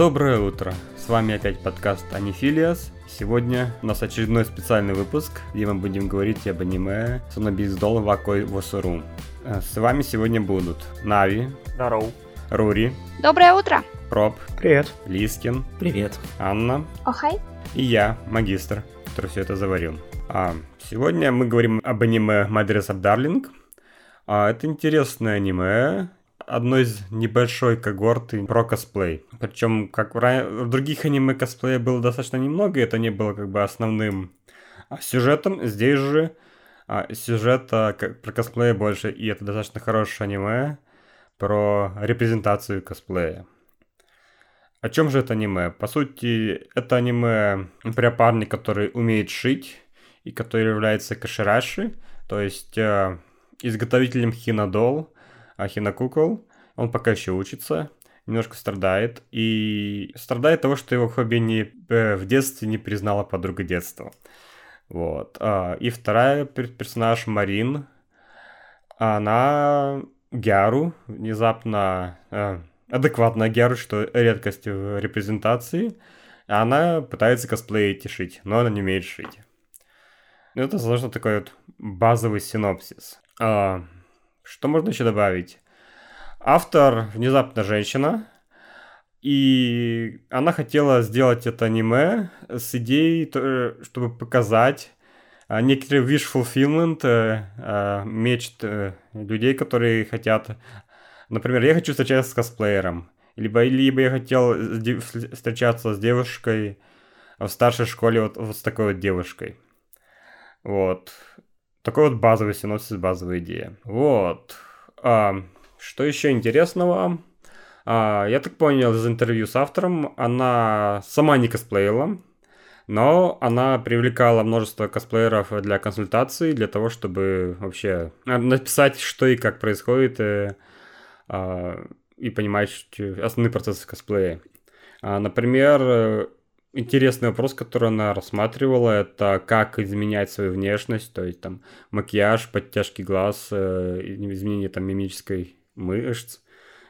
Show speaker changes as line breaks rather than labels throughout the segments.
Доброе утро! С вами опять подкаст Анифилиас. Сегодня у нас очередной специальный выпуск, где мы будем говорить об аниме Сонобиздол Вакой Восуру. Э, С вами сегодня будут Нави,
Здорово.
Рури,
Доброе утро.
Проб,
Привет.
Лискин,
Привет.
Анна
Охай.
и я, магистр, который все это заварил. А, сегодня мы говорим об аниме My Dress Up Darling. А, это интересное аниме, одно из небольшой когорты про косплей. Причем, как в, в других аниме косплея было достаточно немного, и это не было как бы основным а, сюжетом. Здесь же а, сюжета про косплей больше, и это достаточно хорошее аниме про репрезентацию косплея. О чем же это аниме? По сути, это аниме про парня, который умеет шить и который является кашираши, то есть э, изготовителем хинодол, а хинокукол. Он пока еще учится, немножко страдает. И страдает того, что его хобби не, э, в детстве не признала подруга детства. Вот. А, и вторая пер- персонаж Марин. Она Гяру, внезапно э, адекватная Гяру, что редкость в репрезентации. Она пытается косплеить и шить, но она не умеет шить. Ну, Это сложно такой вот базовый синопсис. А, что можно еще добавить? Автор внезапно женщина, и она хотела сделать это аниме с идеей, то- чтобы показать а, некоторый wish fulfillment э, э, мечт э, людей, которые хотят... Например, я хочу встречаться с косплеером. Либо, либо я хотел встречаться с девушкой в старшей школе вот, вот с такой вот девушкой. Вот. Такой вот базовый синопсис, базовая идея. Вот. А, что еще интересного? А, я так понял из интервью с автором, она сама не косплеила, но она привлекала множество косплееров для консультаций, для того, чтобы вообще а, написать, что и как происходит, э, а, и понимать основные процессы косплея. А, Например, э, интересный вопрос, который она рассматривала, это как изменять свою внешность, то есть там макияж, подтяжки глаз, э, изменение там мимической мышц,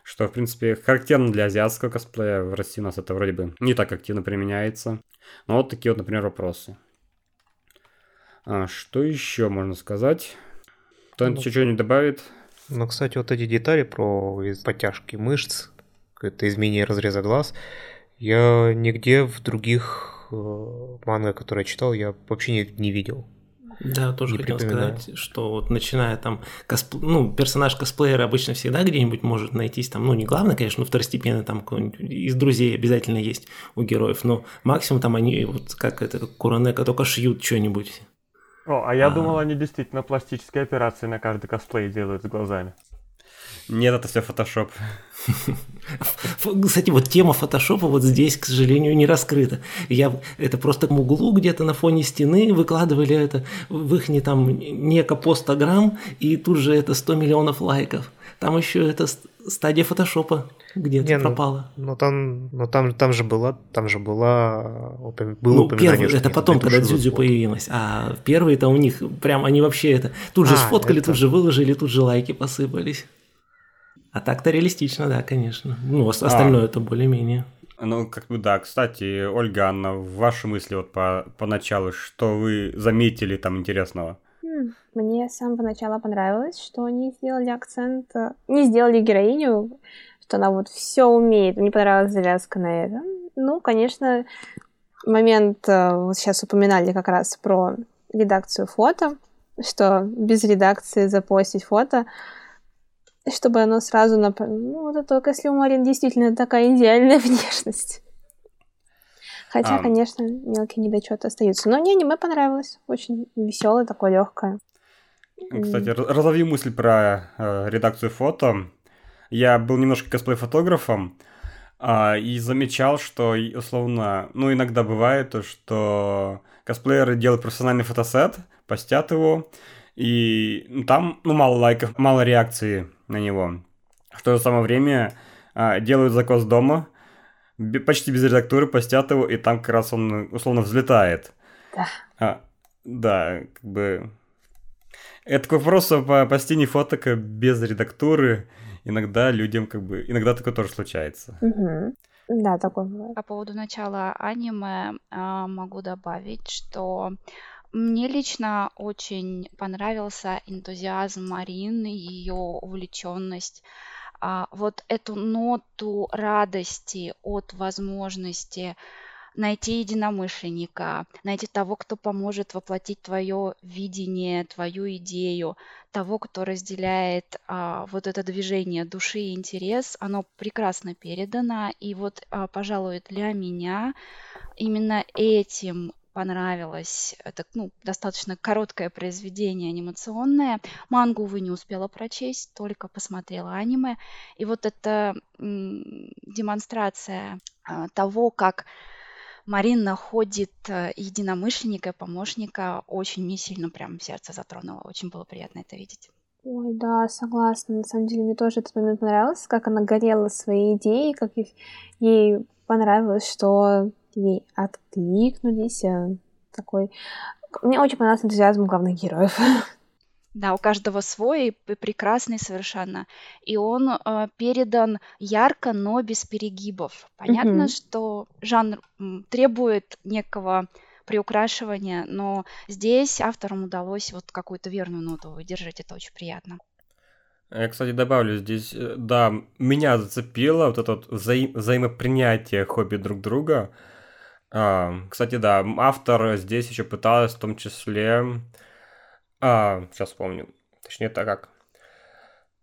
что, в принципе, характерно для азиатского косплея. В России у нас это вроде бы не так активно применяется. Но вот такие вот, например, вопросы. А, что еще можно сказать? Кто-нибудь
Ну,
что-нибудь добавит?
Ну, кстати, вот эти детали про подтяжки мышц, это изменение разреза глаз, я нигде в других э, манго, которые я читал, я вообще не, не видел.
Да, тоже
Не
хотел
припоминаю.
сказать, что вот начиная там, косп... ну, персонаж косплеера обычно всегда где-нибудь может найтись, там, ну, не главный, конечно, но второстепенно там из друзей обязательно есть у героев, но максимум там они, вот как это, как Куранека, только шьют что-нибудь.
О, а я
А.
думал, они действительно пластические операции на каждый косплей делают с глазами.
Нет, это все фотошоп.
Кстати, вот тема фотошопа вот здесь, к сожалению, не раскрыта. Я это просто в углу где-то на фоне стены выкладывали это в их там неко постаграм, и тут же это 100 миллионов лайков. Там еще это ст- стадия фотошопа где-то
Не, ну,
пропала.
Но там, но там, там же была, там же была, упом- было
Ну,
упоминание,
первый,
что
это потом, когда Дзюдзю появилась. А первый это у них прям они вообще это тут же
А,
сфоткали,
это-
тут же выложили, тут же лайки посыпались. А так-то реалистично, да, конечно. Ну, ос- остальное это более-менее.
Ну, как бы да. Кстати, Ольга, Анна, ваши мысли вот по, поначалу, что вы заметили там интересного?
Мне с самого начала понравилось, что они сделали акцент, э, не сделали героиню, что она вот все умеет. Мне понравилась завязка на этом. Ну, конечно, момент, э, вот сейчас упоминали как раз про редакцию фото, что без редакции запостить фото, чтобы оно сразу... Нап... Ну, вот это только если у Марин действительно такая идеальная внешность. Хотя,
А.
конечно, мелкие недочеты остаются. Но не, аниме понравилось. Очень веселое, такое легкое.
Кстати, раз- разовью мысль про э, редакцию фото. Я был немножко косплей-фотографом а, и замечал, что условно, ну иногда бывает то, что косплееры делают профессиональный фотосет, постят его, и ну, там ну, мало лайков, мало реакции на него. В то же самое время а, делают заказ дома, почти без редактуры, постят его, и там как раз он условно взлетает.
Да.
А, да, как бы... Это такой вопрос по, по стене фоток без редактуры. Иногда людям как бы... Иногда такое тоже случается.
Мгм. Да, такое бывает.
По поводу начала аниме а, могу добавить, что мне лично очень понравился энтузиазм Марины, ее увлеченность. А, вот эту ноту радости от возможности найти единомышленника, найти того, кто поможет воплотить твое видение, твою идею, того, кто разделяет а, вот это движение души и интерес, оно прекрасно передано. И вот, а, пожалуй, для меня именно этим понравилось. Это ну, достаточно короткое произведение анимационное. Мангу, вы не успела прочесть, только посмотрела аниме. И вот эта демонстрация а, того, как Марин находит э, единомышленника, помощника, очень мне сильно прям сердце затронуло. Очень было приятно это видеть.
Ой, да, согласна. На самом деле мне тоже этот момент понравился, как она горела своей идеей, как ей понравилось, что ей откликнулись. Э, такой... Мне очень понравился энтузиазм главных героев.
Да, у каждого свой и прекрасный совершенно. И он э, передан ярко, но без перегибов. Понятно,
Мгм.
что жанр требует некого приукрашивания, но здесь авторам удалось вот какую-то верную ноту выдержать. Это очень приятно.
Я, кстати, добавлю здесь, э, да, меня зацепило вот это вот взаим- взаимопринятие хобби друг друга. А, кстати, да, автор здесь еще пыталась в том числе... А, сейчас вспомню. Точнее, так как.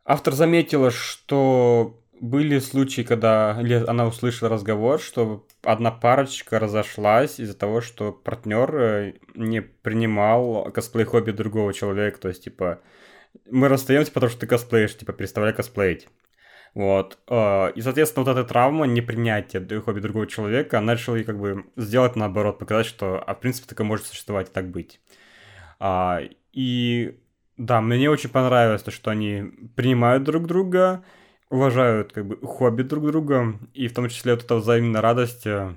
Автор заметила, что были случаи, когда она услышала разговор, что одна парочка разошлась из-за того, что партнер э, не принимал косплей хобби другого человека. То есть, типа, мы расстаемся, потому что ты косплеишь, типа, переставляй косплеить. Вот. э, И, соответственно, вот эта травма непринятия д- хобби другого человека, она решила как бы сделать наоборот, показать, что, а в принципе, такое может существовать и так быть. А, И да, мне очень понравилось то, что они принимают друг друга, уважают как бы хобби друг друга, и в том числе вот эта взаимная радость э,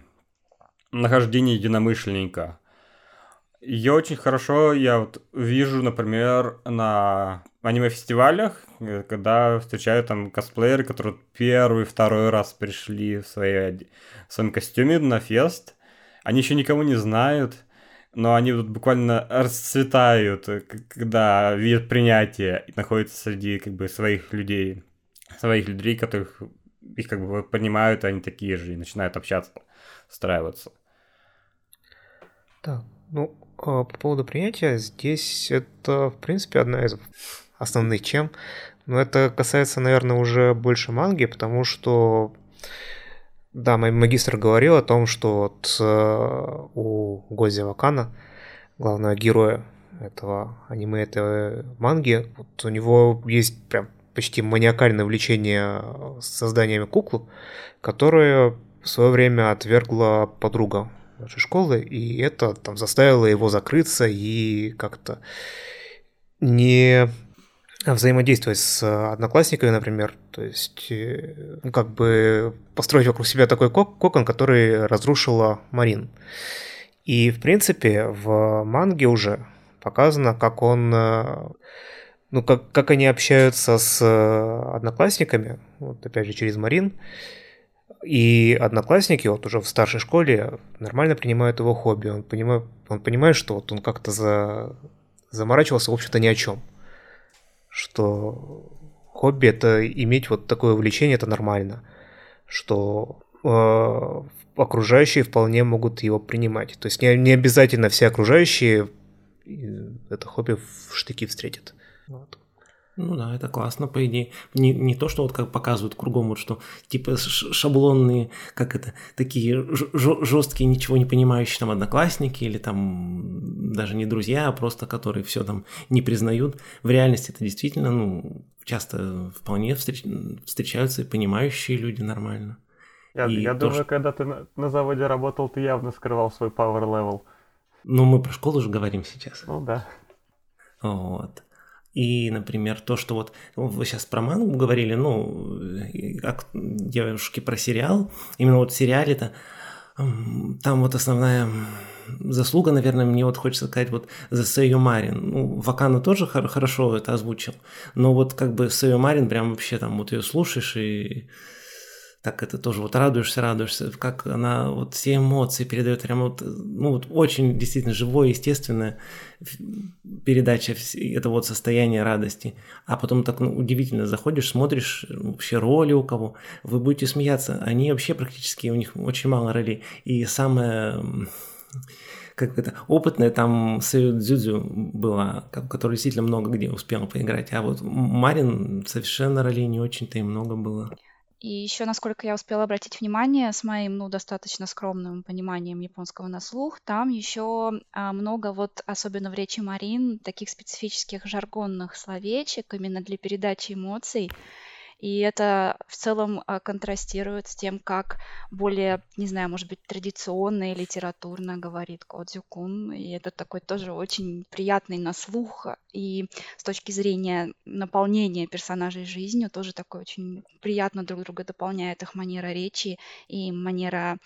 нахождения единомышленника. Ее очень хорошо я вот вижу, например, на аниме-фестивалях, э, когда встречаю там косплееры, которые первый, второй раз пришли в, своей, в своем костюме на фест. Они еще никого не знают, но они вот буквально расцветают, э, когда видят принятие и находятся среди как бы своих людей, своих людей, которых их как бы понимают, они такие же, и начинают общаться, устраиваться.
Да, ну, по поводу принятия, здесь это, в принципе, одна из основных тем. Но это касается, наверное, уже больше манги, потому что, да, мой магистр говорил о том, что вот э, у Гози Вакана, главного героя этого аниме, этой манги, вот у него есть прям почти маниакальное влечение созданиями куклы, которое в свое время отвергла подруга нашей школы, и это там заставило его закрыться и как-то не взаимодействовать с одноклассниками, например, то есть э, ну, как бы построить вокруг себя такой кок- кокон, который разрушила Марин. И, в принципе, в манге уже показано, как он, э, ну, как, как они общаются с э, одноклассниками, вот опять же через Марин, и одноклассники вот уже в старшей школе нормально принимают его хобби. Он понимает, он понимает что вот он как-то за, заморачивался, в общем-то, ни о чем. Что хобби это иметь вот такое увлечение, это нормально. Что э, окружающие вполне могут его принимать. То есть не, не обязательно все окружающие э, это хобби в штыки встретят. Вот.
Ну да, это классно, по идее. Не, не то, что вот как показывают кругом, вот что типа шаблонные, как это, такие жесткие, ничего не понимающие там одноклассники или там даже не друзья, а просто которые все там не признают. В реальности это действительно, ну, часто вполне встреч- встречаются и понимающие люди нормально.
Я,
И
я
то,
думаю,
что-
когда ты на, на заводе работал, ты явно скрывал свой power level.
Ну, мы про школу же говорим сейчас.
Ну да.
Вот. И, например, то, что вот вы сейчас про мангу говорили, ну, как девушки про сериал, именно вот в сериале-то там вот основная заслуга, наверное, мне вот хочется сказать вот за Сэйо Марин. Ну, Вакана тоже хор- хорошо это озвучил, но вот как бы Сэйо Марин прям вообще там вот ее слушаешь и так это тоже вот радуешься, радуешься, как она вот все эмоции передает, прям вот, ну вот очень действительно живое, естественное передача этого вот состояния радости. А потом так ну, удивительно заходишь, смотришь вообще роли у кого, вы будете смеяться, они вообще практически, у них очень мало ролей. И самое как это, опытная там Сэю Дзюдзю была, которая действительно много где успела поиграть, а вот Марин совершенно ролей не очень-то и много было.
И еще, насколько я успела обратить внимание, с моим, ну, достаточно скромным пониманием японского на слух, там еще а, много вот, особенно в речи Марин, таких специфических жаргонных словечек именно для передачи эмоций. И это в целом а, контрастирует с тем, как более, не знаю, может быть, традиционно и литературно говорит Кодзюкун. И это такой тоже очень приятный на слух. И с точки зрения наполнения персонажей жизнью тоже такой очень приятно друг друга дополняет их манера речи и манера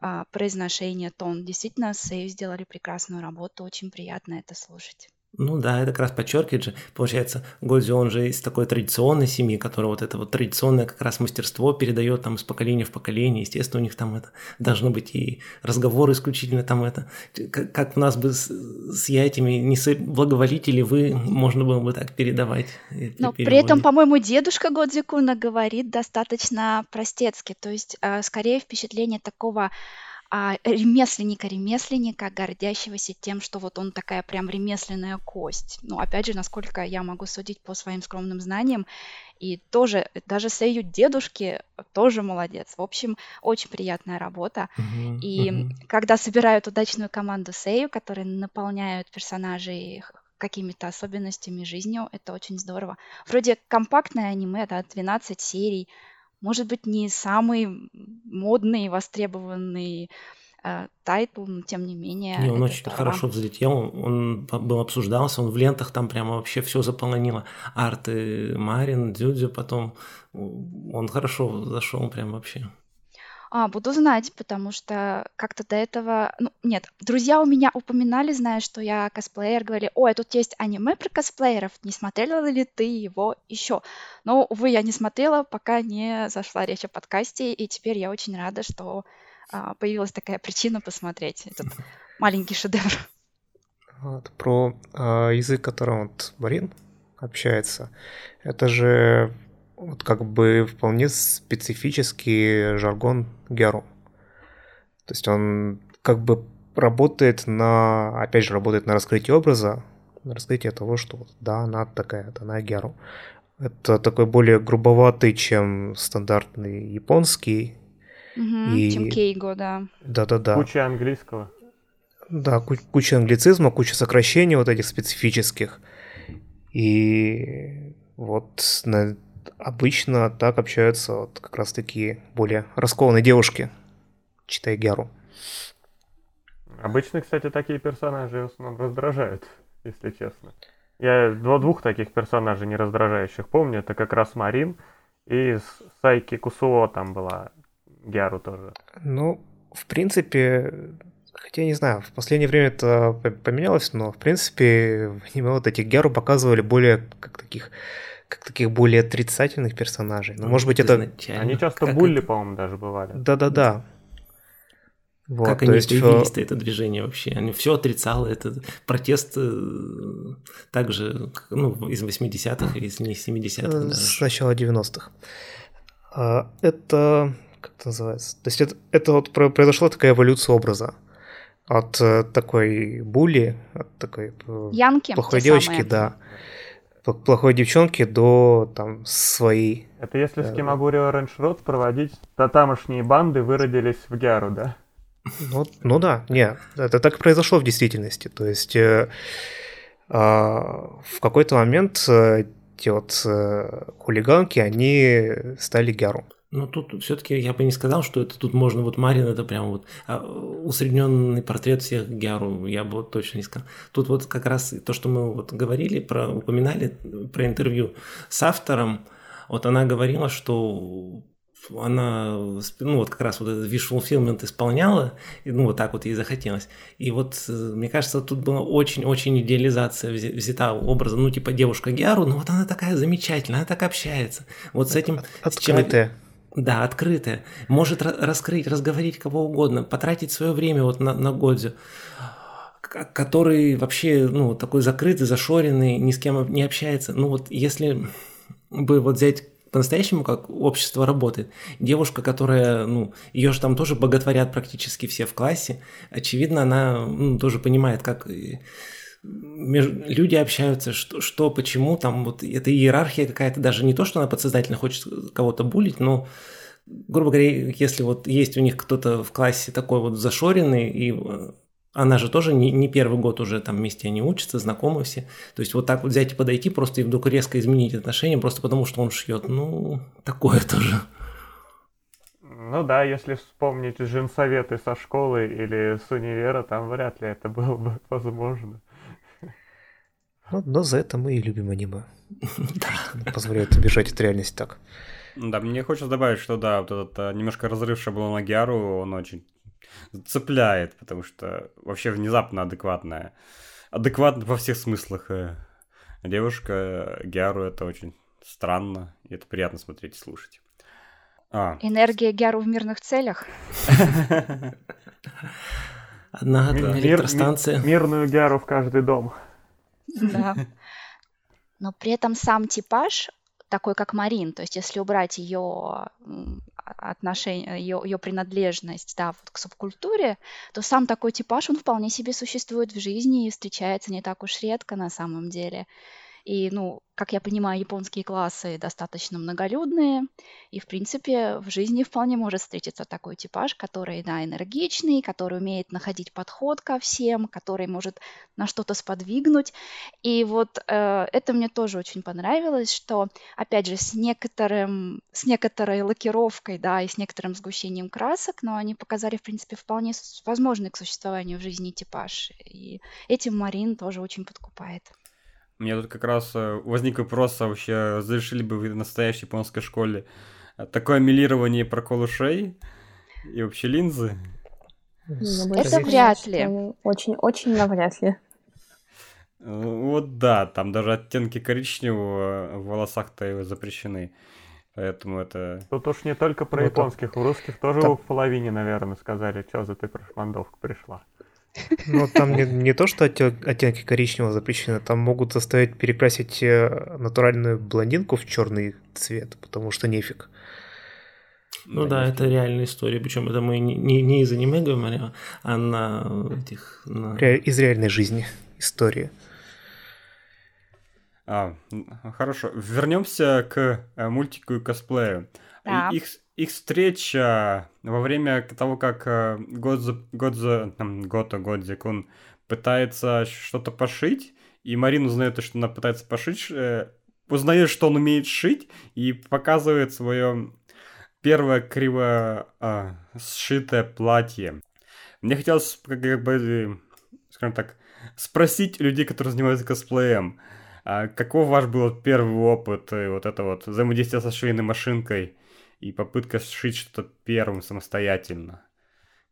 а, произношения, тон. Действительно, Сэйю сделали прекрасную работу, очень приятно это слушать.
Ну да, это как раз подчеркивает же, получается, Гользи, он же из такой традиционной семьи, которая вот это вот традиционное как раз мастерство передает там из поколения в поколение, естественно, у них там это должно быть и разговоры исключительно там это, как, как у нас бы с, с яйцами, не с благоволите вы, можно было бы так передавать.
Но при этом, по-моему, дедушка Годзикуна говорит достаточно простецки, то есть э, скорее впечатление такого а, ремесленника-ремесленника, гордящегося тем, что вот он такая прям ремесленная кость. Ну, опять же, насколько я могу судить по своим скромным знаниям, и тоже, даже Сэйю дедушки тоже молодец. В общем, очень приятная работа. Uh-huh, и uh-huh. когда собирают удачную команду Сэйю, которые наполняют персонажей какими-то особенностями жизнью, это очень здорово. Вроде компактное аниме, да, 12 серий, может быть, не самый модный, востребованный э, title, но тем не менее.
Не, он очень здорово. хорошо взлетел, он был обсуждался, он в лентах там прямо вообще все заполонило. Арты Марин, Джуджу потом, он хорошо зашел прям вообще.
А, буду знать, потому что как-то до этого... Ну, нет, друзья у меня упоминали, зная, что я косплеер, говорили, ой, тут есть аниме про косплееров, не смотрела ли ты его еще? Но, увы, я не смотрела, пока не зашла речь о подкасте, и теперь я очень рада, что а, появилась такая причина посмотреть этот маленький шедевр.
Вот, про а, язык, которым вот Марин общается, это же вот как бы вполне специфический жаргон Геру. То есть он как бы работает на, опять же, работает на раскрытии образа, на раскрытии того, что вот, да, она такая, она Геру. Это такой более грубоватый, чем стандартный японский.
Угу, и... Чем Кейго, да.
Да-да-да.
Куча английского.
Да, куча англицизма, куча сокращений вот этих специфических. И вот на обычно так общаются вот как раз такие более раскованные девушки, читай Геру.
Обычно, кстати, такие персонажи в основном раздражают, если честно. Я два двух таких персонажей не раздражающих помню. Это как раз Марин и Сайки Кусуо там была Гяру тоже.
Ну, в принципе, хотя не знаю, в последнее время это поменялось, но в принципе в аниме вот этих Гяру показывали более как таких как таких более отрицательных персонажей. Но, ну, может быть, это...
Они часто как булли, это... по-моему, даже бывали.
Да-да-да.
Вот, как они есть, появились это движение вообще? Они все отрицало, это протест э, также ну, из 80-х или из 70-х даже.
С начала 90-х. А, это, как это называется? То есть это, это вот произошла такая эволюция образа от э, такой були, от такой
э, Янки,
плохой девочки, самые. да, плохой девчонки до там своей.
Это если с Кимагури Оранж Род проводить, то тамошние банды выродились в Гяру, да?
Ну, ну да, не, это так и произошло в действительности. То есть э, э, в какой-то момент э, те вот э, хулиганки, они стали Гяру.
Ну, тут все-таки я бы не сказал, что это тут можно, вот Марин, это прям вот а, усредненный портрет всех Гяру, я бы вот точно не сказал. Тут вот как раз то, что мы вот говорили, про, упоминали про интервью с автором, вот она говорила, что она, ну вот как раз вот этот visual fulfillment исполняла, и, ну вот так вот ей захотелось. И вот, э, мне кажется, тут была очень-очень идеализация взята образа, ну типа девушка Гяру, ну вот она такая замечательная, она так общается. Вот с этим...
Открытая.
Да, открытая. Может раскрыть, разговорить кого угодно, потратить свое время вот на, на Годзю который вообще, ну, такой закрытый, зашоренный, ни с кем не общается. Ну, вот если бы вот взять по-настоящему, как общество работает. Девушка, которая, ну, ее же там тоже боготворят практически все в классе, очевидно, она ну, тоже понимает, как люди общаются, что, что, почему, там вот это иерархия какая-то, даже не то, что она подсознательно хочет кого-то булить, но, грубо говоря, если вот есть у них кто-то в классе такой вот зашоренный, и она же тоже не, не первый год уже там вместе они учатся, знакомы все. То есть вот так вот взять и подойти просто и вдруг резко изменить отношения просто потому, что он шьет, ну, такое тоже.
Ну да, если вспомнить женсоветы со школы или с универа, там вряд ли это было бы возможно.
Ну, но за это мы и любим аниме. Да. Позволяет убежать от реальности так.
Да, мне хочется добавить, что да, вот этот э, немножко разрыв шаблона Гиару, он очень цепляет, потому что вообще внезапно адекватная. Адекватно во всех смыслах э, девушка Гиару это очень странно, и это приятно смотреть и слушать.
А. Энергия Гиару в мирных целях?
Одна электростанция.
Мирную Гиару в каждый дом.
Да. Но при этом сам типаж такой, как Марин, то есть если убрать ее отношение, ее, ее принадлежность да, вот к субкультуре, то сам такой типаж, он вполне себе существует в жизни и встречается не так уж редко на самом деле. И, ну, как я понимаю, японские классы достаточно многолюдные, и, в принципе, в жизни вполне может встретиться такой типаж, который, да, энергичный, который умеет находить подход ко всем, который может на что-то сподвигнуть. И вот э, это мне тоже очень понравилось, что, опять же, с, некоторым, с некоторой лакировкой, да, и с некоторым сгущением красок, но они показали, в принципе, вполне возможный к существованию в жизни типаж. И этим Марин тоже очень подкупает.
У меня тут как раз э, возник вопрос, а вообще разрешили бы в настоящей японской школе э, такое милирование прокол ушей и вообще линзы?
Это вряд ли.
Очень-очень навряд ли.
Э, вот да, там даже оттенки коричневого в волосах-то запрещены. Поэтому это...
Тут уж не только про вот японских, у русских тоже там... в половине, наверное, сказали, что за ты прошмандовка пришла.
Ну, там не, не то, что оттенки коричневого запрещены, там могут заставить перекрасить э, натуральную блондинку в черный цвет, потому что нефиг.
Ну да, да это реальная история. Причем это мы не, не из аниме говорим, а на этих. На...
Из реальной жизни история.
А, хорошо. Вернемся к э, мультику и косплею. Да. Их, их встреча во время того, как э, Годзо, Годзо, там, Гото Годзикун пытается что-то пошить, и Марин узнает, что она пытается пошить, э, узнает, что он умеет шить, и показывает свое первое криво а, сшитое платье. Мне хотелось, как, бы, скажем так, спросить людей, которые занимаются косплеем, а каков ваш был первый опыт, вот это вот взаимодействие со швейной машинкой – и попытка сшить что-то первым самостоятельно.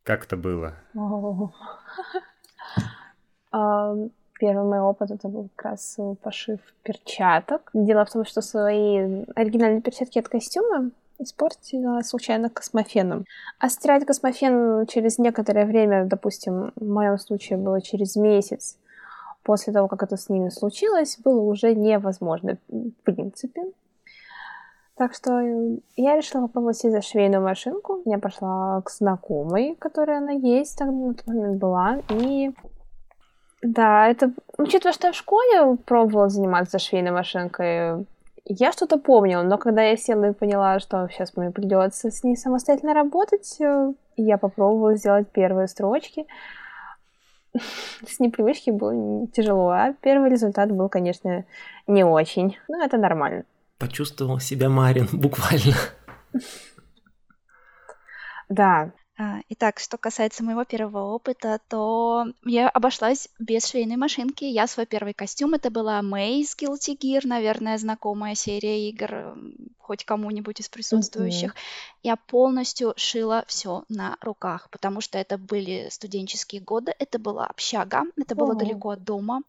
Как это было?
Первый мой опыт это был как раз пошив перчаток. Дело в том, что свои оригинальные перчатки от костюма испортила случайно космофеном. А стирать космофен через некоторое время, допустим, в моем случае было через месяц, после того, как это с ними случилось, было уже невозможно в принципе. Так что э, я решила попробовать себе за швейную машинку. Я пошла к знакомой, которая она есть, тогда на тот момент была. И да, это... Учитывая, что я в школе пробовала заниматься швейной машинкой, я что-то помнила, но когда я села и поняла, что сейчас мне придется с ней самостоятельно работать, э, я попробовала сделать первые строчки. С непривычки было тяжело, а первый результат был, конечно, не очень. Но это нормально
почувствовал себя Марин, буквально.
Да.
А, итак, что касается моего первого опыта, то я обошлась без швейной машинки. Я свой первый костюм, это была Мэй из Guilty Gear, наверное, знакомая серия игр. Хоть кому-нибудь из присутствующих. Я полностью шила все на руках, потому что это были студенческие годы, это была общага, это было
Ого.
далеко от дома,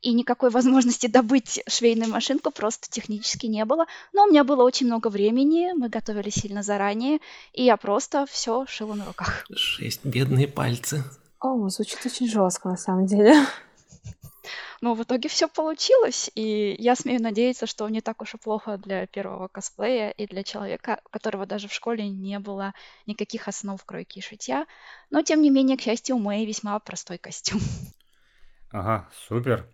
и никакой возможности добыть швейную машинку просто технически не было. Но у меня было очень много времени, мы готовили сильно заранее, и я просто все шила на руках.
Шесть бедные пальцы.
О, звучит очень жестко на самом деле.
Но в итоге все получилось, и я смею надеяться, что не так уж и плохо для первого косплея и для человека, у которого даже в школе не было никаких основ кройки и шитья. Но, тем не менее, к счастью, у Мэй весьма простой костюм.
Ага, супер.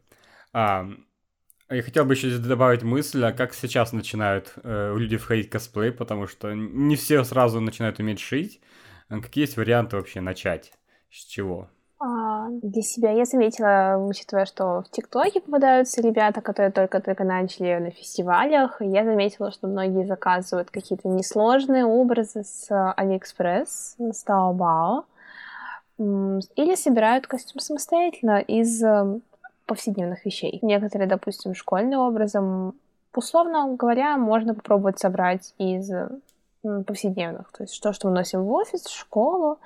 А, я хотел бы еще добавить мысль, а как сейчас начинают э, люди входить в косплей, потому что не все сразу начинают уметь шить. А Какие есть варианты вообще начать? С чего?
А, Для себя я заметила, учитывая, что в ТикТоке попадаются ребята, которые только-только начали на фестивалях, я заметила, что многие заказывают какие-то несложные образы с Алиэкспресс, с Taobao, или собирают костюм самостоятельно из э, повседневных вещей. Некоторые, допустим, школьным образом, условно говоря, можно попробовать собрать из э, повседневных, то есть то, что мы носим в офис, в школу,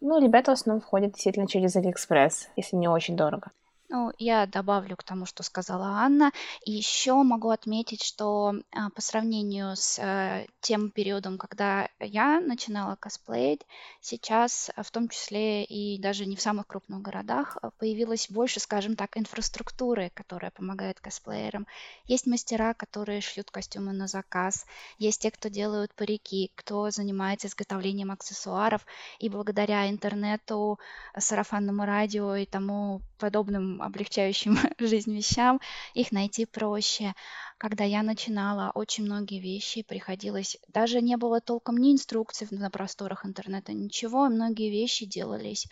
ну, ребята в основном входят действительно через Алиэкспресс, если не очень дорого.
Ну, я добавлю к тому, что сказала Анна. И еще могу отметить, что а, по сравнению с э, тем периодом, когда я начинала косплеить, сейчас, а, в том числе и даже не в самых крупных городах, а, появилось больше, скажем так, инфраструктуры, которая помогает косплеерам. Есть мастера, которые шьют костюмы на заказ, есть те, кто делают парики, кто занимается изготовлением аксессуаров, и благодаря интернету, сарафанному радио и тому подобным облегчающим жизнь вещам, их найти проще. Когда я начинала, очень многие вещи приходилось... Даже не было толком ни инструкций на просторах интернета, ничего, и многие вещи делались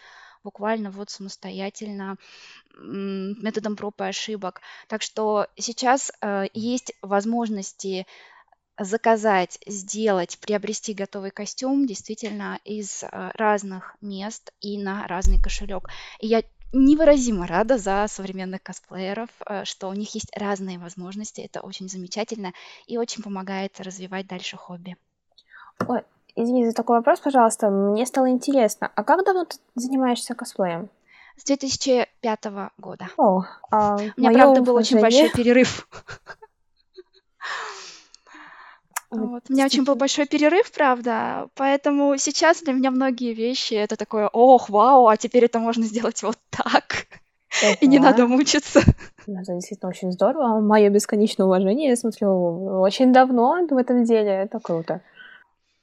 буквально вот самостоятельно методом проб и ошибок. Так что сейчас э, есть возможности заказать, сделать, приобрести готовый костюм действительно из э, разных мест и на разный кошелек. И я невыразимо рада за современных косплееров, э, что у них есть разные возможности. Это очень замечательно и очень помогает развивать дальше хобби.
Ой, извини за такой вопрос, пожалуйста. Мне стало интересно, а как давно ты занимаешься косплеем?
С 2005 года.
О, а
У меня, правда, был очень большой перерыв.
Вот.
У меня очень был большой перерыв, правда, поэтому сейчас для меня многие вещи это такое, ох, вау, а теперь это можно сделать вот так, и не надо мучиться.
Ну, Это действительно очень здорово. Мое бесконечное уважение. Я смотрю очень давно в этом деле. Это круто.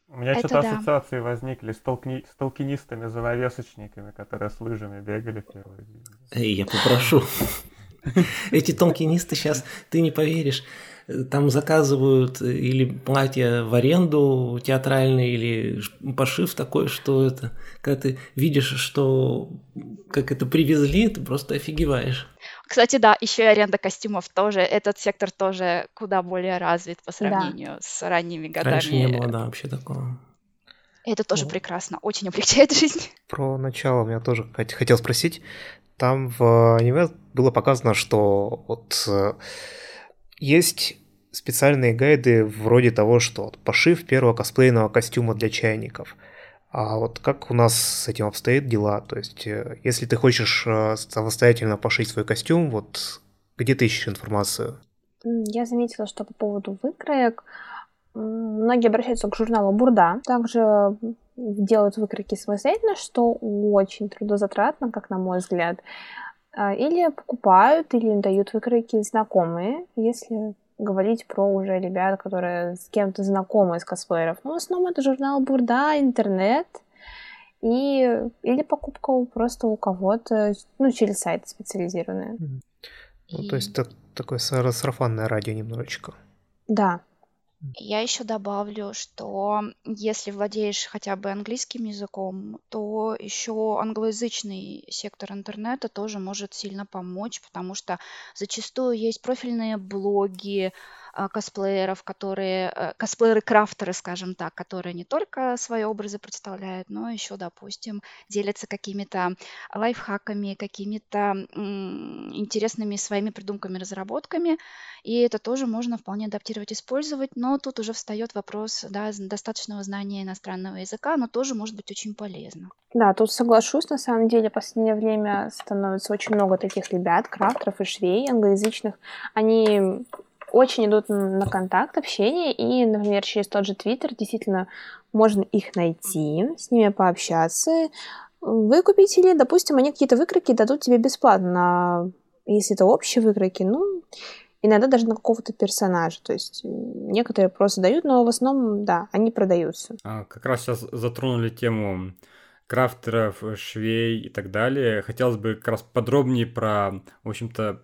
У меня что-то
да.
ассоциации возникли с, толкни... с толкинистами-завовесочниками, которые с лыжами бегали в первые дни.
Эй, я попрошу. Эти толкинисты сейчас, ты не поверишь, там заказывают э, или платья в аренду театральные, или пошив такой, что это, когда ты видишь, что как это привезли, ты просто офигеваешь.
Кстати, да, еще и аренда костюмов тоже. Этот сектор тоже куда более развит по сравнению с ранними годами.
Раньше не было, да, вообще такого.
Это тоже
Ну.
прекрасно, очень облегчает жизнь.
Про начало я тоже хот- хотел спросить. Там в аниме было показано, что вот э, есть специальные гайды вроде того, что вот пошив первого косплейного костюма для чайников. А вот как у нас с этим обстоят дела? То есть, э, если ты хочешь э, самостоятельно пошить свой костюм, вот где ты ищешь информацию?
Я заметила, что по поводу выкроек многие обращаются к журналу Бурда. Также делают выкройки самостоятельно, что очень трудозатратно, как на мой взгляд. А, Или покупают, или дают выкройки знакомые, если говорить про уже ребят, которые с кем-то знакомы из косплееров. Ну, в основном это журнал Бурда, интернет, и, или покупка просто у кого-то, ну, через сайты специализированные.
Ну, то есть, так- такое сара- сарафанное радио немножечко.
Да,
Я еще добавлю, что если владеешь хотя бы английским языком, то еще англоязычный сектор интернета тоже может сильно помочь, потому что зачастую есть профильные блоги, косплееров, которые, э, косплееры-крафтеры, скажем так, которые не только свои образы представляют, но еще, допустим, делятся какими-то лайфхаками, какими-то интересными своими придумками, разработками, и это тоже можно вполне адаптировать, использовать, но тут уже встает вопрос да, достаточного знания иностранного языка, но тоже может быть очень полезно.
Да, тут соглашусь, на самом деле, в последнее время становится очень много таких ребят, крафтеров и швей англоязычных. Они очень идут на контакт, общение, и, например, через тот же Твиттер действительно можно их найти, с ними пообщаться, выкупить или, допустим, они какие-то выкройки дадут тебе бесплатно. Если это общие выкройки, ну, иногда даже на какого-то персонажа. То есть некоторые просто дают, но в основном, да, они продаются.
А, как раз сейчас затронули тему крафтеров, швей и так далее. Хотелось бы как раз подробнее про, в общем-то,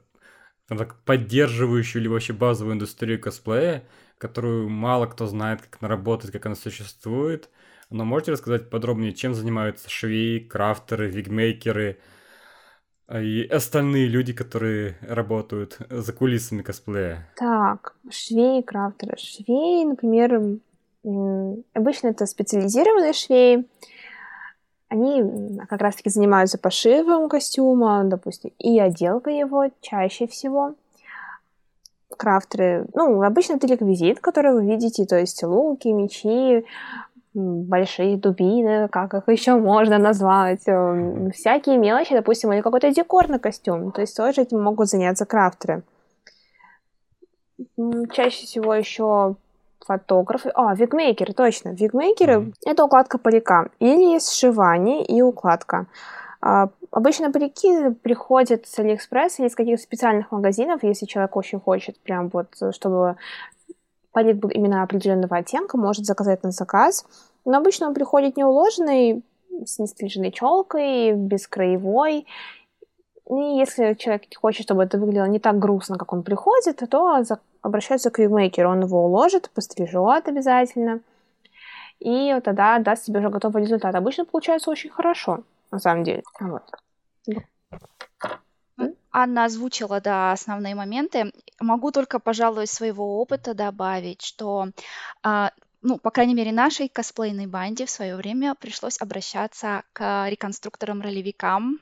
так, поддерживающую или вообще базовую индустрию косплея, которую мало кто знает, как она работает, как она существует. Но можете рассказать подробнее, чем занимаются швеи, крафтеры, вигмейкеры и остальные люди, которые работают за кулисами косплея?
Так, швеи, крафтеры. Швеи, например, обычно это специализированные швеи, они как раз-таки занимаются пошивом костюма, допустим, и отделкой его чаще всего. Крафтеры, ну, обычно это реквизит, который вы видите, то есть луки, мечи, большие дубины, как их еще можно назвать, э, всякие мелочи, допустим, или какой-то декор на костюм, то есть тоже этим могут заняться крафтеры. Чаще всего еще фотографы. А, вигмейкеры, точно. Вигмейкеры mm-hmm. — это укладка парика. Или сшивание и укладка. А, обычно парики приходят с Алиэкспресс или из каких-то специальных магазинов, если человек очень хочет, прям вот, чтобы парик был именно определенного оттенка, может заказать на заказ. Но обычно он приходит не уложенный, с нестриженной челкой, без краевой, и если человек хочет, чтобы это выглядело не так грустно, как он приходит, то обращается к вигмейкеру. Он его уложит, пострижет обязательно. И тогда даст тебе уже готовый результат. Обычно получается очень хорошо, на самом деле. Вот.
Анна озвучила, да, основные моменты. Могу только, пожалуй, своего опыта добавить, что а, ну, по крайней мере, нашей косплейной банде в свое время пришлось обращаться к реконструкторам-ролевикам,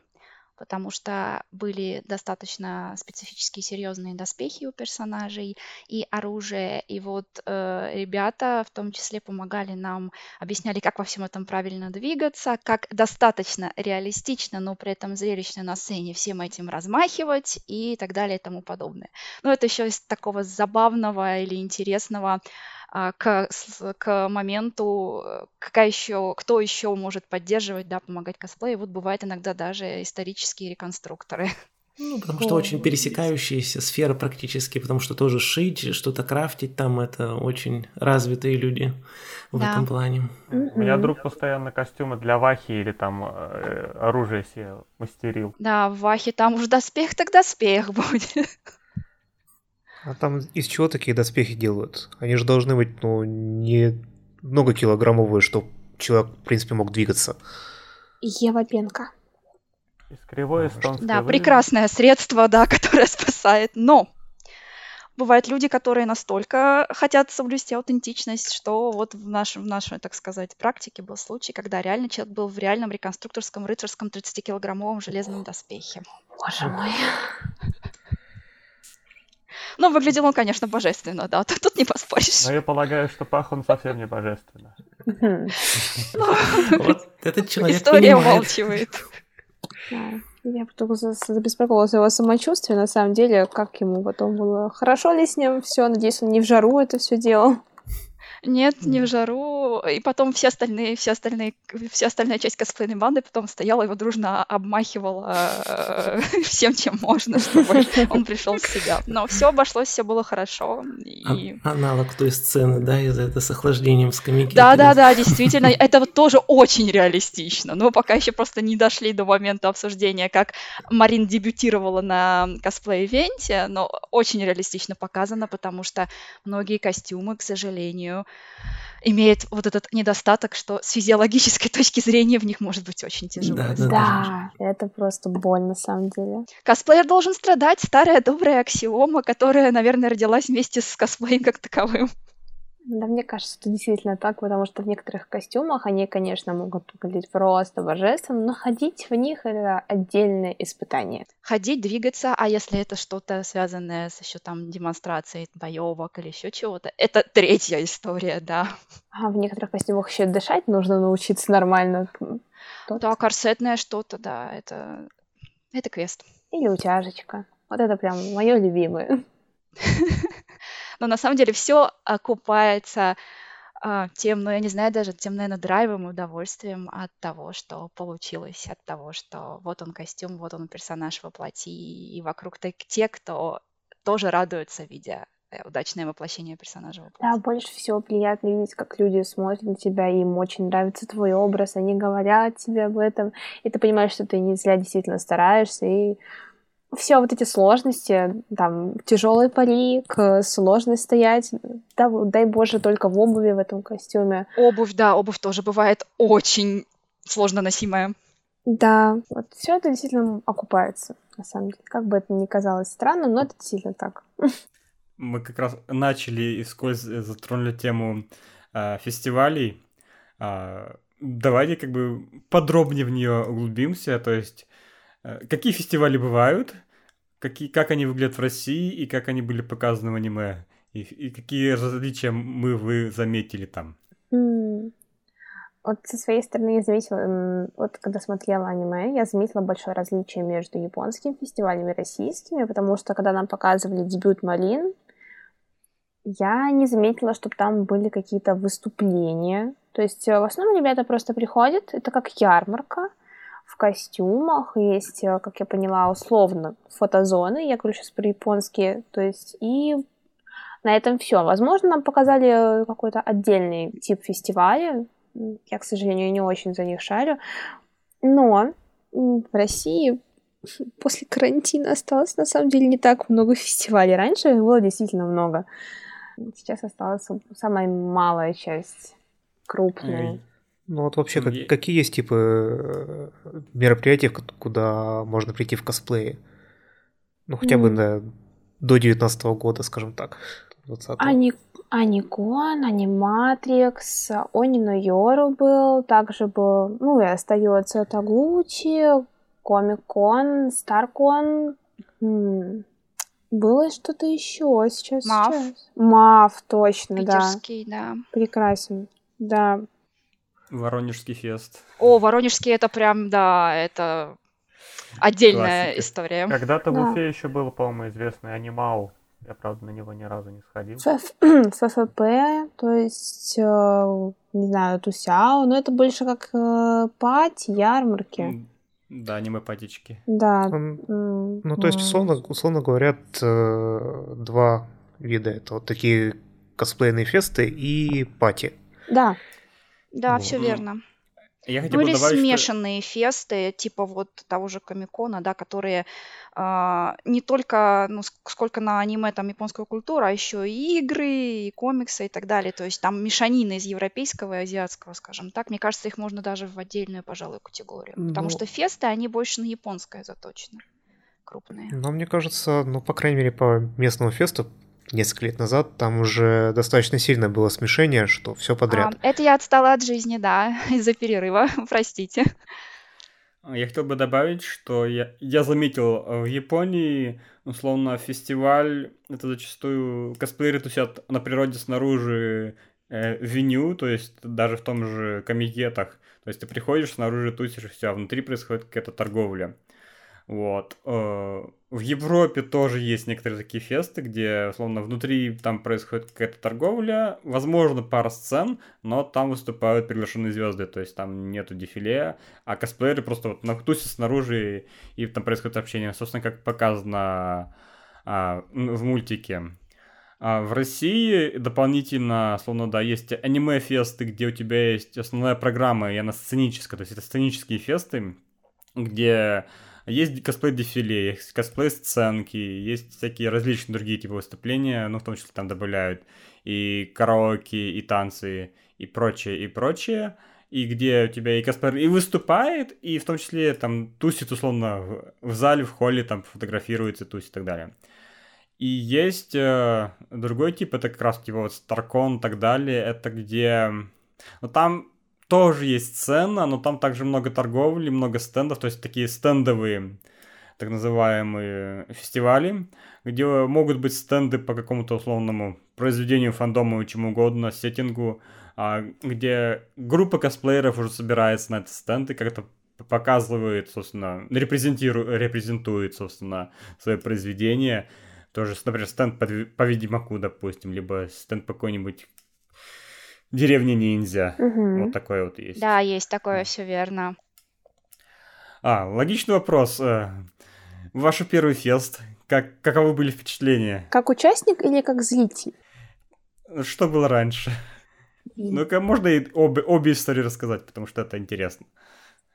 потому что были достаточно специфические серьезные доспехи у персонажей и оружие. И вот э, ребята в том числе помогали нам, объясняли, как во всем этом правильно двигаться, как достаточно реалистично, но при этом зрелищно на сцене всем этим размахивать и так далее и тому подобное. Но это еще из такого забавного или интересного к, к моменту, э, какая еще, кто еще может поддерживать, да, помогать косплею. Вот бывает иногда даже исторические реконструкторы.
Ну, потому что очень пересекающиеся сферы практически, потому что тоже шить, что-то крафтить там, это очень развитые люди в да. этом плане.
У меня друг постоянно костюмы для Вахи или там э, оружие себе мастерил.
Да, в Вахе там уж доспех, так доспех будет.
А там из чего такие доспехи делают? Они же должны быть, ну, не много килограммовые, чтобы человек, в принципе, мог двигаться.
Ева Пенка.
Из кривой эстонской
Да, прекрасное средство, да, которое спасает. Но бывают люди, которые настолько хотят соблюсти аутентичность, что вот в, нашем, в нашей, так сказать, практике был случай, когда реально человек был в реальном реконструкторском рыцарском 30-килограммовом железном доспехе.
Боже мой.
Но ну, выглядел он, конечно, божественно, да, тут не поспоришь.
Но я полагаю, что пах он совсем не божественно.
Вот этот человек
История умалчивает.
Я потом забеспокоилась его самочувствие, на самом деле, как ему потом было. Хорошо ли с ним все? Надеюсь, он не в жару это все делал.
Нет, не в жару. И потом все остальные, все остальные, вся остальная часть косплейной банды потом стояла, его дружно обмахивала э, всем, чем можно, чтобы он пришел в себя. Но все обошлось, все было хорошо. И...
А, аналог той сцены, да, из за это с охлаждением скамейки.
Да, да, да, действительно, это вот тоже очень реалистично. Но пока еще просто не дошли до момента обсуждения, как Марин дебютировала на косплей-ивенте, но очень реалистично показано, потому что многие костюмы, к сожалению, имеет вот этот недостаток, что с физиологической точки зрения в них может быть очень тяжело.
Да, да,
Да, это просто боль на самом деле.
Косплеер должен страдать, старая добрая аксиома, которая, наверное, родилась вместе с косплеем как таковым.
Да, мне кажется, это действительно так, потому что в некоторых костюмах они, конечно, могут выглядеть просто божественно, но ходить в них это отдельное испытание.
Ходить, двигаться, а если это что-то связанное с еще там демонстрацией боевок или еще чего-то, это третья история, да.
А в некоторых костюмах еще дышать нужно научиться нормально. Тот-
Да, корсетное что-то, да, это, это квест.
Или утяжечка. Вот это прям мое любимое.
Но на самом деле все окупается а, тем, ну я не знаю даже, тем, наверное, драйвом и удовольствием от того, что получилось, от того, что вот он костюм, вот он персонаж воплоти, и вокруг те, кто тоже радуются, видя э, удачное воплощение персонажа
Да, больше всего приятно видеть, как люди смотрят на тебя, и им очень нравится твой образ, они говорят тебе об этом, и ты понимаешь, что ты не зря действительно стараешься, и все вот эти сложности, там, тяжелый парик, э, сложность стоять, да, дай боже, только в обуви в этом костюме.
Обувь, да, обувь тоже бывает очень сложно носимая.
Да, вот все это действительно окупается, на самом деле. Как бы это ни казалось странным, но это действительно так.
Мы как раз начали и вскользь затронули тему а, фестивалей. А, давайте как бы подробнее в нее углубимся. То есть, э, какие фестивали бывают, какие, как они выглядят в России и как они были показаны в аниме, и, и какие различия мы вы заметили там.
Вот со своей стороны я заметила, вот когда смотрела аниме, я заметила большое различие между японскими фестивалями и российскими, потому что когда нам показывали дебют Малин, я не заметила, чтобы там были какие-то выступления. То есть э, в основном ребята просто приходят, это как ярмарка, в костюмах, есть, э, как я поняла, условно фотозоны, я говорю сейчас про японские, то есть и на этом все. Возможно, нам показали э, какой-то отдельный тип фестиваля. Я, к сожалению, не очень за них шарю. Но в России после карантина осталось на самом деле не так много фестивалей. Раньше их было действительно много. Сейчас осталась самая малая часть, крупная.
Ну вот вообще, как- какие есть типы э, мероприятий, куда можно прийти в косплее? Ну, хотя бы
М.
до, до 19 года, скажем так. 20
Ани... Аникон, Аниматрикс, Онино Йору был, также был, ну и остается Тагучи, Комик-кон, Старкон. М, Было что-то еще сейчас.
Мав.
сейчас. Мав, точно, да.
Питерский, да.
Прекрасен. Да.
Воронежский фест.
О, Воронежский это прям, да, это отдельная
Классика.
история.
Когда-то в
Да.
Уфе еще был, по-моему, известный анимал. Я, правда, на него ни разу не сходил.
ФФ, ФФП, то есть, э, не знаю, Тусяо, но это больше как э, пати, ярмарки.
Да, аниме-патички.
Да.
М, Ну, то есть, условно, условно говоря, э, два вида. Это вот такие косплейные фесты и пати.
Да.
Да,
Ну,
все
ну,
верно.
Я хотел
Ну или
добавить, что-
смешанные фесты, типа вот того же Комикона, да, которые а, не только, ну, ск- сколько на аниме там японская культура, а еще и игры, и комиксы и так далее. То есть там мешанина из европейского и азиатского, скажем так. Мне кажется, их можно даже в отдельную, пожалуй, категорию. Потому
Ну.
что фесты, они больше на японское заточены. Крупные.
Но мне кажется, ну, по крайней мере, по местному фесту несколько лет назад там уже достаточно сильно было смешение, что все подряд.
А, это я отстала от жизни, да, из-за перерыва, простите.
А, Я хотел бы добавить, что я, я заметил э, в Японии, условно, фестиваль, это зачастую косплееры тусят на природе снаружи э, веню, то есть даже в том же комикетах. То есть ты приходишь, снаружи тусишь, и все, а внутри происходит какая-то торговля. Вот. Э, В Европе тоже есть некоторые такие фесты, где, условно, внутри там происходит какая-то торговля, возможно, пара сцен, но там выступают приглашенные звезды, то есть там нету дефиле, а косплееры просто вот на тусят снаружи, и там происходит общение. Собственно, как показано а, в мультике. А в России дополнительно, словно, да, есть аниме-фесты, где у тебя есть основная программа, и она сценическая, то есть это сценические фесты, где Есть косплей-дефиле, есть косплей-сценки, есть всякие различные другие типы выступления, ну, в том числе там добавляют и караоке, и танцы, и прочее, и прочее и где у тебя и Каспар и выступает, и в том числе там тусит условно в, в зале, в холле, там фотографируется, тусит и так далее. И есть э, другой тип, это как раз типа вот Старкон и так далее, это где... Ну там тоже есть сцена, но там также много торговли, много стендов, то есть такие стендовые так называемые фестивали, где могут быть стенды по какому-то условному произведению, фандому, чему угодно, сеттингу, а, где группа косплееров уже собирается на этот стенд и как-то показывает, собственно, репрезентирует, репрезентует, собственно, свое произведение. Тоже, например, стенд по, по Ведьмаку, допустим, либо стенд по какой-нибудь деревне ниндзя.
Мгм.
Вот такой вот есть.
Да, есть такое, все верно.
А, логичный вопрос. Э, Ваш первый фест, как, каковы были впечатления?
Как участник или как зритель?
Что было раньше? Ну-ка, можно и обе, обе истории рассказать, потому что это интересно.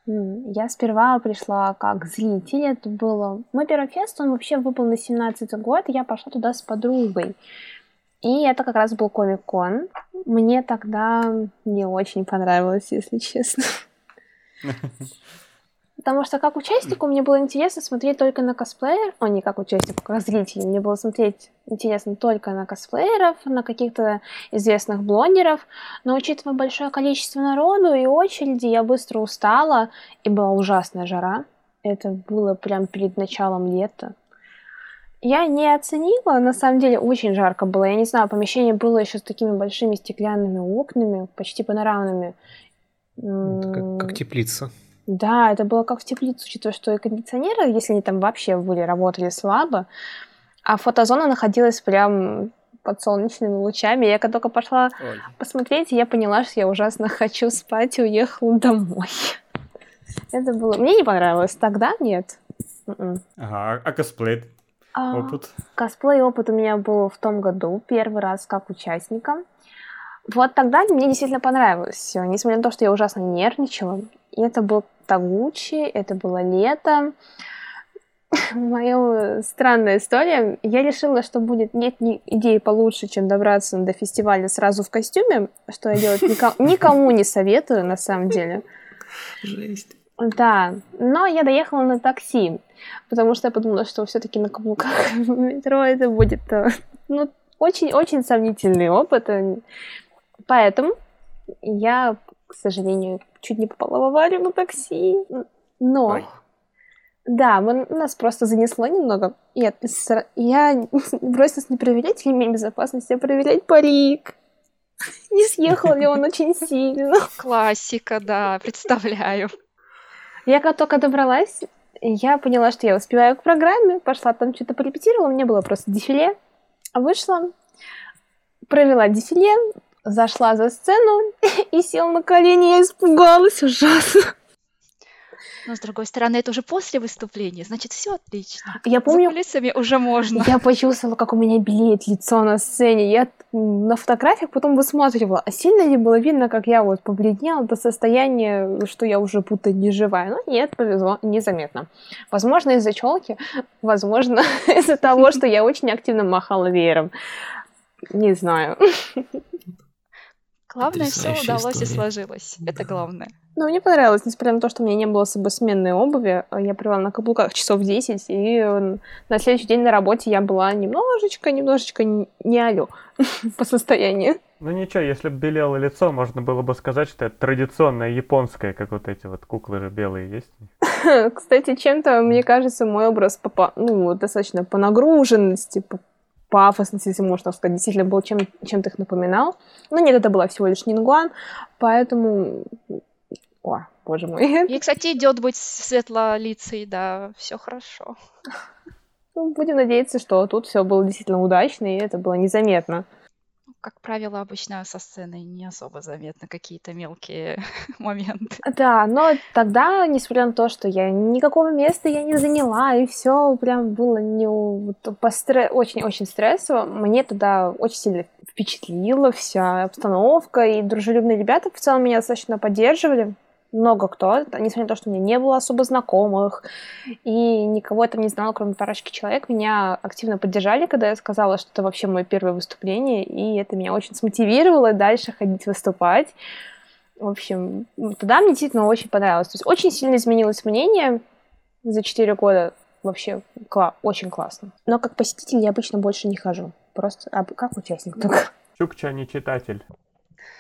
Я сперва пришла как зритель, это было... Мой первый фест, он вообще выпал на 17 год, и я пошла туда с подругой. И это как раз был Комик-кон. Мне тогда не очень понравилось, если честно. Потому что как участнику мне было интересно смотреть только на косплеер, о, не как участнику, как зритель. Мне было смотреть интересно только на косплееров, на каких-то известных блогеров. Но учитывая большое количество народу и очереди, я быстро устала, и была ужасная жара. Это было прям перед началом лета. Я не оценила, на самом деле очень жарко было. Я не знаю, помещение было еще с такими большими стеклянными окнами, почти панорамными.
Это как, как теплица.
да, это было как в теплице, учитывая, что и кондиционеры, если они там вообще были, работали слабо, а фотозона находилась прям под солнечными лучами. Я когда только пошла посмотреть, я поняла, что я ужасно хочу спать и уехала домой. Это было... Мне не понравилось. Тогда нет. М-м.
Ага, а- а косплей
А,
опыт?
Косплей опыт у меня был в том году, первый раз как участника. Вот тогда мне действительно понравилось все, несмотря на то, что я ужасно нервничала. И это был Тагучи, это было лето. Моя странная история. Я решила, что будет нет ни идеи получше, чем добраться до фестиваля сразу в костюме, что я делать никому, никому не советую, на самом деле.
Жесть.
Да, но я доехала на такси, потому что я подумала, что все-таки на каблуках в метро это будет э, ну, очень-очень сомнительный опыт. э, Поэтому я, к сожалению, чуть не попала в аварию на такси. Но,
Ой.
да, мы- нас просто занесло немного. Я, я бросилась не проверять ремень безопасности, а проверять парик. Не съехал ли он очень сильно.
Классика, да, представляю.
Я как только добралась, я поняла, что я успеваю к программе, пошла там что-то порепетировала, у меня было просто дефиле. Вышла, провела дефиле, зашла за сцену и села на колени, я испугалась ужасно.
Но, с другой стороны, это уже после выступления, значит, все отлично.
Я
За
помню,
кулисами уже можно.
я почувствовала, как у меня белеет лицо на сцене. Я на фотографиях потом высматривала, а сильно ли было видно, как я вот побледнела до состояния, что я уже будто не живая. Ну, нет, повезло, незаметно. Возможно, из-за челки, возможно, из-за того, что я очень активно махала веером. Не знаю.
Главное, все удалось и
история.
сложилось. Это главное.
Но мне понравилось, несмотря на то, что у меня не было с собой сменной обуви. Я провела на каблуках часов 10, и э, на следующий день на работе я была немножечко, немножечко не алё по состоянию.
Ну ничего, если бы белело лицо, можно было бы сказать, что это традиционное японское, как вот эти вот куклы же белые есть.
Кстати, чем-то, мне кажется, мой образ по, по- ну, достаточно по нагруженности, по пафосности, если можно так сказать, действительно был чем, чем-то их напоминал. Но нет, это была всего лишь Нингуан, поэтому... О, боже мой.
И, кстати, идет быть светлолицей, да, все хорошо.
Ну, Будем надеяться, что тут все было действительно удачно, и это было незаметно.
Как правило, обычно со сцены не особо заметны какие-то мелкие моменты.
Да, но тогда, несмотря на то, что я никакого места я не заняла, и все прям было не очень-очень стрессово, мне тогда очень сильно впечатлила вся обстановка, и дружелюбные ребята в целом меня достаточно поддерживали. Много кто, несмотря на то, что у меня не было особо знакомых, и никого я там не знала, кроме парочки человек, меня активно поддержали, когда я сказала, что это вообще мое первое выступление, и это меня очень смотивировало дальше ходить выступать. В общем, тогда мне действительно очень понравилось. То есть очень сильно изменилось мнение за 4 года. Вообще кла- очень классно. Но как посетитель я обычно больше не хожу. Просто а, как участник только.
Чукча не читатель.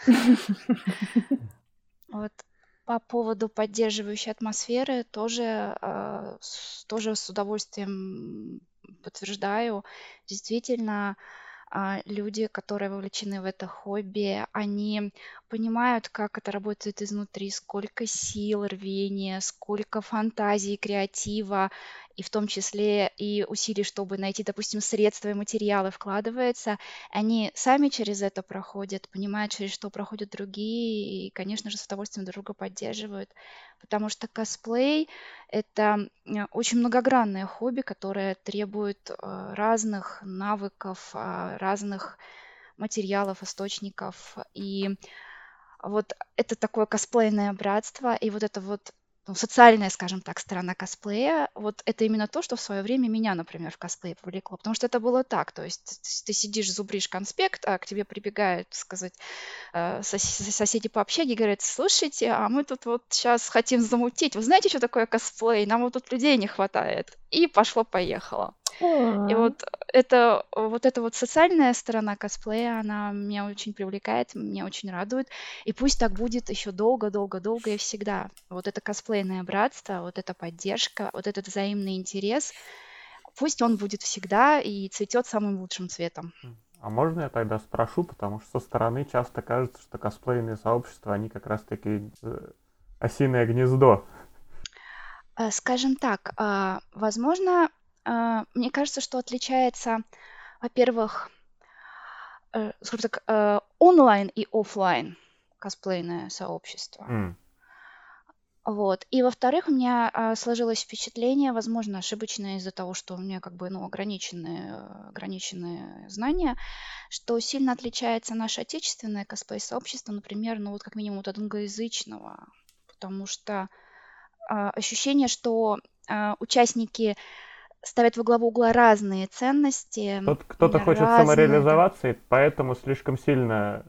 Вот по поводу поддерживающей атмосферы тоже, э, тоже с удовольствием подтверждаю. Действительно, а, люди, которые вовлечены в это хобби, они понимают, как это работает изнутри, сколько сил, рвения, сколько фантазии, креатива, и в том числе и усилий, чтобы найти, допустим, средства и материалы вкладывается. Они сами через это проходят, понимают, через что проходят другие, и, конечно же, с удовольствием друг друга поддерживают. Потому что косплей — это э, очень многогранное хобби, которое требует э, разных навыков, а, разных материалов, источников. И вот это такое косплейное братство, и вот это вот ну, социальная, скажем так, сторона косплея, вот это именно то, что в свое время меня, например, в косплей повлекло. Потому что это было так, то есть ты сидишь, зубришь конспект, а к тебе прибегают, сказать, э, сос- соседи по общаге, говорят, слушайте, а мы тут вот сейчас хотим замутить. Вы знаете, что такое косплей? Нам вот тут людей не хватает. И пошло-поехало. И вот это вот эта вот социальная сторона косплея, она меня очень привлекает, меня очень радует. И пусть так будет еще долго-долго-долго и всегда. Вот это косплейное братство, вот эта поддержка, вот этот взаимный интерес, пусть он будет всегда и цветет самым лучшим цветом.
А можно я тогда спрошу, потому что со стороны часто кажется, что косплейные сообщества, они как раз-таки э, осиное гнездо.
Э, Скажем так, а, возможно, мне кажется, что отличается, во-первых, э, скажем так, э, онлайн и офлайн косплейное сообщество.
М,
Вот. И во-вторых, у меня а, сложилось впечатление, возможно, ошибочное из-за того, что у меня как бы ну, ограниченные, э, ограниченные знания, что сильно отличается наше отечественное косплей-сообщество, например, ну вот как минимум от англоязычного, потому что а, ощущение, что а, участники ставят во главу угла разные ценности,
Кто- Кто-то хочет
разные,
самореализоваться, и поэтому слишком сильно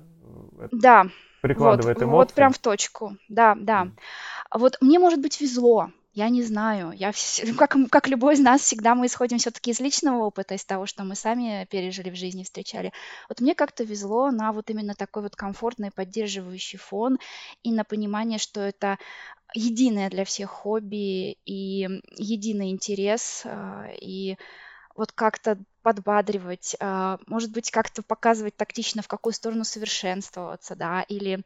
э,
Да,
прикладывает
вот,
эмоции.
вот прям в точку, да, да. Вот мне, может быть, везло, я не знаю. Я, вс- как, как любой из нас, всегда мы исходим все-таки из личного опыта, из того, что мы сами пережили в жизни, встречали. Вот мне как-то везло на вот именно такой вот комфортный, поддерживающий фон и на понимание, что это единое для всех хобби и единый интерес, а, и вот как-то подбадривать, а, может быть, как-то показывать тактично, в какую сторону совершенствоваться, да, или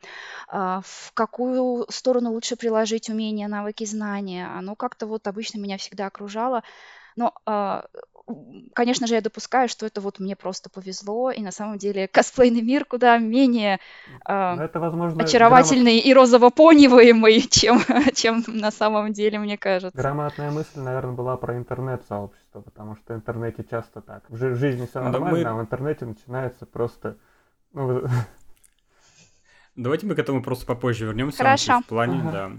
а, в какую сторону лучше приложить умения, навыки, знания. Оно как-то вот обычно меня всегда окружало. Но, а, конечно же, я допускаю, что это вот мне просто повезло, и на самом деле косплейный мир куда менее
Но это, возможно, грамот-
очаровательный и розово-пониваемый, чем, чем на самом деле, мне кажется.
Грамотная мысль, наверное, была про интернет-сообщество, потому что в интернете часто так. В жи- жизни все
Да
нормально,
мы-
а в интернете начинается просто... ну,
Давайте мы к этому просто попозже вернемся.
Хорошо.
В плане,
Ага.
да.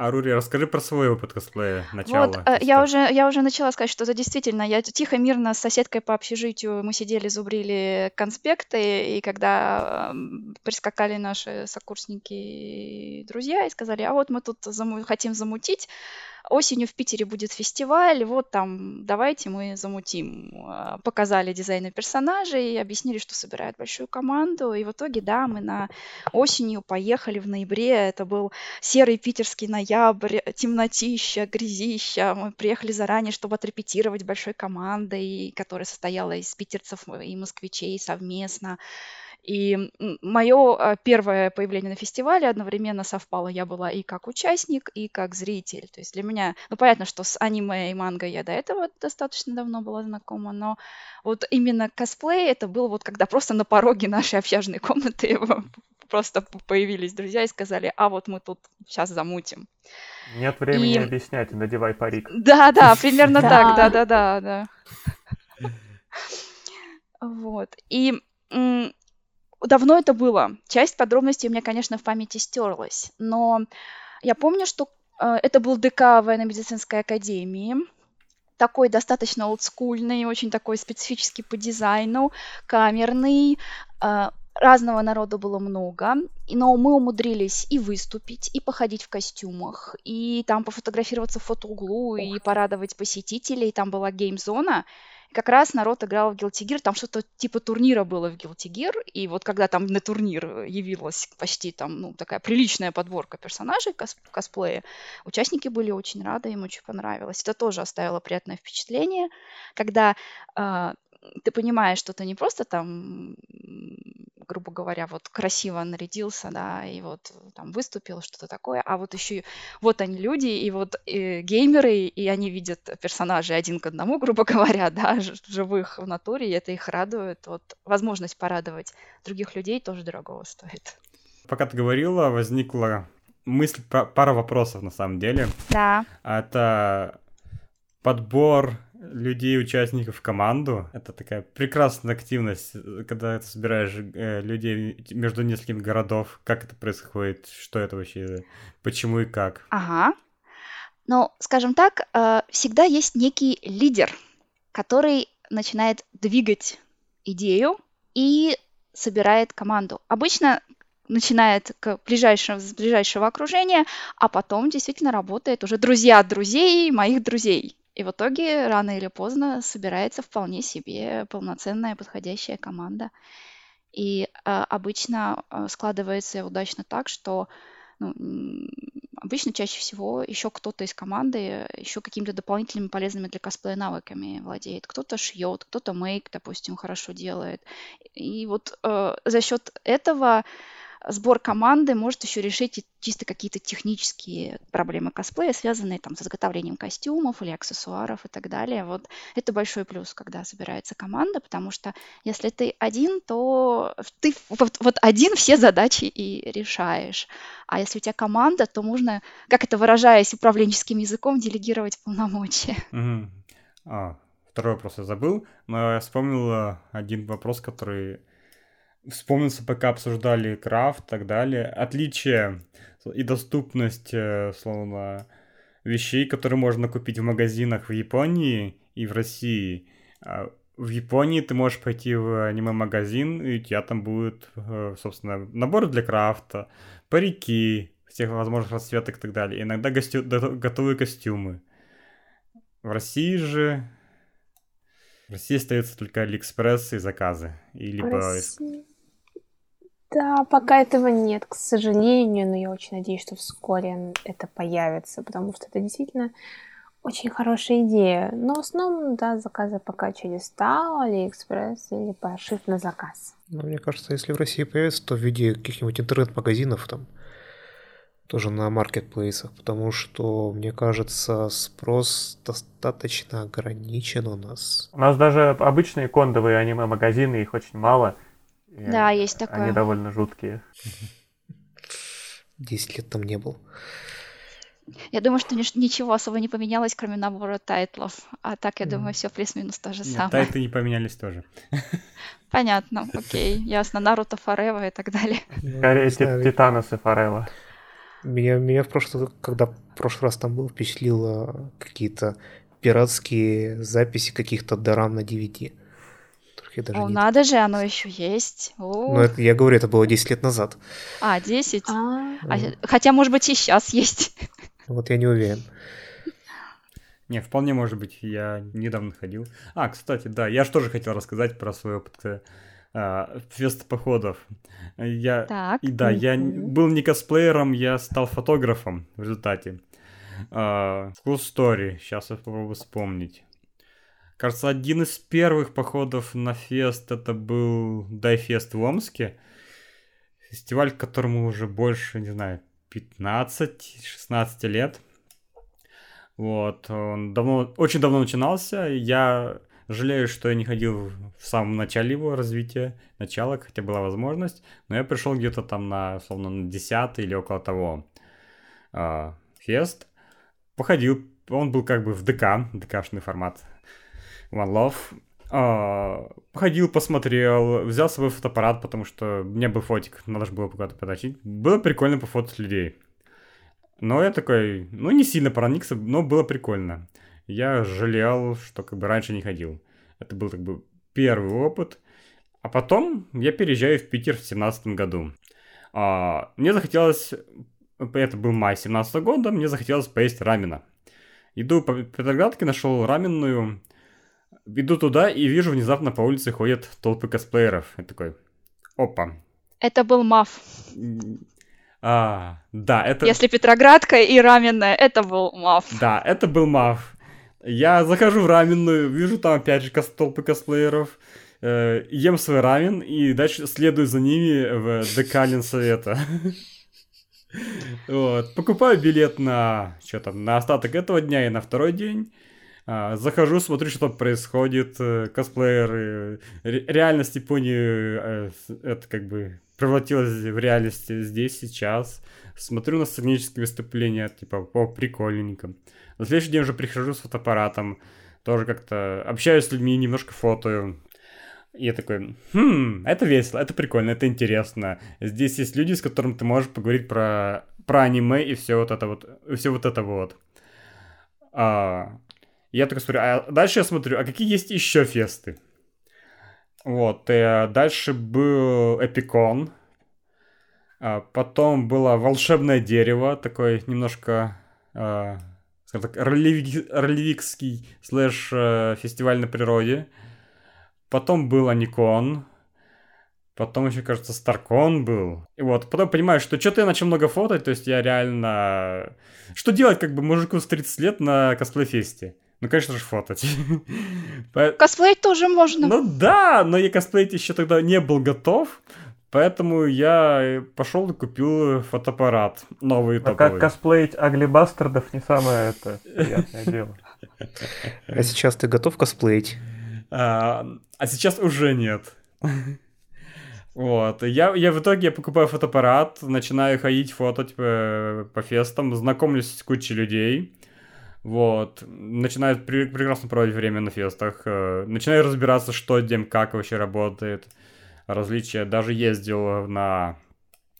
А, Рури, расскажи про свой опыт косплея, начало.
Вот, э, я уже, я уже начала сказать, что это действительно, я тихо, мирно с соседкой по общежитию, мы сидели, зубрили конспекты, и когда эм, прискакали наши сокурсники и друзья и сказали, а вот мы тут заму- хотим замутить, осенью в Питере будет фестиваль, вот там давайте мы замутим. А, Показали дизайны персонажей, объяснили, что собирают большую команду, и в итоге, да, мы на осенью поехали в ноябре, это был серый питерский ноябрь, темнотища, грязища. Мы приехали заранее, чтобы отрепетировать большой командой, которая состояла из питерцев и москвичей совместно. И мое первое появление на фестивале одновременно совпало. Я была и как участник, и как зритель. То есть для меня, ну понятно, что с аниме и манго я до этого достаточно давно была знакома, но вот именно косплей это было вот когда просто на пороге нашей общажной комнаты просто появились друзья и сказали, а вот мы тут сейчас замутим.
Нет времени
И-
объяснять, надевай парик.
Да, да, примерно так, да, да, да, да. Вот. И давно это было. Часть подробностей у меня, конечно, в памяти стерлась, но Я помню, что э, это был ДК военно-медицинской академии, такой достаточно олдскульный, очень такой специфический по дизайну, камерный, э, разного народа было много, но мы умудрились и выступить, и походить в костюмах, и там пофотографироваться в фотоуглу, и порадовать посетителей. Там была гейм-зона, как раз народ играл в Guilty Gear, там что-то типа турнира было в Guilty Gear, и вот когда там на турнир явилась почти там, ну, такая приличная подборка персонажей кос косплея, участники были очень рады, им очень понравилось. Это тоже оставило приятное впечатление, когда э, ты понимаешь, что ты не просто там грубо говоря, вот красиво нарядился, да, и вот там выступил, что-то такое, а вот еще вот они люди, и вот и э, геймеры, и они видят персонажей один к одному, грубо говоря, да, живых в натуре, и это их радует. Вот возможность порадовать других людей тоже дорогого стоит.
Пока ты говорила, возникла мысль, пара вопросов на самом деле.
Да.
Это подбор людей, участников в команду. Это такая прекрасная активность, когда ты собираешь э, людей между несколькими городов. Как это происходит? Что это вообще? Почему и как?
Ага. Ну, скажем так, э, всегда есть некий лидер, который начинает двигать идею и собирает команду. Обычно начинает к ближайшему, с ближайшего окружения, а потом действительно работает уже друзья друзей, моих друзей. И в итоге рано или поздно собирается вполне себе полноценная подходящая команда. И а, обычно а, складывается удачно так, что ну, обычно чаще всего еще кто-то из команды еще какими-то дополнительными полезными для косплея навыками владеет. Кто-то шьет, кто-то мейк, допустим, хорошо делает. И вот э, за счет этого сбор команды может еще решить чисто какие-то технические проблемы косплея, связанные там с изготовлением костюмов или аксессуаров и так далее. Вот это большой плюс, когда собирается команда, потому что если ты один, то ты вот, вот один все задачи и решаешь. А если у тебя команда, то можно, как это выражаясь управленческим языком, делегировать полномочия.
Угу. А, второй вопрос я забыл, но я вспомнил один вопрос, который вспомнился, пока обсуждали крафт и так далее. Отличие и доступность, э, словно, вещей, которые можно купить в магазинах в Японии и в России. А в Японии ты можешь пойти в аниме-магазин, и у тебя там будет, э, собственно, набор для крафта, парики, всех возможных расцветок и так далее. Иногда гостю... готовые костюмы. В России же... В России остается только Алиэкспресс и заказы. И либо...
Россия... Да, пока этого нет, к сожалению, но я очень надеюсь, что вскоре это появится, потому что это действительно очень хорошая идея. Но в основном, да, заказы пока через Тао, Алиэкспресс или пошив на заказ.
Ну, мне кажется, если в России появится, то в виде каких-нибудь интернет-магазинов там, тоже на маркетплейсах, потому что, мне кажется, спрос достаточно ограничен у нас.
У нас даже обычные кондовые аниме-магазины, их очень мало –
да, есть такое.
Они довольно жуткие.
Десять лет там не был.
Я думаю, что ничего особо не поменялось, кроме набора тайтлов. А так, я думаю, все плюс-минус то же самое.
Тайты не поменялись тоже.
Понятно, окей. Ясно. Наруто Форева и так далее.
Эти Титаносы Форева.
Меня, меня в прошлый, когда в прошлый раз там был, впечатлило какие-то пиратские записи каких-то дарам на DVD
я даже О, не... надо же, оно еще есть.
О. Ну, это, я говорю, это было 10 лет назад.
А, 10? А, а, хотя, может быть, и сейчас есть.
Вот я не уверен.
Не, вполне может быть, я недавно ходил. А, кстати, да, я же тоже хотел рассказать про свой опыт э, а, фест походов. Я,
так.
И да, я был не косплеером, я стал фотографом в результате. Uh, cool story, сейчас я попробую вспомнить. Кажется, один из первых походов на фест это был Дайфест в Омске. Фестиваль, которому уже больше, не знаю, 15-16 лет. Вот, он давно, очень давно начинался. Я жалею, что я не ходил в самом начале его развития, начала, хотя была возможность. Но я пришел где-то там на, условно, на 10 или около того э, фест. Походил, он был как бы в ДК, ДКшный формат One Love. А, ходил, посмотрел, взял свой фотоаппарат, потому что мне был фотик, надо же было куда-то потащить. Было прикольно пофотать людей. Но я такой, ну, не сильно проникся, но было прикольно. Я жалел, что как бы раньше не ходил. Это был как бы первый опыт. А потом я переезжаю в Питер в семнадцатом году. А, мне захотелось, это был май 17 года, мне захотелось поесть рамена. Иду по Петроградке, нашел раменную, иду туда и вижу внезапно по улице ходят толпы косплееров. Я такой, опа.
Это был Маф.
А, да, это...
Если Петроградка и раменная, это был Маф.
Да, это был Маф. Я захожу в раменную, вижу там опять же толпы косплееров, э, ем свой рамен и дальше следую за ними в ДК совета. Вот. Покупаю билет на что там, на остаток этого дня и на второй день. А, захожу, смотрю, что там происходит. э, Косплееры. Ре- реальность Японии э, это как бы превратилась в реальность здесь, сейчас. Смотрю на сценические выступления, типа, о, прикольненько. На следующий день уже прихожу с фотоаппаратом, тоже как-то общаюсь с людьми, немножко фотою. И я такой, хм, это весело, это прикольно, это интересно. Здесь есть люди, с которыми ты можешь поговорить про, про аниме и все вот это вот, и все вот это вот. А, я такой смотрю, а дальше я смотрю, а какие есть еще фесты? Вот, э, дальше был Эпикон, а потом было волшебное дерево, такой немножко, э, скажем так, ролеви- ролевикский slash э, фестиваль на природе. Потом был Аникон. Потом еще, кажется, Старкон был. И вот, потом понимаю, что что-то я начал много фотать, то есть я реально... Что делать, как бы, мужику с 30 лет на косплей-фесте? Ну, конечно же, фотать.
Косплеить тоже можно.
ну да, но я косплеить еще тогда не был готов, поэтому я пошел и купил фотоаппарат новый
А как
топовый.
косплеить аглибастардов не самое это приятное дело.
А сейчас ты готов косплеить?
А, а сейчас уже нет. Вот. Я, я в итоге я покупаю фотоаппарат, начинаю ходить фототь по, по фестам, знакомлюсь с кучей людей. Вот. Начинаю пре- прекрасно проводить время на фестах. э, Начинаю разбираться, что, где, как вообще работает. Различия. Даже ездил на...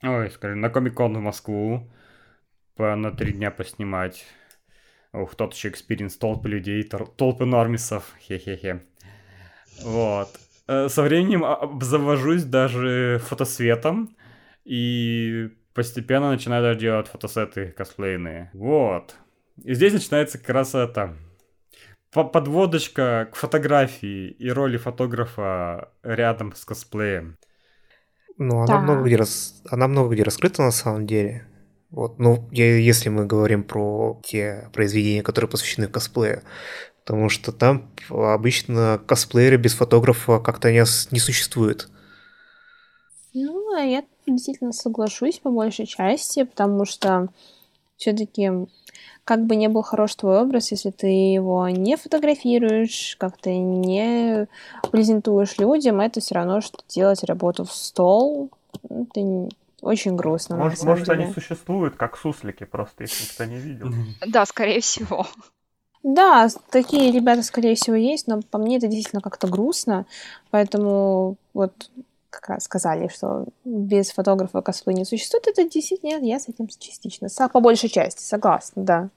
Ой, скажем, на Комик-кон в Москву. По, на три дня поснимать. Ух, тот еще experience, толпы людей, толпы нормисов. Хе-хе-хе. Вот. Э, Со временем а- обзавожусь даже фотосветом и постепенно начинаю даже делать фотосеты косплейные. Вот. И здесь начинается как раз это подводочка к фотографии и роли фотографа рядом с косплеем.
Ну, она
Так.
много где рас... она много где раскрыта на самом деле. Вот, ну, я- если мы говорим про те произведения, которые посвящены косплею, потому что там обычно косплееры без фотографа как-то не, не существует.
Ну, а я действительно соглашусь по большей части, потому что все-таки как бы не был хорош твой образ, если ты его не фотографируешь, как ты не презентуешь людям, это все равно, что делать работу в стол. Это не- очень грустно,
Может, может они существуют как суслики, просто их никто не видел.
Да, скорее всего.
Да, такие ребята, скорее всего, есть, но по мне это действительно как-то грустно, поэтому вот сказали, что без фотографа косплей не существует, это действительно, нет, я с этим частично, по большей части, согласна, да.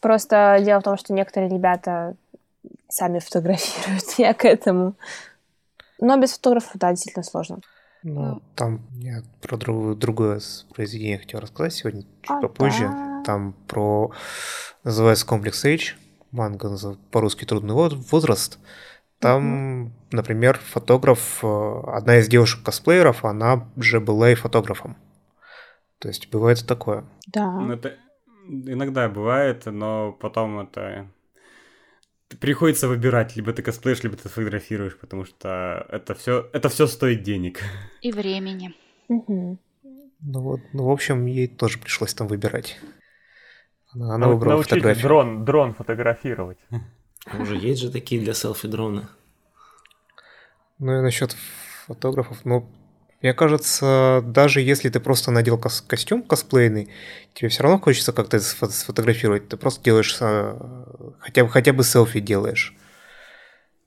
Просто дело в том, что некоторые ребята сами фотографируют, я к этому. Но без фотографов, да, действительно сложно.
Ну,
Ну.
там я про другое, другое произведение хотел рассказать сегодня, чуть
А,
попозже.
да.
Там про... Называется комплекс H. Манга по-русски «Трудный во- возраст». Там, например, фотограф, э, одна из девушек-косплееров, она же была и фотографом. То есть бывает такое.
Да.
Ну, это иногда бывает, но потом это... Приходится выбирать, либо ты косплеишь, либо ты фотографируешь, потому что это все, это все стоит денег.
И времени.
Мгм.
Ну вот, ну, в общем, ей тоже пришлось там выбирать. Она, она выбрала
Научить
фотографию.
дрон, дрон фотографировать.
Уже есть же такие для селфи-дрона.
Ну и насчет фотографов, ну, мне кажется, даже если ты просто надел кос- костюм косплейный, тебе все равно хочется как-то сфо- сфотографировать. Ты просто делаешь, э, хотя бы, хотя бы селфи делаешь.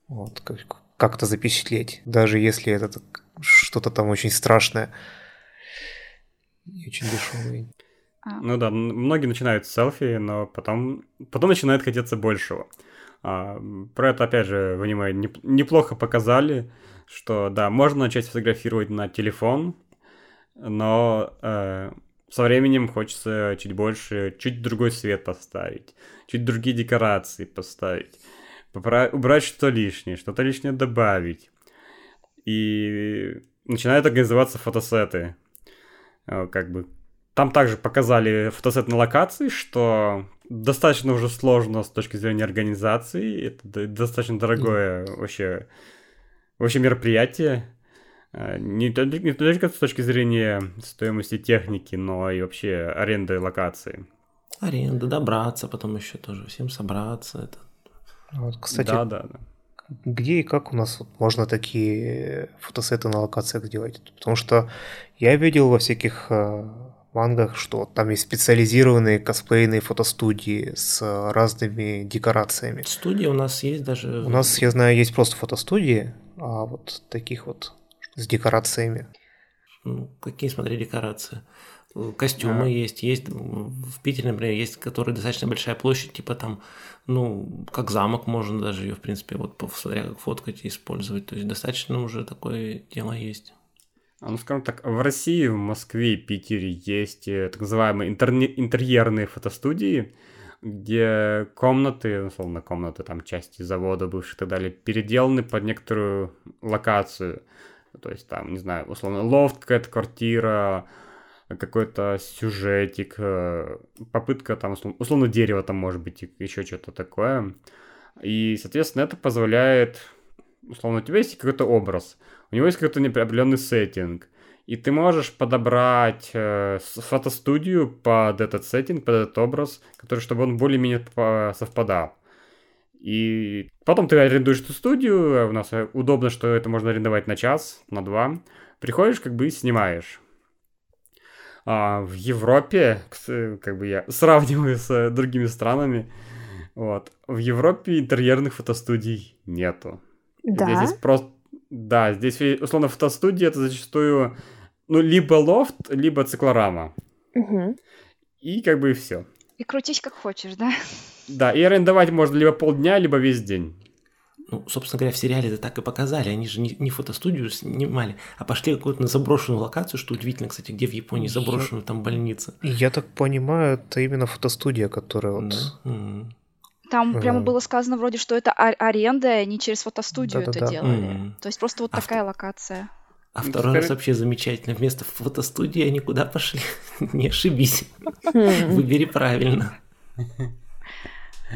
Вот, как- как-то запечатлеть. Даже если это что-то там очень страшное. И очень дешевое.
А.
Ну да, многие начинают с селфи, но потом, потом начинает хотеться большего. А, про это, опять же, в аниме неп- неплохо показали, что да, можно начать фотографировать на телефон, но э, со временем хочется чуть больше, чуть другой свет поставить, чуть другие декорации поставить, попра- убрать что лишнее, что-то лишнее добавить. И начинают организоваться фотосеты. Э, Как бы там также показали фотосет на локации, что достаточно уже сложно с точки зрения организации. Это достаточно дорогое вообще, вообще мероприятие. Э, Не только, не только с точки зрения стоимости техники, но и вообще аренды локации.
Аренда, добраться, потом еще тоже всем собраться. Это...
Вот, кстати,
да, да, да.
где и как у нас вот можно такие фотосеты на локациях делать? Потому что я видел во всяких э, мангах, что там есть специализированные косплейные фотостудии с разными декорациями.
Студия у нас есть даже...
У нас, я знаю, есть просто фотостудии, а вот таких вот с декорациями.
Ну, какие, смотри, декорации. Костюмы
А.
есть, есть в Питере, например, есть, которые достаточно большая площадь, типа там, ну, как замок можно даже ее, в принципе, вот смотря как фоткать и использовать. То есть достаточно уже такое дело есть.
А, Ну, скажем так, в России, в Москве и Питере есть э, так называемые интерне- интерьерные фотостудии, где комнаты, условно, комнаты, там, части завода бывших и так далее, переделаны под некоторую локацию. То есть там, не знаю, условно, лофт, какая-то квартира, какой-то сюжетик, э, попытка там, условно, условно дерево там может быть, и еще что-то такое. И, соответственно, это позволяет, условно, у тебя есть какой-то образ, у него есть какой-то определенный сеттинг, и ты можешь подобрать э, фотостудию под этот сеттинг, под этот образ, который, чтобы он более-менее совпадал. И потом ты арендуешь эту студию, а у нас э, удобно, что это можно арендовать на час, на два. Приходишь, как бы, и снимаешь. А в Европе, как бы я сравниваю с э, другими странами, вот, в Европе интерьерных фотостудий нету. Здесь
Да?
есть просто... Да, здесь, э, условно, фотостудия это зачастую, ну, либо лофт, либо циклорама.
Мгм.
И как бы все.
И крутись как хочешь, да?
Да, и арендовать можно либо полдня, либо весь день.
Ну, собственно говоря, в сериале это так и показали. Они же не, не фотостудию снимали, а пошли какую-то на заброшенную локацию, что удивительно, кстати, где в Японии
Я-
заброшенная там больница.
И Я так понимаю, это именно фотостудия, которая вот...
Да.
Там прямо было сказано вроде, что это а- аренда, и они через фотостудию это
Да-да-да.
делали.
М.
То есть просто вот
А в-
такая локация.
А второй
теперь-
раз вообще замечательно. Вместо фотостудии они куда пошли? Не ошибись.
Хм.
Выбери правильно.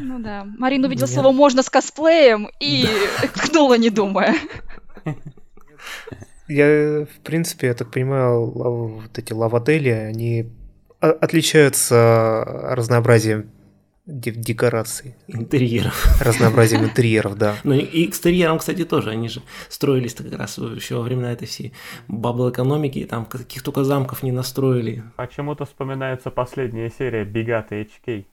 Ну да. Марина увидела слово «можно» с косплеем и ткнула, не думая.
Я, в принципе, я так понимаю, вот эти лавадели, они отличаются разнообразием декораций,
Интерьеров.
разнообразием интерьеров, да.
Ну и- экстерьером, кстати, тоже. Они же строились как раз еще во времена этой всей бабл экономики. И там каких только замков не настроили.
Почему-то вспоминается последняя серия Бигата HK.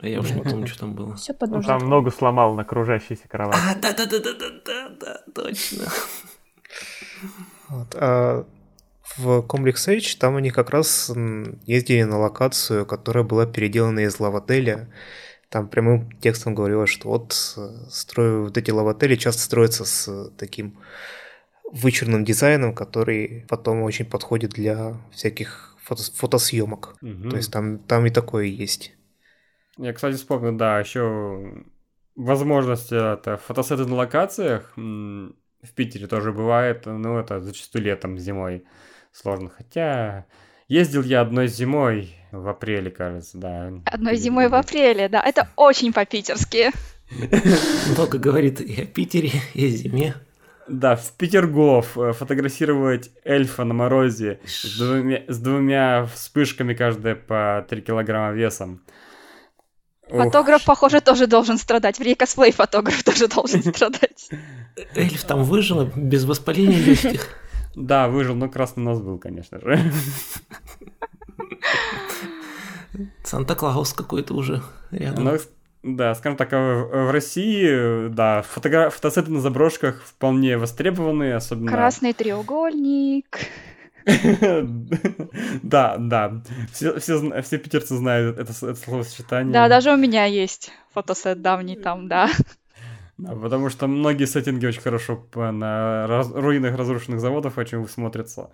А я уже не помню, что там было.
Все под
Он там ногу сломал на кружащейся кровати.
А, да-да-да-да-да-да, точно.
Вот, а в Complex Age там они как раз ездили на локацию, которая была переделана из лавотеля. Там прямым текстом говорилось, что вот э, строю вот эти лавотели часто строятся с э, таким вычурным дизайном, который потом очень подходит для всяких фото- фотосъемок.
Мгм.
То есть там, там и такое есть.
Я, кстати, вспомнил, да, еще возможность это фотосеты на локациях в Питере тоже бывает, ну, это зачастую летом, зимой сложно. Хотя ездил я одной зимой в апреле, кажется, да.
Одной зимой в апреле, да. Это очень по-питерски.
Много говорит и о Питере, и о зиме.
Да, в Петергоф э, фотографировать эльфа на морозе с двумя, с двумя вспышками каждая по 3 килограмма весом. Ух,
Фотограф, похоже, тоже должен страдать. Вернее, косплей-фотограф тоже должен страдать.
Эльф там выжил без воспаления легких.
Да, выжил, но красный нос был, конечно же.
Санта-Клаус какой-то уже рядом.
Ну, с- да, скажем так, а в, в России, да, фотогра- фотосеты на заброшках вполне востребованы, особенно...
Красный треугольник.
Да, да. Все, все, все питерцы знают это, это словосочетание.
Да, даже у меня есть фотосет давний там, да.
Да, потому что многие сеттинги очень хорошо на раз, руинах разрушенных заводов очень смотрятся.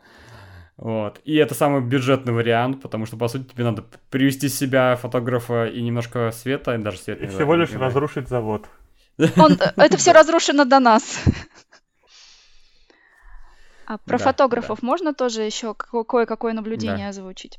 Вот. И это самый бюджетный вариант, потому что, по сути, тебе надо привести себя, фотографа и немножко света, и даже света.
И всего лишь разрушить завод.
Он, это все разрушено до нас. А про да, фотографов да. можно тоже еще кое-какое наблюдение да. озвучить?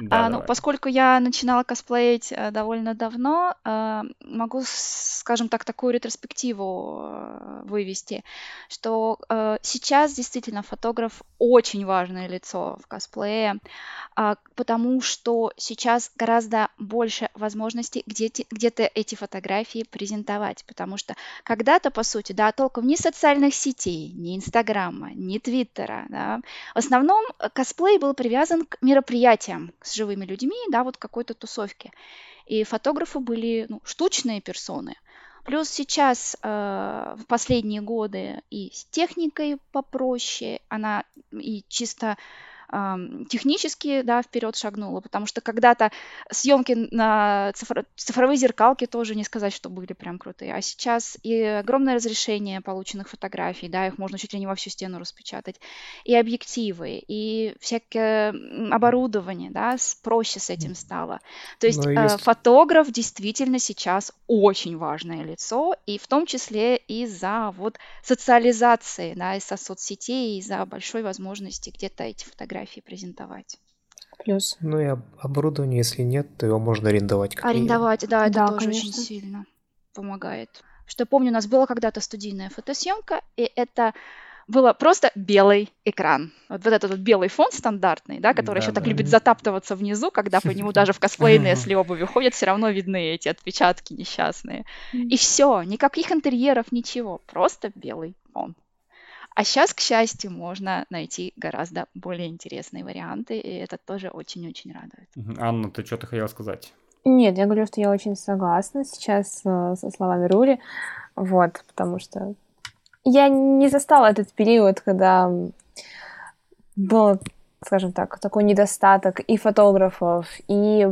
Да, а, ну, поскольку я начинала косплеить э, довольно давно, э, могу, скажем так, такую ретроспективу э, вывести, что сейчас действительно фотограф очень важное лицо в косплее, а, потому что сейчас гораздо больше возможностей где-то, эти фотографии презентовать, потому что когда-то, по сути, да, толком ни социальных сетей, ни Инстаграма, ни Твиттера, да, в основном э, косплей был привязан к мероприятиям с живыми людьми, да, вот какой-то тусовке. И фотографы были ну, штучные персоны. Плюс сейчас э, в последние годы и с техникой попроще, она и чисто технически, да, вперед шагнула, потому что когда-то съемки на цифро- цифровые зеркалки тоже не сказать, что были прям крутые, а сейчас и огромное разрешение полученных фотографий, да, их можно чуть ли не во всю стену распечатать, и объективы, и всякое оборудование, да, проще с этим стало. То есть э, есть... фотограф действительно сейчас очень важное лицо, и в том числе из-за вот социализации, да, из-за соцсетей, из-за большой возможности где-то эти фотографии фотографии презентовать.
Плюс. Ну и оборудование, если нет, то его можно арендовать.
Арендовать, да, это да, тоже конечно. очень сильно помогает. Что я помню, у нас была когда-то студийная фотосъемка, и это было просто белый экран. Вот, вот этот вот белый фон стандартный, да, который да, еще да. так любит затаптываться внизу, когда по нему даже в косплейные с обуви ходят, все равно видны эти отпечатки несчастные. И все, никаких интерьеров, ничего, просто белый фон. А сейчас, к счастью, можно найти гораздо более интересные варианты, и это тоже очень-очень радует.
Анна, ты что-то хотела сказать?
Нет, я говорю, что я очень согласна сейчас э, со словами Рули, вот, потому что я не застала этот период, когда был, скажем так, такой недостаток и фотографов, и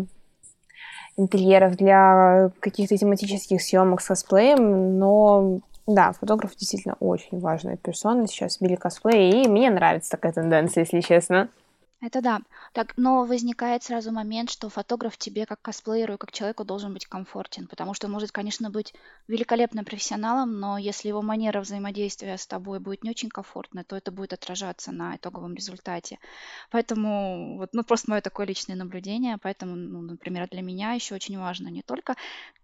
интерьеров для каких-то тематических съемок с косплеем, но да, фотограф действительно очень важная персона сейчас в мире косплея, и мне нравится такая тенденция, если честно.
Это да. Так, но возникает сразу момент, что фотограф тебе как косплееру и как человеку должен быть комфортен, потому что может, конечно, быть великолепным профессионалом, но если его манера взаимодействия с тобой будет не очень комфортная, то это будет отражаться на итоговом результате. Поэтому, вот, ну, просто мое такое личное наблюдение, поэтому, ну, например, для меня еще очень важно не только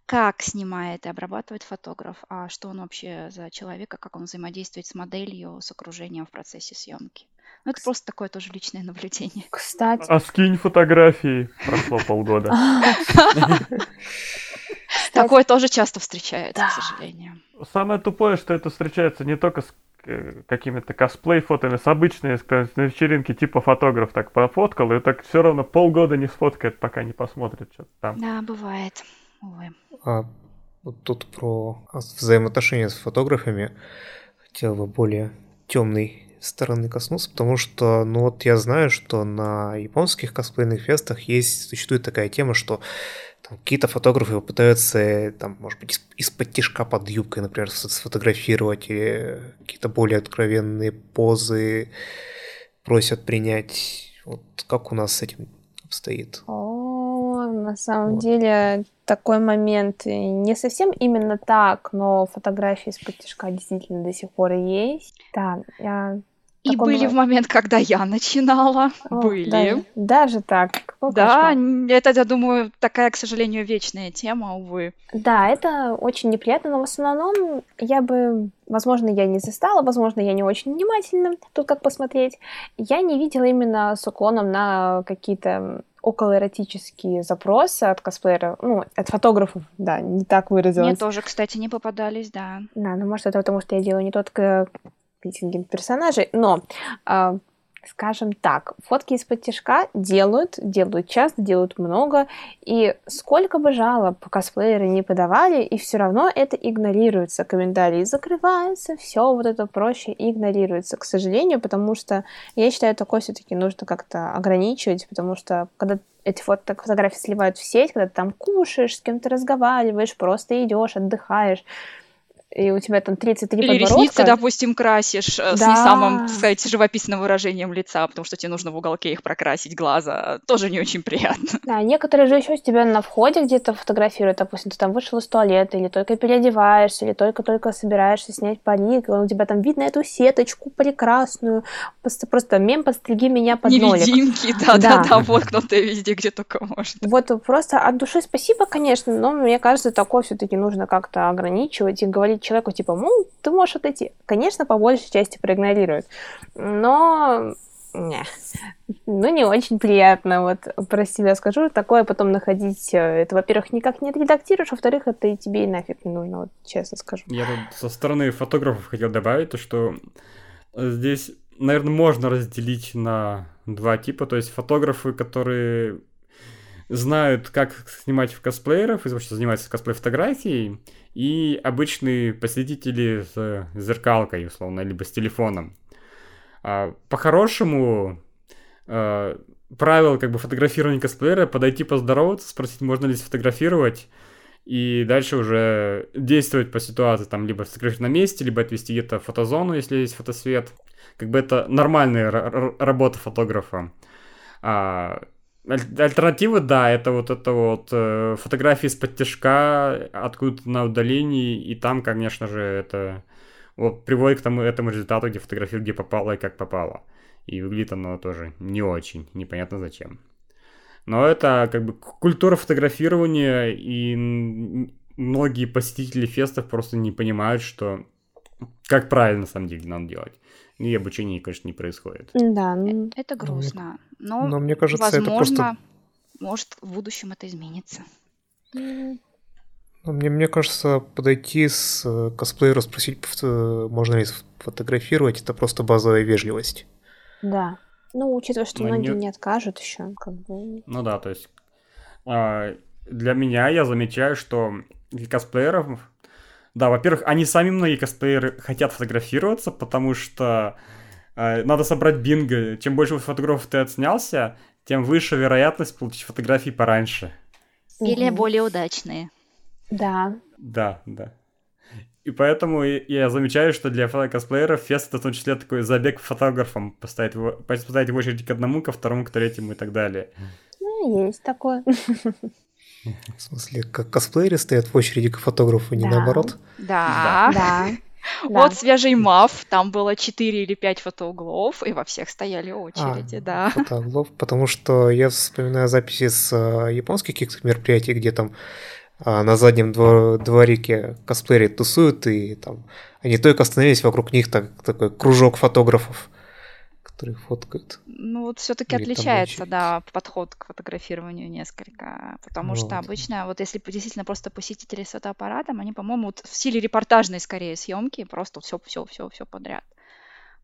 как снимает и обрабатывает фотограф, а что он вообще за человека, как он взаимодействует с моделью, с окружением в процессе съемки. Ну, это просто такое тоже личное наблюдение.
Кстати.
А скинь фотографии. Прошло полгода.
Такое тоже часто встречается, к сожалению.
Самое тупое, что это встречается не только с э, какими-то косплей-фотами, с обычными, на вечеринке типа фотограф так пофоткал, и так все равно полгода не сфоткает, пока не посмотрит что-то там.
Да, бывает. Увы.
А вот тут про взаимоотношения с фотографами хотел бы более темный стороны коснуться, потому что, ну вот я знаю, что на японских косплейных фестах есть, существует такая тема, что там, какие-то фотографы пытаются, там, может быть, из-под тишка под юбкой, например, сфотографировать, или какие-то более откровенные позы просят принять. Вот как у нас с этим обстоит?
О, на самом вот. деле такой момент не совсем именно так, но фотографии из-под тишка действительно до сих пор есть. Да, я
и были бывает. в момент, когда я начинала. О, были.
Даже, даже так.
Какой да, кошмар. это, я думаю, такая, к сожалению, вечная тема, увы.
Да, это очень неприятно, но в основном я бы, возможно, я не застала, возможно, я не очень внимательна, тут как посмотреть. Я не видела именно с уклоном на какие-то околоэротические запросы от косплееров, ну, от фотографов, да, не так выразилась.
Мне тоже, кстати, не попадались, да.
Да, ну, может, это потому, что я делаю не тот рейтинги персонажей, но а, скажем так, фотки из-под тяжка делают, делают часто, делают много, и сколько бы жалоб косплееры не подавали, и все равно это игнорируется. Комментарии закрываются, все вот это проще игнорируется, к сожалению, потому что я считаю, такое все-таки нужно как-то ограничивать, потому что когда эти фото фотографии сливают в сеть, когда ты там кушаешь, с кем-то разговариваешь, просто идешь, отдыхаешь, и у тебя там 33
Или
подбородка.
ресницы, допустим, красишь э, с не
Да.
самым, так сказать, живописным выражением лица, потому что тебе нужно в уголке их прокрасить глаза. Тоже не очень приятно.
Да, некоторые же еще с тебя на входе где-то фотографируют, допустим, ты там вышел из туалета, или только переодеваешься, или только-только собираешься снять парик, у тебя там видно эту сеточку прекрасную, просто, просто мем «подстриги меня под нолик».
Невидимки,
Да.
да-да-да, воткнутые везде, где только можно.
Вот просто от души спасибо, конечно, но мне кажется, такое все-таки нужно как-то ограничивать и говорить человеку, типа, ну, ты можешь отойти. Конечно, по большей части проигнорируют, но не, ну, не очень приятно, вот про себя скажу, такое потом находить, э, это, во-первых, никак не отредактируешь, во-вторых, это и тебе и нафиг не нужно, вот честно скажу.
Я тут со стороны фотографов хотел добавить, то, что здесь, наверное, можно разделить на два типа. То есть фотографы, которые знают, как снимать в косплееров, и вообще занимаются косплей-фотографией, и обычные посетители с зеркалкой, условно, либо с телефоном. А, По-хорошему, э, правило как бы фотографирования косплеера подойти поздороваться, спросить, можно ли сфотографировать, и дальше уже действовать по ситуации, там, либо сфотографировать на месте, либо отвести где-то в фотозону, если есть фотосвет. Как бы это нормальная работа фотографа. А, аль- альтернатива, да, это вот это вот э, фотографии из-под тяжка, откуда-то на удалении, и там, конечно же, это вот приводит к тому, этому результату, где фотографируют, где попало и как попало. И выглядит оно тоже не очень, непонятно зачем. Но это как бы культура фотографирования, и многие посетители фестов просто не понимают, что как правильно на самом деле надо делать. И обучение, конечно, не происходит.
Да, ну,
Это грустно. Но,
Но мне кажется, это
возможно,
просто...
может, в будущем это изменится.
Ну, Мне, мне кажется, подойти с э, косплеера, спросить, фото- можно ли сфотографировать, это просто базовая вежливость.
да. Ну, учитывая, что
Ну,
многие
не-
не откажут еще, как бы.
Ну да, то есть а, для меня я замечаю, что для косплееров, да, во-первых, они сами многие косплееры хотят фотографироваться, потому что а, надо собрать бинго. Чем больше фотографов ты отснялся, тем выше вероятность получить фотографии пораньше.
Или более удачные.
Да.
Да, да. И поэтому я замечаю, что для косплееров фест это в том числе такой забег к фотографам, поставить, в- поставить в очередь к одному, ко второму, к третьему и так далее.
Ну, есть такое.
В смысле, как косплееры стоят в очереди к фотографу, не
Да.
наоборот?
Да.
Да.
Вот свежий МАФ, там было 4 или 5 фотоуглов, и во всех стояли очереди,
А,
да.
фотоуглов, потому что я вспоминаю записи с э, японских каких-то мероприятий, где там а, на заднем двор- дворике косплееры тусуют, и там они только остановились, вокруг них так, такой кружок фотографов, которые фоткают.
Ну, вот все-таки отличается, да, подход к фотографированию несколько. Потому что
Вот.
обычно, вот если действительно просто посетители с фотоаппаратом, они, по-моему, вот в стиле репортажной скорее съемки, просто все, все, все, все подряд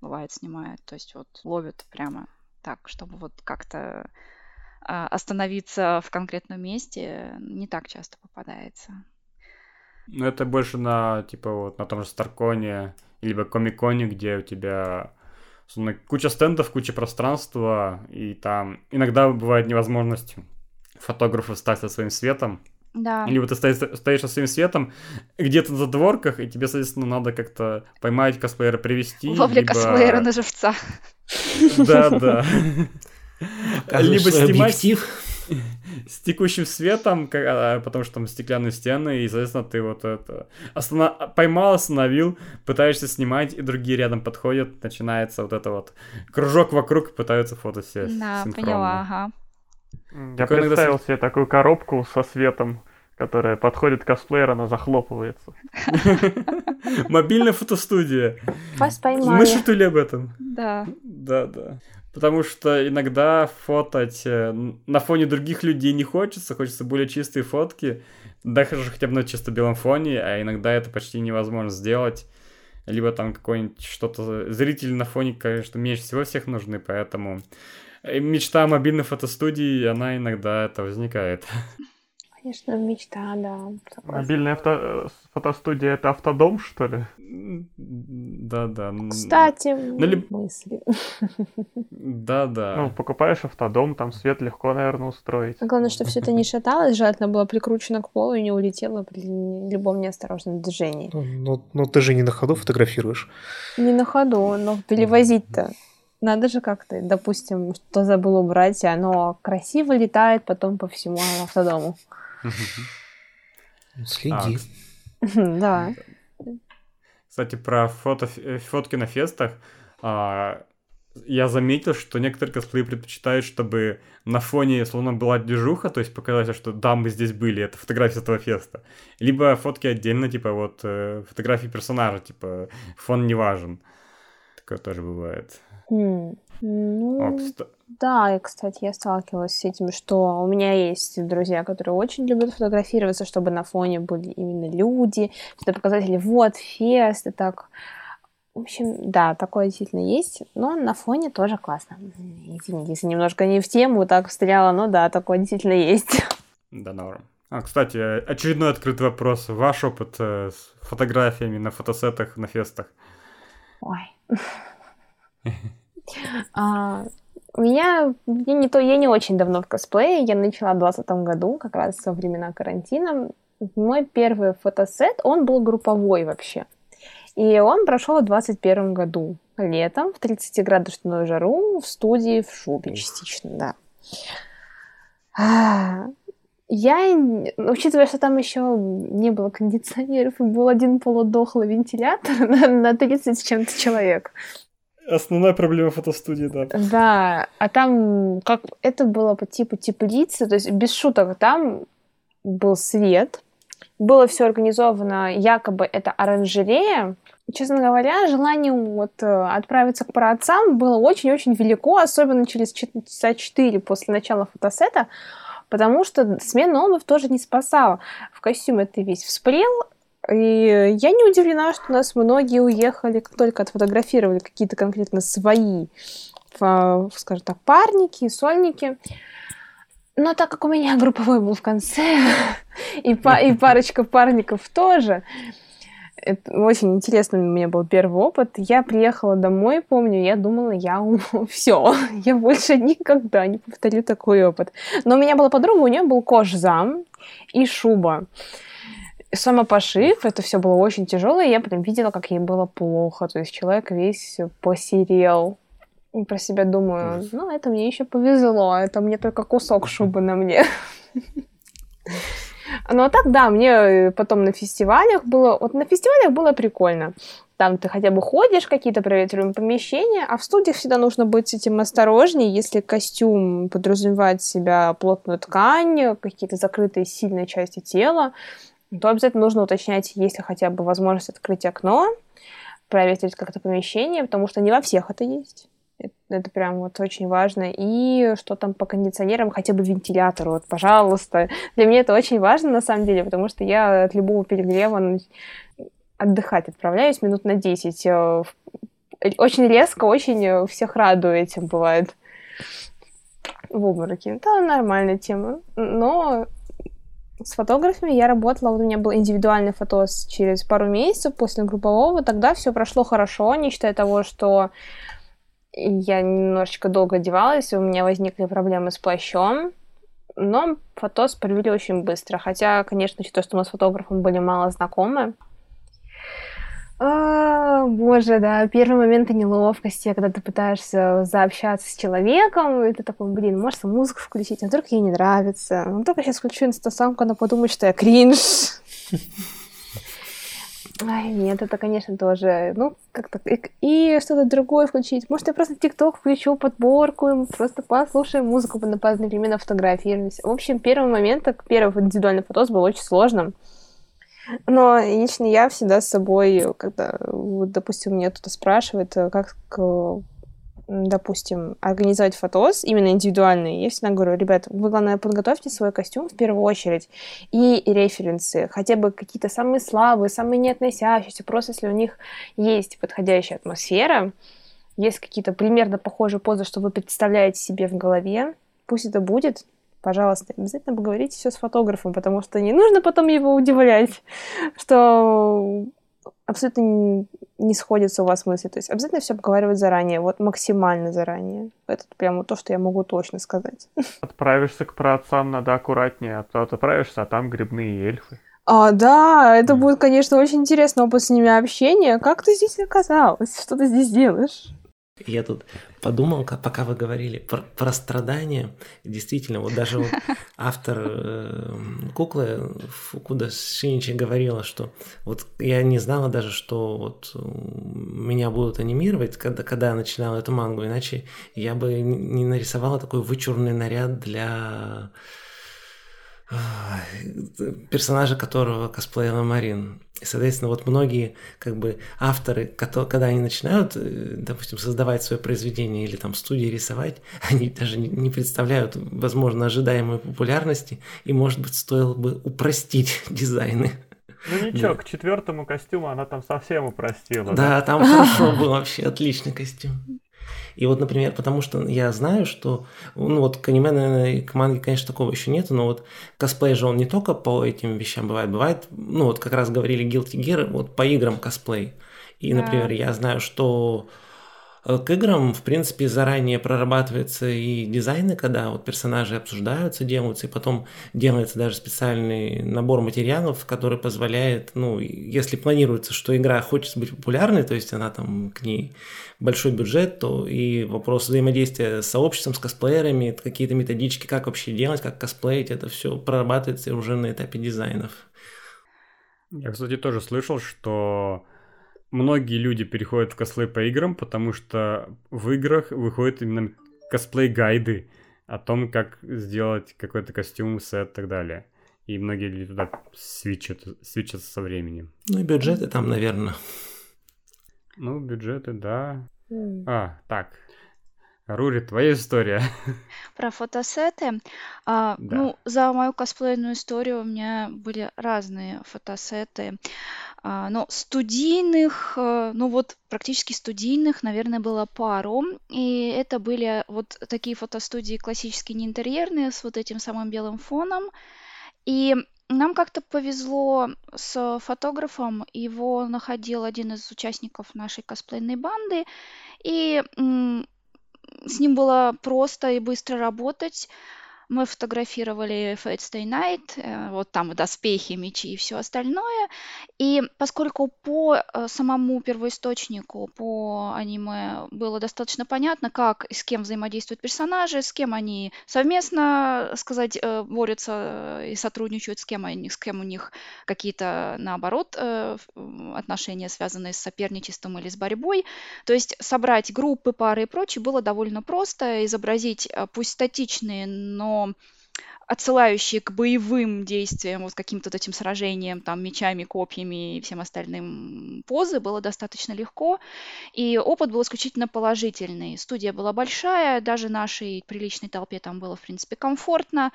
бывает снимают. То есть вот ловят прямо так, чтобы вот как-то а, остановиться в конкретном месте, не так часто попадается.
Ну, это больше на, типа, вот, на том же Старконе, либо Комиконе, где у тебя куча стендов, куча пространства, и там иногда бывает невозможность фотографу встать со своим светом.
Да.
Либо ты стоишь, стоишь со своим светом где-то на задворках, и тебе, соответственно, надо как-то поймать косплеера, привести.
Ловля
либо...
косплеера на живца.
Да, да. Либо снимать. С текущим светом, а, потому что там стеклянные стены, и, соответственно, ты вот это останов- поймал, остановил, пытаешься снимать, и другие рядом подходят, начинается вот это вот кружок вокруг, пытаются фото все
Да,
синхронно.
поняла, ага.
Я
Такое
представил себе такую коробку со светом, которая подходит к косплееру, она захлопывается.
Мобильная фотостудия.
Вас
Мы
поймали.
шутили об этом.
Да.
Да, да. Потому что иногда фотать э, на фоне других людей не хочется, хочется более чистые фотки, даже хотя бы на чисто белом фоне, а иногда это почти невозможно сделать. либо там какой-нибудь что-то... Зрители на фоне, конечно, меньше всего всех нужны, поэтому э, мечта мобильной фотостудии, она иногда это возникает.
Конечно, мечта, да.
согласна. Мобильная авто... фотостудия это автодом, что ли?
Да, да.
Кстати, ну, ли... мысли.
Да, да.
Ну, покупаешь автодом, там свет легко, наверное, устроить.
Главное, чтобы все это не шаталось, желательно было прикручено к полу и не улетело при любом неосторожном движении.
Но, но, но ну, ты же не на ходу фотографируешь.
Не на ходу, но перевозить-то надо же как-то, допустим, что забыл убрать, и оно красиво летает потом по всему автодому.
Следи.
Да.
Кстати, про фото, фотки на фестах. А, я заметил, что некоторые косплеи предпочитают, чтобы на фоне словно была движуха, то есть показать, что да, мы здесь были, это фотография этого феста. Либо фотки отдельно, типа вот э, фотографии персонажа, типа фон не важен. Такое тоже бывает.
Mm. Ну, О, да, и, кстати, я сталкивалась с этим, что у меня есть друзья, которые очень любят фотографироваться, чтобы на фоне были именно люди, чтобы показатели, вот, фест, и так. В общем, да, такое действительно есть, но на фоне тоже классно. Извините, если немножко не в тему так встряла, но да, такое действительно есть.
Да, норм. А, кстати, очередной открытый вопрос. Ваш опыт э, с фотографиями на фотосетах, на фестах?
Ой. А, у меня, я не, то, я не очень давно в косплее, я начала в 2020 году, как раз во времена карантина. Мой первый фотосет, он был групповой вообще. И он прошел в 2021 году, летом, в 30-градусную жару, в студии в шубе частично, да. А, я, учитывая, что там еще не было кондиционеров и был один полудохлый вентилятор на, на 30 с чем-то человек,
Основная проблема фотостудии, да.
Да, а там как это было по типу теплицы, то есть без шуток, там был свет, было все организовано, якобы это оранжерея. Честно говоря, желание вот э, отправиться к праотцам было очень-очень велико, особенно через часа 4 после начала фотосета, потому что смена обувь тоже не спасала. В костюме ты весь вспрел, и я не удивлена, что у нас многие уехали, как только отфотографировали какие-то конкретно свои, скажем так, парники, сольники. Но так как у меня групповой был в конце, и, па и парочка парников тоже, это очень интересный у меня был первый опыт. Я приехала домой, помню, я думала, я все, я больше никогда не повторю такой опыт. Но у меня была подруга, у нее был кожзам и шуба самопошив, это все было очень тяжело, и я потом видела, как ей было плохо. То есть человек весь посерел. И про себя думаю, ну, это мне еще повезло, это мне только кусок шубы на мне. Ну, а так, да, мне потом на фестивалях было... Вот на фестивалях было прикольно. Там ты хотя бы ходишь, какие-то проветриваемые помещения, а в студиях всегда нужно быть с этим осторожнее. Если костюм подразумевает в себя плотную ткань, какие-то закрытые сильные части тела, то обязательно нужно уточнять, есть ли хотя бы возможность открыть окно, проветрить как-то помещение, потому что не во всех это есть. Это, прям вот очень важно. И что там по кондиционерам, хотя бы вентилятору, вот, пожалуйста. Для меня это очень важно, на самом деле, потому что я от любого перегрева отдыхать отправляюсь минут на 10. Э, очень резко, очень всех радую этим бывает в обмороке. Это нормальная тема. Но с фотографами я работала, вот у меня был индивидуальный фотос через пару месяцев после группового, тогда все прошло хорошо, не считая того, что я немножечко долго одевалась, у меня возникли проблемы с плащом, но фотос провели очень быстро, хотя, конечно, учитывая, что мы с фотографом были мало знакомы, а, боже, да, первые моменты неловкости, когда ты пытаешься заобщаться с человеком, и ты такой, блин, можешь музыку включить, а вдруг ей не нравится, вдруг я сейчас включу инстасамку, она подумает, что я кринж. Ай, нет, это, конечно, тоже, ну, как-то, и, и что-то другое включить. Может, я просто ТикТок включу подборку, просто послушаем музыку одновременно фотографируюсь. В общем, первый момент, первый индивидуальный фотос был очень сложным. Но лично я всегда с собой, когда, вот, допустим, меня кто-то спрашивает, э, как допустим, организовать фотос, именно индивидуальный, я всегда говорю, ребят, вы, главное, подготовьте свой костюм в первую очередь и референсы, хотя бы какие-то самые слабые, самые не относящиеся, просто если у них есть подходящая атмосфера, есть какие-то примерно похожие позы, что вы представляете себе в голове, пусть это будет, пожалуйста, обязательно поговорите все с фотографом, потому что не нужно потом его удивлять, что абсолютно не, сходятся у вас мысли. То есть обязательно все обговаривать заранее, вот максимально заранее. Это прямо то, что я могу точно сказать.
Отправишься к праотцам, надо аккуратнее, а то отправишься, а там грибные эльфы.
А, да, это будет, конечно, очень интересно опыт с ними общения. Как ты здесь оказалась? Что ты здесь делаешь?
Я тут подумал, пока вы говорили про, про страдания. Действительно, вот даже вот автор э, куклы Фукуда Шиничи говорила, что вот я не знала даже, что вот меня будут анимировать, когда, когда я начинала эту мангу, иначе я бы не нарисовала такой вычурный наряд для персонажа которого косплеила Марин. И, соответственно, вот многие как бы авторы, когда они начинают, э, допустим, создавать свое произведение или там студии рисовать, они даже не представляют, возможно, ожидаемой популярности, и, может быть, стоило бы упростить дизайны.
Ну ничего, да. к четвертому костюму она там совсем упростила.
Да, да? там хорошо был вообще отличный костюм. И вот, например, потому что я знаю, что, ну вот к аниме, наверное, к манге, конечно, такого еще нет, но вот косплей же он не только по этим вещам бывает, бывает, ну вот как раз говорили Guilty Gear, вот по играм косплей. И, например, я знаю, что к играм, в принципе, заранее прорабатывается и дизайны, когда вот персонажи обсуждаются, делаются, и потом делается даже специальный набор материалов, который позволяет, ну, если планируется, что игра хочет быть популярной, то есть она там к ней большой бюджет, то и вопрос взаимодействия с сообществом, с косплеерами, какие-то методички, как вообще делать, как косплеить, это все прорабатывается уже на этапе дизайнов.
Я, кстати, тоже слышал, что многие люди переходят в косплей по играм, потому что в играх выходят именно косплей-гайды о том, как сделать какой-то костюм, сет и так далее. И многие люди туда свечат, свечатся со временем.
Ну и бюджеты там, наверное.
Ну, бюджеты, да. А, так, Рури, твоя история.
Про фотосеты. А, Да. Ну, за мою косплейную историю у меня были разные фотосеты. А, но студийных, э, ну вот практически студийных, наверное, было пару. И это были вот такие фотостудии классические, не интерьерные, с вот этим самым белым фоном. И нам как-то повезло с фотографом. Его находил один из участников нашей косплейной банды. И с ним было просто и быстро работать. Мы фотографировали Fate Stay Night, э, вот там доспехи, мечи и все остальное. И поскольку по э, самому первоисточнику, по аниме было достаточно понятно, как и с кем взаимодействуют персонажи, с кем они совместно, сказать, э, борются и сотрудничают, с кем, они, с кем у них какие-то, наоборот, отношения, связанные с соперничеством или с борьбой. То есть собрать группы, пары и прочее было довольно просто, изобразить пусть статичные, но отсылающие к боевым действиям, вот каким-то этим сражениям, там, мечами, копьями и всем остальным позы, было достаточно легко, и опыт был исключительно положительный. Студия была большая, даже нашей приличной толпе там было, в принципе, комфортно,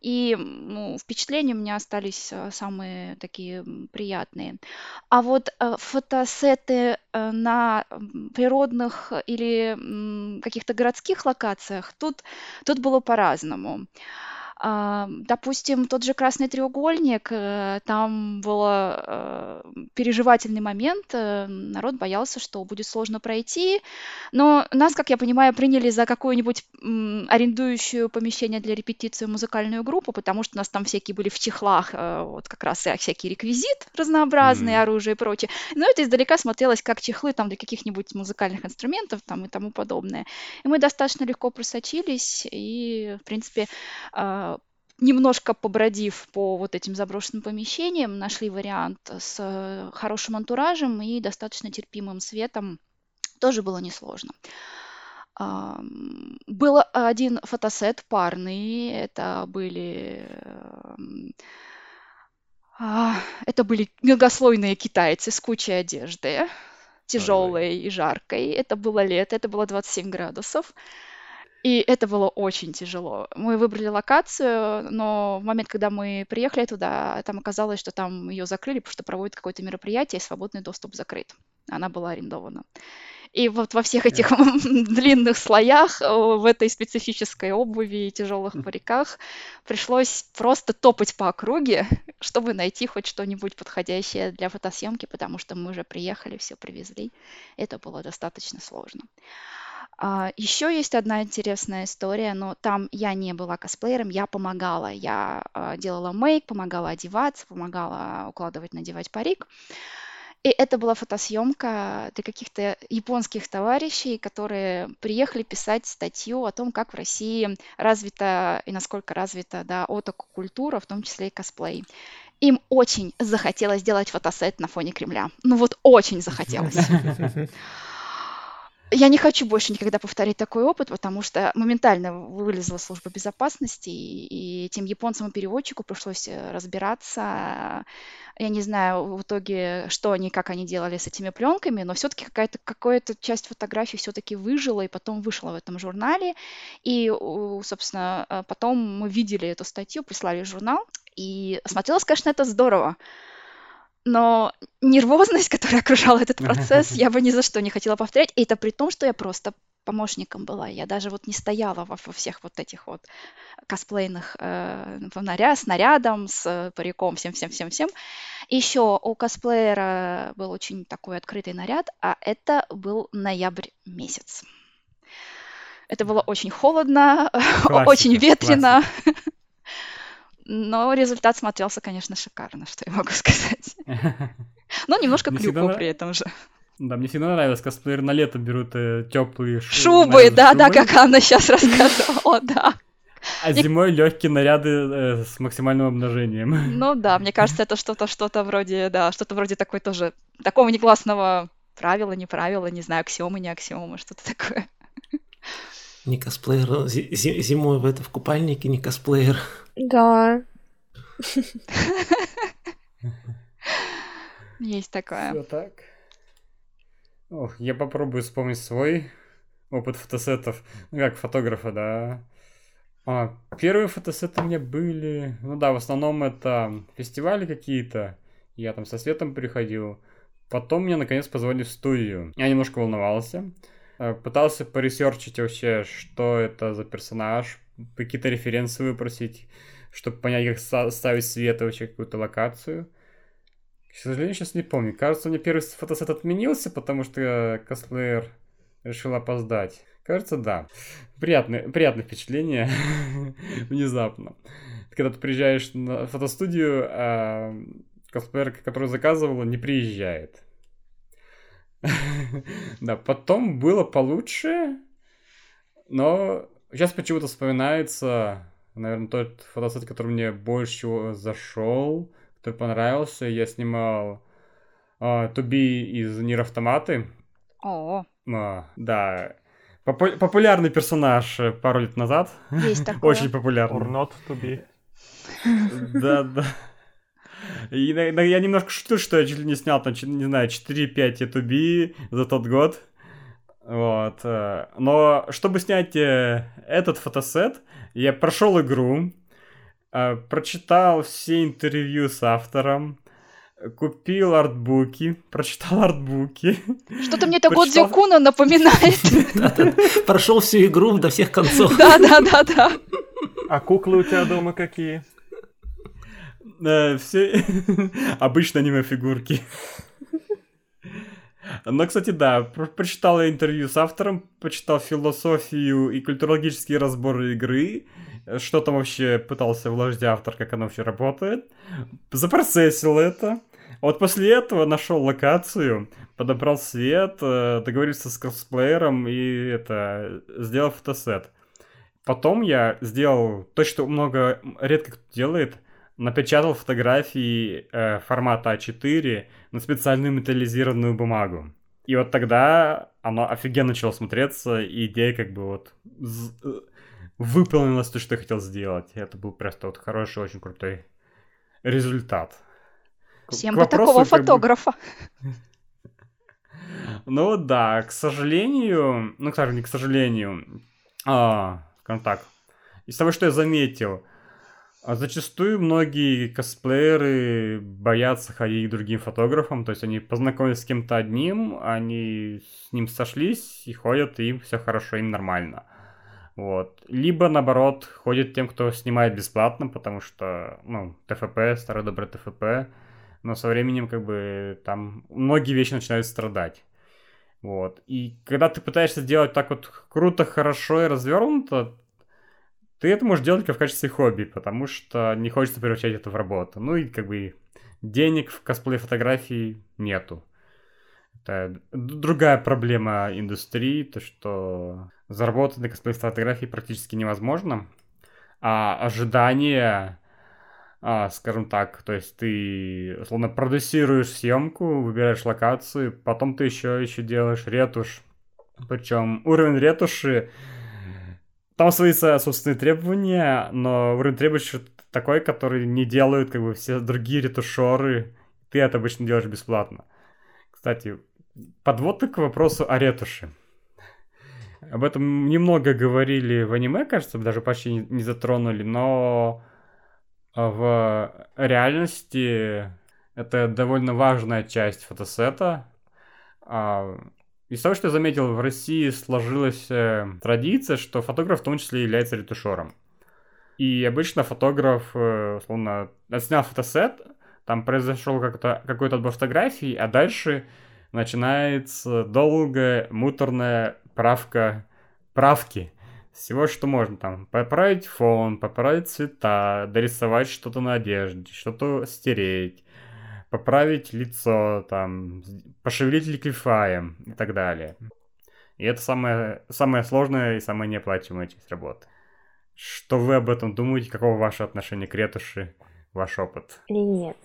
и ну, впечатления у меня остались э, самые такие приятные. А вот э, фотосеты э, на природных или каких-то городских локациях, тут, тут было по-разному. А, допустим, тот же красный треугольник, э, там был э, переживательный момент, э, народ боялся, что будет сложно пройти, но нас, как я понимаю, приняли за какую-нибудь арендующую помещение для репетиции музыкальную группу, потому что у нас там всякие были в чехлах, вот как раз и всякий реквизит разнообразный, mm-hmm. оружие и прочее. Но это издалека смотрелось как чехлы там для каких-нибудь музыкальных инструментов там и тому подобное. И мы достаточно легко просочились, и, в принципе, немножко побродив по вот этим заброшенным помещениям, нашли вариант с э, хорошим антуражем и достаточно терпимым светом. Тоже было несложно. Был один фотосет парный, это были а, это были многослойные китайцы с кучей одежды. тяжелой и жаркой. Это было лето, это было 27 градусов. И это было очень тяжело. Мы выбрали локацию, но в момент, когда мы приехали туда, там оказалось, что там ее закрыли, потому что проводят какое-то мероприятие, и свободный доступ закрыт. Она была арендована. И вот во всех этих длинных слоях, в этой специфической обуви и тяжелых париках пришлось просто топать по округе, чтобы найти хоть что-нибудь подходящее для фотосъемки, потому что мы уже приехали, все привезли. Это было достаточно сложно. А, еще есть одна интересная история, но там я не была косплеером, я помогала. Я а, делала мейк, помогала одеваться, помогала укладывать, надевать парик. И это была фотосъемка для каких-то японских товарищей, которые приехали писать статью о том, как в России развита и насколько развита да, отоку-культура, в том числе и косплей. Им очень захотелось сделать фотосет на фоне Кремля. Ну вот очень захотелось. Я не хочу больше никогда повторить такой опыт, потому что моментально вылезла служба безопасности, и этим японцам и переводчику пришлось э, разбираться. Я не знаю в итоге, что они, как они делали с этими пленками, но все-таки какая-то какая-то часть фотографий все-таки выжила и потом вышла в этом журнале. И, собственно, э, потом мы видели эту статью, прислали журнал, и смотрелось, конечно, это здорово но нервозность, которая окружала этот процесс, я бы ни за что не хотела повторять. И это при том, что я просто помощником была. Я даже вот не стояла во, во всех вот этих вот косплейных э, наряд, с нарядом, с париком, всем-всем-всем-всем. Еще у косплеера был очень такой открытый наряд, а это был ноябрь месяц. Это было очень холодно, классика, очень ветрено. Классика. Но результат смотрелся, конечно, шикарно, что я могу сказать. Но немножко клюква при этом же.
Да, мне всегда нравилось, косплееры на лето берут э, теплые
шубы. да, да, как Анна сейчас рассказывала, да.
А зимой легкие наряды э, с максимальным обнажением.
Ну да, мне кажется, это что-то, что-то вроде, да, что-то вроде такой тоже, такого негласного правила, не правила, не знаю, аксиомы, не аксиомы, что-то такое.
Не косплеер, зимой в это в купальнике, не косплеер.
Да.
Есть такое.
Все так. Ох, я попробую вспомнить свой опыт фотосетов. Ну, как фотографа, да. А, первые фотосеты у меня были... Ну да, в основном это фестивали какие-то. Я там со светом приходил. Потом мне наконец позвали в студию. Я немножко волновался. Э, пытался поресерчить вообще, что это за персонаж, какие-то референсы выпросить, чтобы понять, как ставить свет вообще какую-то локацию. К сожалению, сейчас не помню. Кажется, у меня первый фотосет отменился, потому что косплеер решил опоздать. Кажется, да. Приятное, приятное впечатление внезапно. Когда ты приезжаешь на фотостудию, а косплеер, который заказывал, не приезжает. Да, потом было получше, но сейчас почему-то вспоминается, наверное, тот фотосет, который мне больше всего зашел, который понравился. Я снимал а, Туби из Нир Автоматы.
О.
А, да. Попу- популярный персонаж э, пару лет назад.
Есть такое.
Очень популярный.
Or not to be.
Да, да. И я немножко шучу, что я чуть ли не снял там, не знаю, 4-5 YouTube за тот год. Вот. Э, но чтобы снять э, этот фотосет, я прошел игру, э, прочитал все интервью с автором, купил артбуки, прочитал артбуки.
Что-то мне это Годзю Куна напоминает.
Прошел всю игру до всех концов.
Да, да, да, да.
А куклы у тебя дома какие?
Э, все обычные аниме-фигурки. Но, кстати, да, прочитал я интервью с автором, почитал философию и культурологические разборы игры, что там вообще пытался вложить автор, как оно вообще работает, запроцессил это. Вот после этого нашел локацию, подобрал свет, э, договорился с косплеером и это сделал фотосет. Потом я сделал то, что много редко кто делает – напечатал фотографии э, формата А4 на специальную металлизированную бумагу. И вот тогда оно офигенно начало смотреться, и идея как бы вот э, выполнилась то, что я хотел сделать. Это был просто вот хороший, очень крутой результат.
Всем бы такого фотографа.
Ну да, к сожалению, ну, скажем, не к сожалению, а, скажем так, из того, что я заметил, а зачастую многие косплееры боятся ходить к другим фотографам, то есть они познакомились с кем-то одним, они с ним сошлись и ходят, и им все хорошо, им нормально. Вот. Либо, наоборот, ходит тем, кто снимает бесплатно, потому что, ну, ТФП, старый добрый ТФП, но со временем, как бы, там многие вещи начинают страдать. Вот. И когда ты пытаешься сделать так вот круто, хорошо и развернуто, ты это можешь делать как в качестве хобби, потому что не хочется превращать это в работу. Ну и как бы денег в косплей фотографии нету. Это другая проблема индустрии, то что заработать на косплей фотографии практически невозможно. А ожидания, а, скажем так, то есть ты, условно, продюсируешь съемку, выбираешь локацию, потом ты еще, еще делаешь ретушь. Причем уровень ретуши, там свои собственные требования, но уровень требующий такой, который не делают как бы все другие ретушеры. Ты это обычно делаешь бесплатно. Кстати, подводка к вопросу о ретуши. Об этом немного говорили в аниме, кажется, даже почти не затронули, но в реальности это довольно важная часть фотосета. Из того, что я заметил, в России сложилась э, традиция, что фотограф в том числе является ретушером. И обычно фотограф, э, условно, отснял фотосет, там произошел какой-то отбор фотографий, а дальше начинается долгая, муторная правка, правки всего, что можно там. Поправить фон, поправить цвета, дорисовать что-то на одежде, что-то стереть, поправить лицо, там, пошевелить ликвифаем и так далее. И это самая, самая сложная и самая неоплачиваемая часть работы. Что вы об этом думаете? Каково ваше отношение к ретуши? Ваш опыт?
Нет?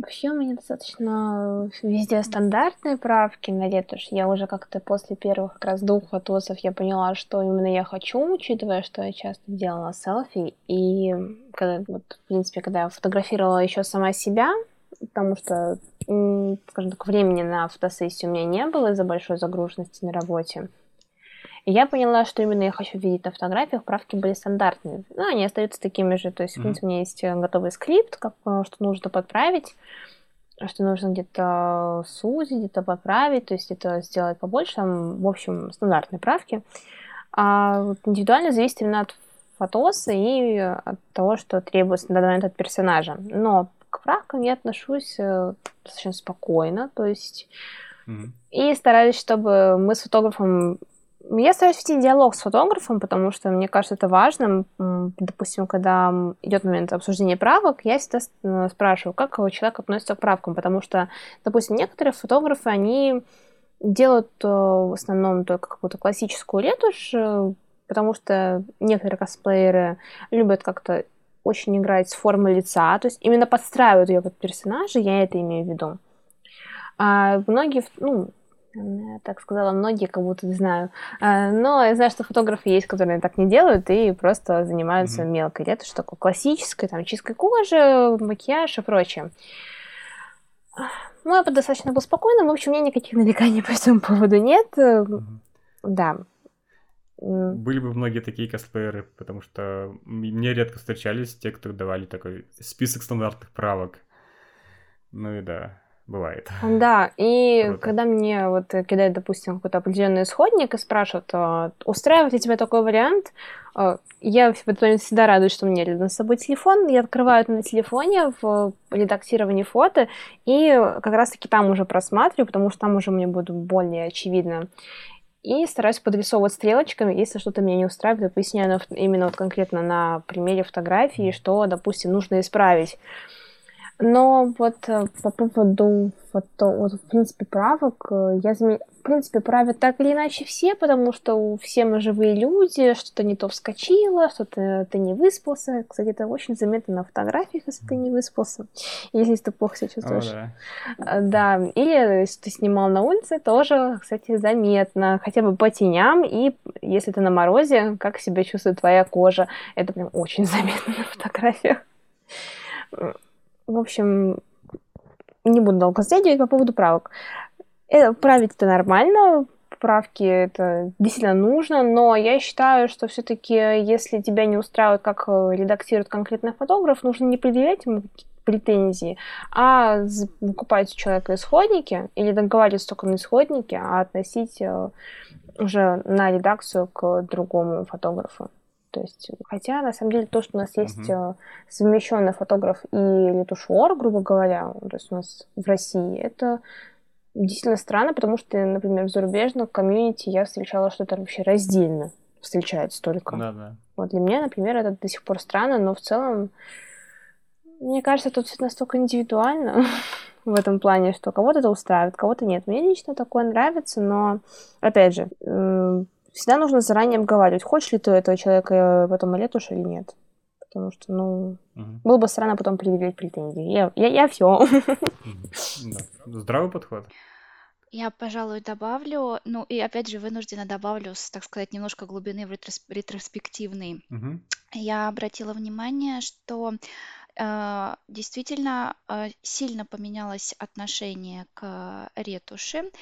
Вообще у меня достаточно везде стандартные правки на ретушь. Я уже как-то после первых как раз двух фотосов я поняла, что именно я хочу, учитывая, что я часто делала селфи. И когда, вот, в принципе, когда я фотографировала еще сама себя, потому что, скажем так, времени на фотосессию у меня не было из-за большой загруженности на работе. И я поняла, что именно я хочу видеть на фотографиях. Правки были стандартные. Ну, они остаются такими же. То есть, в принципе, у меня есть э, готовый скрипт, как, э, что нужно подправить, что нужно где-то сузить, где-то подправить, то есть это сделать побольше. Там, в общем, стандартные правки. А вот индивидуально зависит именно от фотоса и от того, что требуется на данный момент от персонажа. Но к правкам я отношусь э, достаточно спокойно, то есть mm-hmm. и стараюсь, чтобы мы с фотографом я стараюсь вести диалог с фотографом, потому что мне кажется это важным. Допустим, когда идет момент обсуждения правок, я всегда э, спрашиваю, как человек относится к правкам, потому что, допустим, некоторые фотографы, они делают э, в основном только какую-то классическую ретушь, э, потому что некоторые косплееры любят как-то очень играть с формой лица, то есть именно подстраивают ее под персонажа, я это имею в виду. А многие, ну, так сказала, многие, как будто не знаю. А, но я знаю, что фотографы есть, которые так не делают и просто занимаются mm-hmm. мелкой ретушью, такой классической, там, чисткой кожи, макияж и прочее. Мой опыт достаточно был спокойным. В общем, у меня никаких нареканий по этому поводу нет. Mm-hmm. Да.
Были бы многие такие косплееры, потому что мне редко встречались те, кто давали такой список стандартных правок. Ну и да бывает.
Да, и Круто. когда мне вот кидают, допустим, какой-то определенный исходник и спрашивают, а, устраивает ли тебя такой вариант, а, я в этот момент всегда радуюсь, что у меня рядом с собой телефон, я открываю это на телефоне в редактировании фото, и как раз-таки там уже просматриваю, потому что там уже мне будет более очевидно. И стараюсь подрисовывать стрелочками, если что-то меня не устраивает, поясняю именно вот конкретно на примере фотографии, что, допустим, нужно исправить. Но вот э, по поводу фото, вот, в принципе, правок, э, я заметила, в принципе, правят так или иначе все, потому что все мы живые люди, что-то не то вскочило, что-то ты не выспался. Кстати, это очень заметно на фотографиях, если ты не выспался, если ты плохо себя чувствуешь. О, да. Э, да, или если ты снимал на улице, тоже, кстати, заметно, хотя бы по теням, и если ты на морозе, как себя чувствует твоя кожа, это прям очень заметно на фотографиях. В общем, не буду долго затягивать по поводу правок. э, править это нормально, правки это действительно нужно, но я считаю, что все-таки, если тебя не устраивает, как э, редактирует конкретный фотограф, нужно не предъявлять ему претензии, а выкупать у человека исходники или договариваться только на исходники, а относить э, уже на редакцию к другому фотографу. То есть, хотя на самом деле то, что у нас есть uh-huh. совмещенный фотограф и ретушер, грубо говоря, то есть у нас в России, это действительно странно, потому что, например, в зарубежном комьюнити я встречала что-то вообще раздельно встречается только.
Да, да.
Вот для меня, например, это до сих пор странно, но в целом, мне кажется, тут все настолько индивидуально в этом плане, что кого-то это устраивает, кого-то нет. Мне лично такое нравится, но, опять же, всегда нужно заранее обговаривать, хочешь ли ты этого человека потом ретушь или нет. Потому что, ну, угу. было бы странно потом предъявлять претензии. Я, я, я все.
Здравый подход.
Я, пожалуй, добавлю, ну и опять же вынуждена добавлю, так сказать, немножко глубины в ретрос- ретроспективный.
Угу.
Я обратила внимание, что э, действительно э, сильно поменялось отношение к ретуши,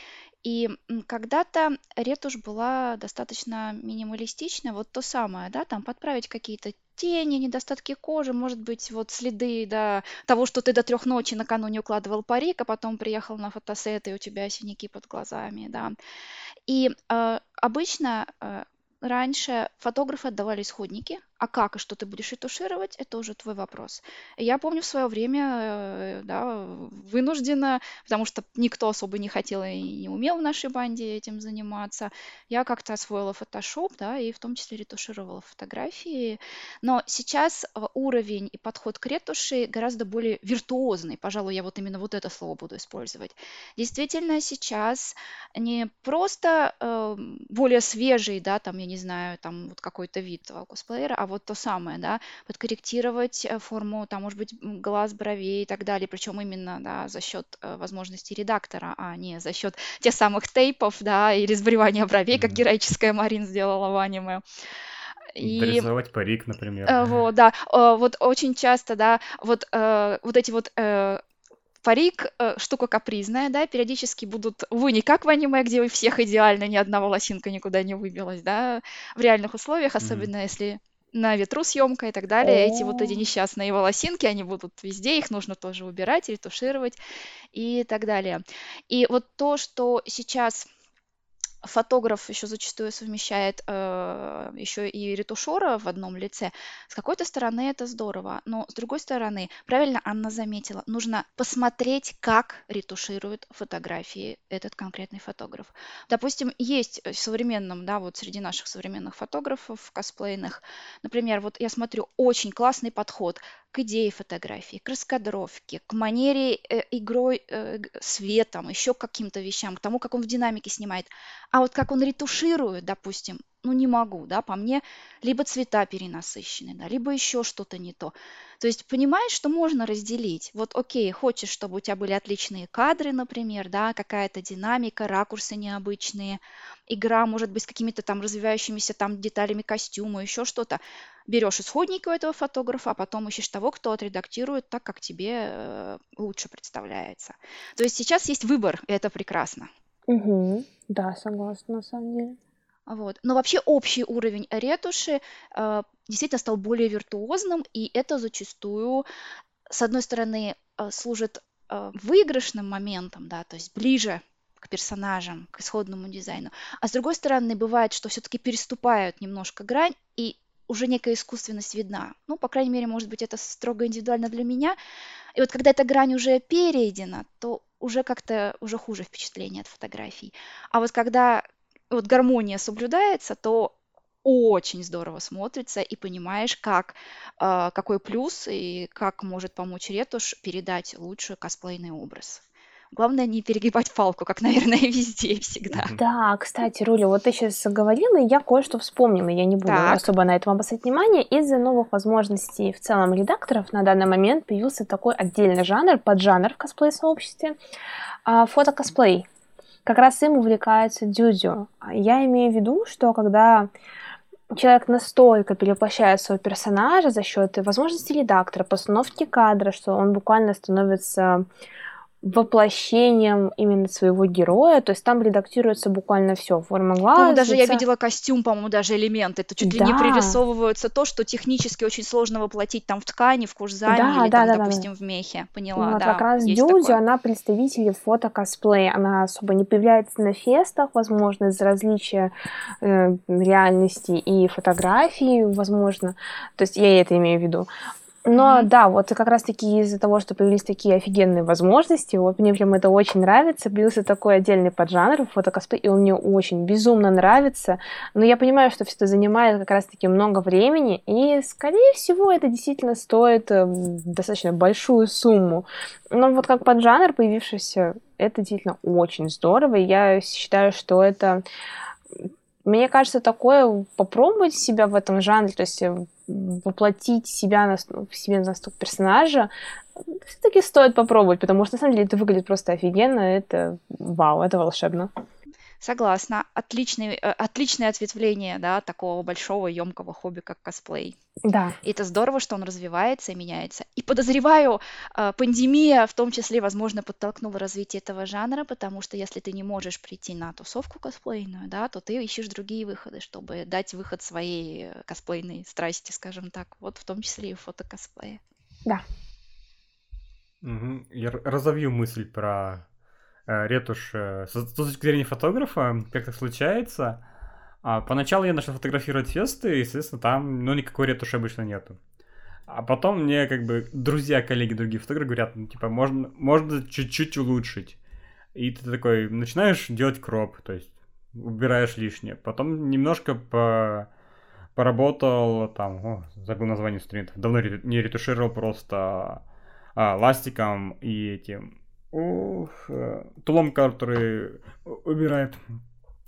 и когда-то ретушь была достаточно минималистичная, вот то самое, да, там подправить какие-то тени, недостатки кожи, может быть, вот следы да, того, что ты до трех ночи накануне укладывал парик, а потом приехал на фотосет, и у тебя синяки под глазами, да. И э, обычно э, раньше фотографы отдавали исходники, а как и что ты будешь ретушировать, это уже твой вопрос. Я помню в свое время, э, да, вынуждена, потому что никто особо не хотел и не умел в нашей банде этим заниматься. Я как-то освоила Photoshop, да, и в том числе ретушировала фотографии. Но сейчас э, уровень и подход к ретуши гораздо более виртуозный. Пожалуй, я вот именно вот это слово буду использовать. Действительно, сейчас не просто э, более свежий, да, там, я не знаю, там вот какой-то вид косплеера, а вот то самое, да, подкорректировать э, форму, там, может быть, глаз, бровей и так далее, причем именно, да, за счет э, возможностей редактора, а не за счет тех самых тейпов, да, или сбривания бровей, как героическая Марин сделала в аниме.
И, Дорисовать парик, например.
Э, вот, да, вот очень часто, да, вот, вот эти вот парик э, штука капризная, да, периодически будут, увы, не как в аниме, где у всех идеально, ни одна волосинка никуда не выбилась, да, в реальных условиях, особенно mm-hmm. если на ветру съемка и так далее. Эти вот эти несчастные волосинки, они будут везде, их нужно тоже убирать, ретушировать и так далее. И вот то, что сейчас фотограф еще зачастую совмещает э, еще и ретушера в одном лице. С какой-то стороны это здорово, но с другой стороны, правильно Анна заметила, нужно посмотреть, как ретуширует фотографии этот конкретный фотограф. Допустим, есть в современном, да, вот среди наших современных фотографов косплейных, например, вот я смотрю, очень классный подход к идее фотографии, к раскадровке, к манере э, игрой э, светом, еще к каким-то вещам, к тому, как он в динамике снимает. А вот как он ретуширует, допустим, ну не могу, да, по мне либо цвета перенасыщены, да, либо еще что-то не то. То есть понимаешь, что можно разделить. Вот окей, хочешь, чтобы у тебя были отличные кадры, например, да, какая-то динамика, ракурсы необычные, игра, может быть, с какими-то там развивающимися там деталями костюма, еще что-то берешь исходники у этого фотографа, а потом ищешь того, кто отредактирует так, как тебе э, лучше представляется. То есть сейчас есть выбор, и это прекрасно.
Угу. Да, согласна, на самом деле.
Вот. Но вообще общий уровень ретуши э, действительно стал более виртуозным, и это зачастую, с одной стороны, э, служит э, выигрышным моментом, да, то есть ближе к персонажам, к исходному дизайну. А с другой стороны, бывает, что все-таки переступают немножко грань, и уже некая искусственность видна. Ну, по крайней мере, может быть, это строго индивидуально для меня. И вот когда эта грань уже перейдена, то уже как-то уже хуже впечатление от фотографий. А вот когда вот гармония соблюдается, то очень здорово смотрится и понимаешь, как, э, какой плюс и как может помочь ретушь передать лучший косплейный образ. Главное не перегибать палку, как, наверное, везде всегда.
Да, кстати, Руля, вот ты сейчас говорила, и я кое-что вспомнила, я не буду так. особо на этом обращать внимание. Из-за новых возможностей в целом редакторов на данный момент появился такой отдельный жанр, поджанр в косплей-сообществе, а, фотокосплей. Как раз им увлекается Дюдю. Я имею в виду, что когда человек настолько перевоплощает своего персонажа за счет возможностей редактора, постановки кадра, что он буквально становится воплощением именно своего героя, то есть там редактируется буквально все, форма глаза.
даже лица. я видела костюм, по-моему, даже элементы, это чуть да. ли не пририсовываются то, что технически очень сложно воплотить там в ткани, в кожзаме да, или да, там, да, допустим, да. в мехе, поняла,
вот
да.
как раз Дюдю, она представитель фото-косплея, она особо не появляется на фестах, возможно, из-за различия э, реальности и фотографии, возможно, то есть я это имею в виду. Но mm-hmm. да, вот как раз-таки из-за того, что появились такие офигенные возможности, вот мне прям это очень нравится, появился такой отдельный поджанр фотокосплей, и он мне очень безумно нравится. Но я понимаю, что все это занимает как раз-таки много времени, и, скорее всего, это действительно стоит э, достаточно большую сумму. Но вот как поджанр появившийся, это действительно очень здорово, и я считаю, что это мне кажется, такое попробовать себя в этом жанре, то есть э, воплотить себя на, в себе настолько персонажа, все-таки стоит попробовать, потому что на самом деле это выглядит просто офигенно, это вау, это волшебно.
Согласна. Отличный, э, отличное ответвление, да, такого большого, емкого хобби, как косплей.
Да.
И это здорово, что он развивается и меняется. И подозреваю, э, пандемия в том числе, возможно, подтолкнула развитие этого жанра, потому что если ты не можешь прийти на тусовку косплейную, да, то ты ищешь другие выходы, чтобы дать выход своей э, косплейной страсти, скажем так. Вот в том числе и фотокосплея.
Да.
Угу. Я разовью мысль про ретушь э, с точки зрения фотографа, как так случается. А поначалу я начал фотографировать фесты, и, естественно, там, ну, никакой ретуши обычно нету. А потом мне, как бы, друзья, коллеги, другие фотографы говорят, ну, типа, можно, можно чуть-чуть улучшить. И ты такой начинаешь делать кроп, то есть убираешь лишнее. Потом немножко по поработал там, о, забыл название инструментов, давно не ретушировал просто а, ластиком и этим Ух, э, тулом, который убирает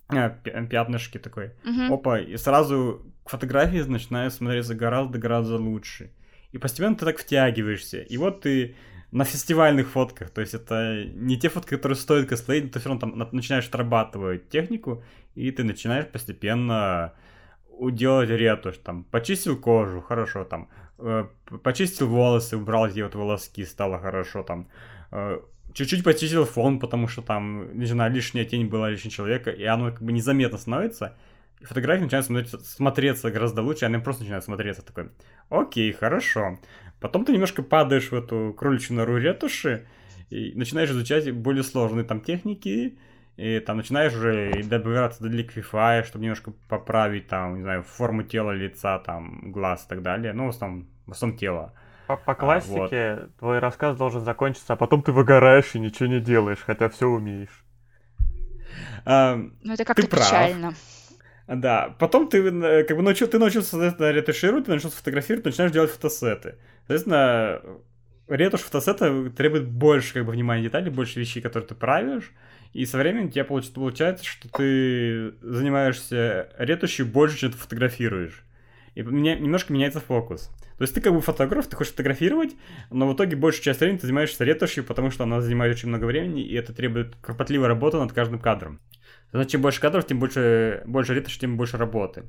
а, пятнышки такой.
Угу.
Опа, и сразу фотографии начинают смотреться гораздо-гораздо лучше. И постепенно ты так втягиваешься. И вот ты на фестивальных фотках, то есть это не те фотки, которые стоят косплей, ты все равно там начинаешь отрабатывать технику, и ты начинаешь постепенно делать ретушь, там, почистил кожу, хорошо, там, э, почистил волосы, убрал эти вот волоски, стало хорошо, там, э, чуть-чуть почистил фон, потому что там, не знаю, лишняя тень была лишнего человека, и оно как бы незаметно становится, и фотография начинает смотреться, смотреться гораздо лучше, она просто начинает смотреться такой, окей, хорошо. Потом ты немножко падаешь в эту кроличью нору ретуши, и начинаешь изучать более сложные там техники, и там начинаешь уже добираться до ликвифая, чтобы немножко поправить там, не знаю, форму тела, лица, там, глаз и так далее, ну, в основном, в основном тело.
По, по классике а, вот. твой рассказ должен закончиться, а потом ты выгораешь и ничего не делаешь, хотя все умеешь.
А,
ну это как-то печально.
Да, потом ты э, как бы научил, ты научился, соответственно, ретушировать, ты научился фотографировать, начинаешь делать фотосеты. Соответственно, ретушь фотосета требует больше как бы внимания деталей, больше вещей, которые ты правишь, и со временем у тебя получается, что ты занимаешься ретушью больше, чем ты фотографируешь. И немножко меняется фокус. То есть ты как бы фотограф, ты хочешь фотографировать, но в итоге большую часть времени ты занимаешься ретушью, потому что она занимает очень много времени, и это требует кропотливой работы над каждым кадром. Значит, чем больше кадров, тем больше, больше ретуши, тем больше работы.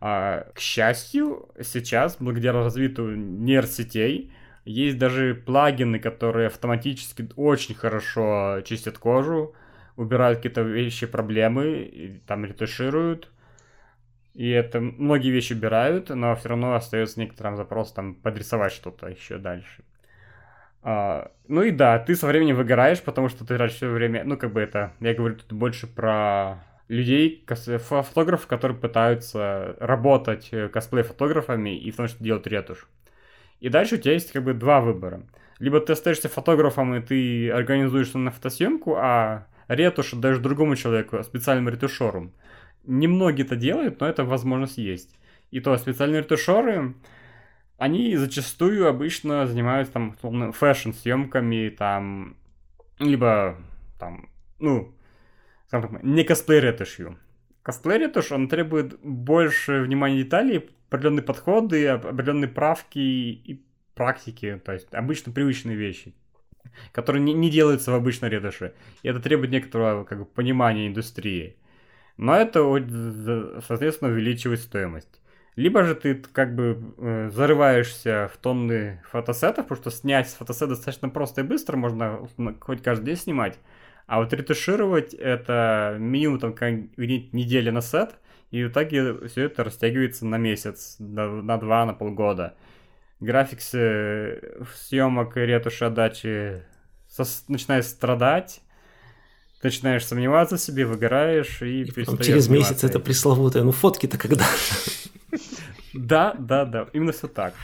А, к счастью, сейчас, благодаря развитию нейросетей, есть даже плагины, которые автоматически очень хорошо чистят кожу, убирают какие-то вещи, проблемы, там ретушируют. И это многие вещи убирают, но все равно остается некоторым запрос там подрисовать что-то еще дальше. А, ну и да, ты со временем выгораешь, потому что ты тратишь все время, ну как бы это, я говорю тут больше про людей, фотографов, которые пытаются работать э, косплей-фотографами и в том числе делать ретушь. И дальше у тебя есть как бы два выбора. Либо ты остаешься фотографом, и ты организуешь на фотосъемку, а ретушь отдаешь другому человеку, специальному ретушеру немногие это делают, но эта возможность есть. И то специальные ретушеры, они зачастую обычно занимаются там фэшн-съемками, там, либо там, ну, скажем так, не косплей-ретушью. Косплей-ретушь, он требует больше внимания деталей, определенные подходы, определенные правки и практики, то есть обычно привычные вещи, которые не, не делаются в обычной ретуши. И это требует некоторого как бы, понимания индустрии но это, соответственно, увеличивает стоимость. Либо же ты как бы э, зарываешься в тонны фотосетов, потому что снять фотосет достаточно просто и быстро, можно хоть каждый день снимать. А вот ретушировать это минимум там где-нибудь неделя на сет, и в итоге все это растягивается на месяц, на, на два, на полгода. График съемок и ретуши отдачи начинает страдать, ты начинаешь сомневаться в себе, выгораешь и, и
перестаешь Через месяц это пресловутое, ну фотки-то когда?
Да, да, да, именно все так.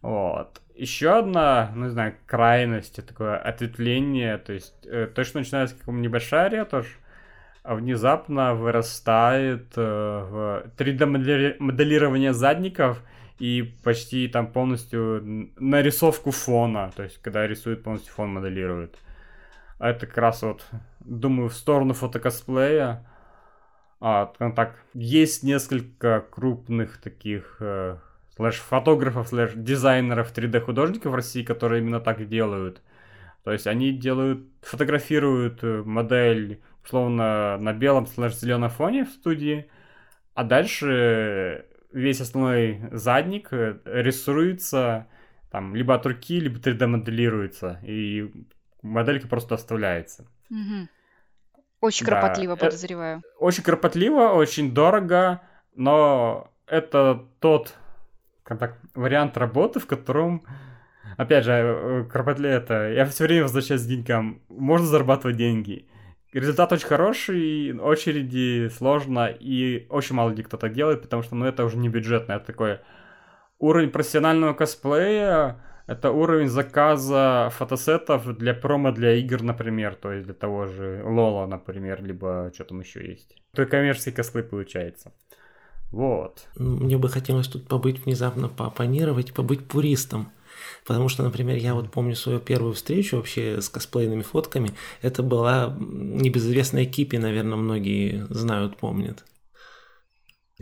Вот. Еще одна, ну, не знаю, крайность, такое ответвление, то есть э, то, что начинается как небольшая ретушь, а внезапно вырастает э, в 3D-моделирование задников и почти там полностью нарисовку фона, то есть когда рисует полностью фон моделирует. А это как раз вот, думаю, в сторону фотокосплея. А, так, есть несколько крупных таких э, слэш-фотографов, слэш-дизайнеров 3D-художников в России, которые именно так делают. То есть они делают, фотографируют э, модель, условно, на белом слэш-зеленом фоне в студии, а дальше весь основной задник э, рисуется там либо от руки, либо 3D-моделируется, и моделька просто оставляется.
Угу. Очень да. кропотливо, подозреваю.
Очень кропотливо, очень дорого, но это тот как так, вариант работы, в котором, опять же, э, кропотливо это, я все время возвращаюсь к деньгам, можно зарабатывать деньги. Результат очень хороший, очереди сложно, и очень мало где кто так делает, потому что, ну, это уже не бюджетно, это такой уровень профессионального косплея, это уровень заказа фотосетов для промо для игр, например, то есть для того же Лола, например, либо что там еще есть. То коммерческий косплей получается. Вот.
Мне бы хотелось тут побыть внезапно, поопонировать, побыть пуристом. Потому что, например, я вот помню свою первую встречу вообще с косплейными фотками. Это была небезызвестная Кипи, наверное, многие знают, помнят.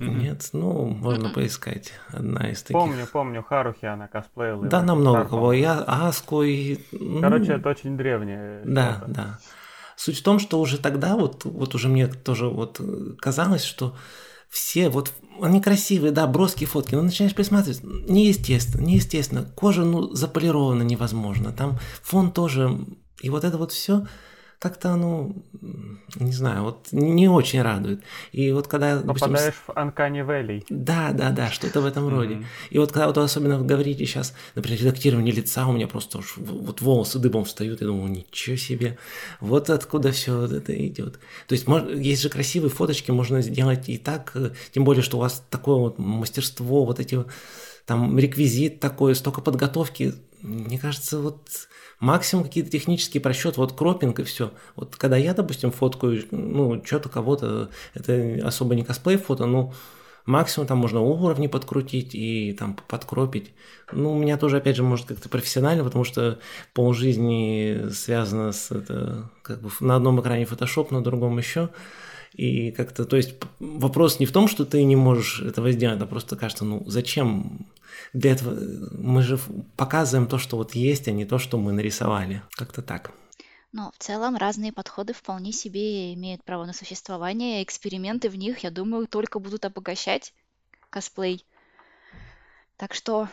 Mm-hmm. Нет, ну, можно mm-hmm. поискать. Одна из таких.
Помню, помню, Харухи она косплеила.
Да, намного кого. Я Аску и...
Ну, Короче, это очень древнее.
Да, что-то. да. Суть в том, что уже тогда, вот, вот уже мне тоже вот казалось, что все вот они красивые, да, броские фотки, но начинаешь присматривать, неестественно, неестественно. Кожа, ну, заполирована невозможно, там фон тоже, и вот это вот все как-то, ну, не знаю, вот не очень радует. И вот когда...
Попадаешь допустим, в Uncanny Valley.
Да, да, да, что-то в этом роде. Mm-hmm. И вот когда вот особенно вы говорите сейчас, например, редактирование лица, у меня просто уж вот волосы дыбом встают, я думаю, ничего себе, вот откуда все это идет. То есть есть же красивые фоточки, можно сделать и так, э, тем более, что у вас такое вот мастерство, вот эти там реквизит такой, столько подготовки. Мне кажется, вот Максимум какие-то технические просчеты, вот кропинг и все. Вот когда я, допустим, фоткаю, ну, что-то кого-то, это особо не косплей фото, но максимум там можно уровни подкрутить и там подкропить. Ну, у меня тоже, опять же, может как-то профессионально, потому что полжизни связано с это, как бы на одном экране Photoshop, на другом еще. И как-то, то есть вопрос не в том, что ты не можешь этого сделать, а просто кажется, ну зачем для этого мы же показываем то, что вот есть, а не то, что мы нарисовали. Как-то так.
Но в целом разные подходы вполне себе имеют право на существование. Эксперименты в них, я думаю, только будут обогащать косплей. Так что,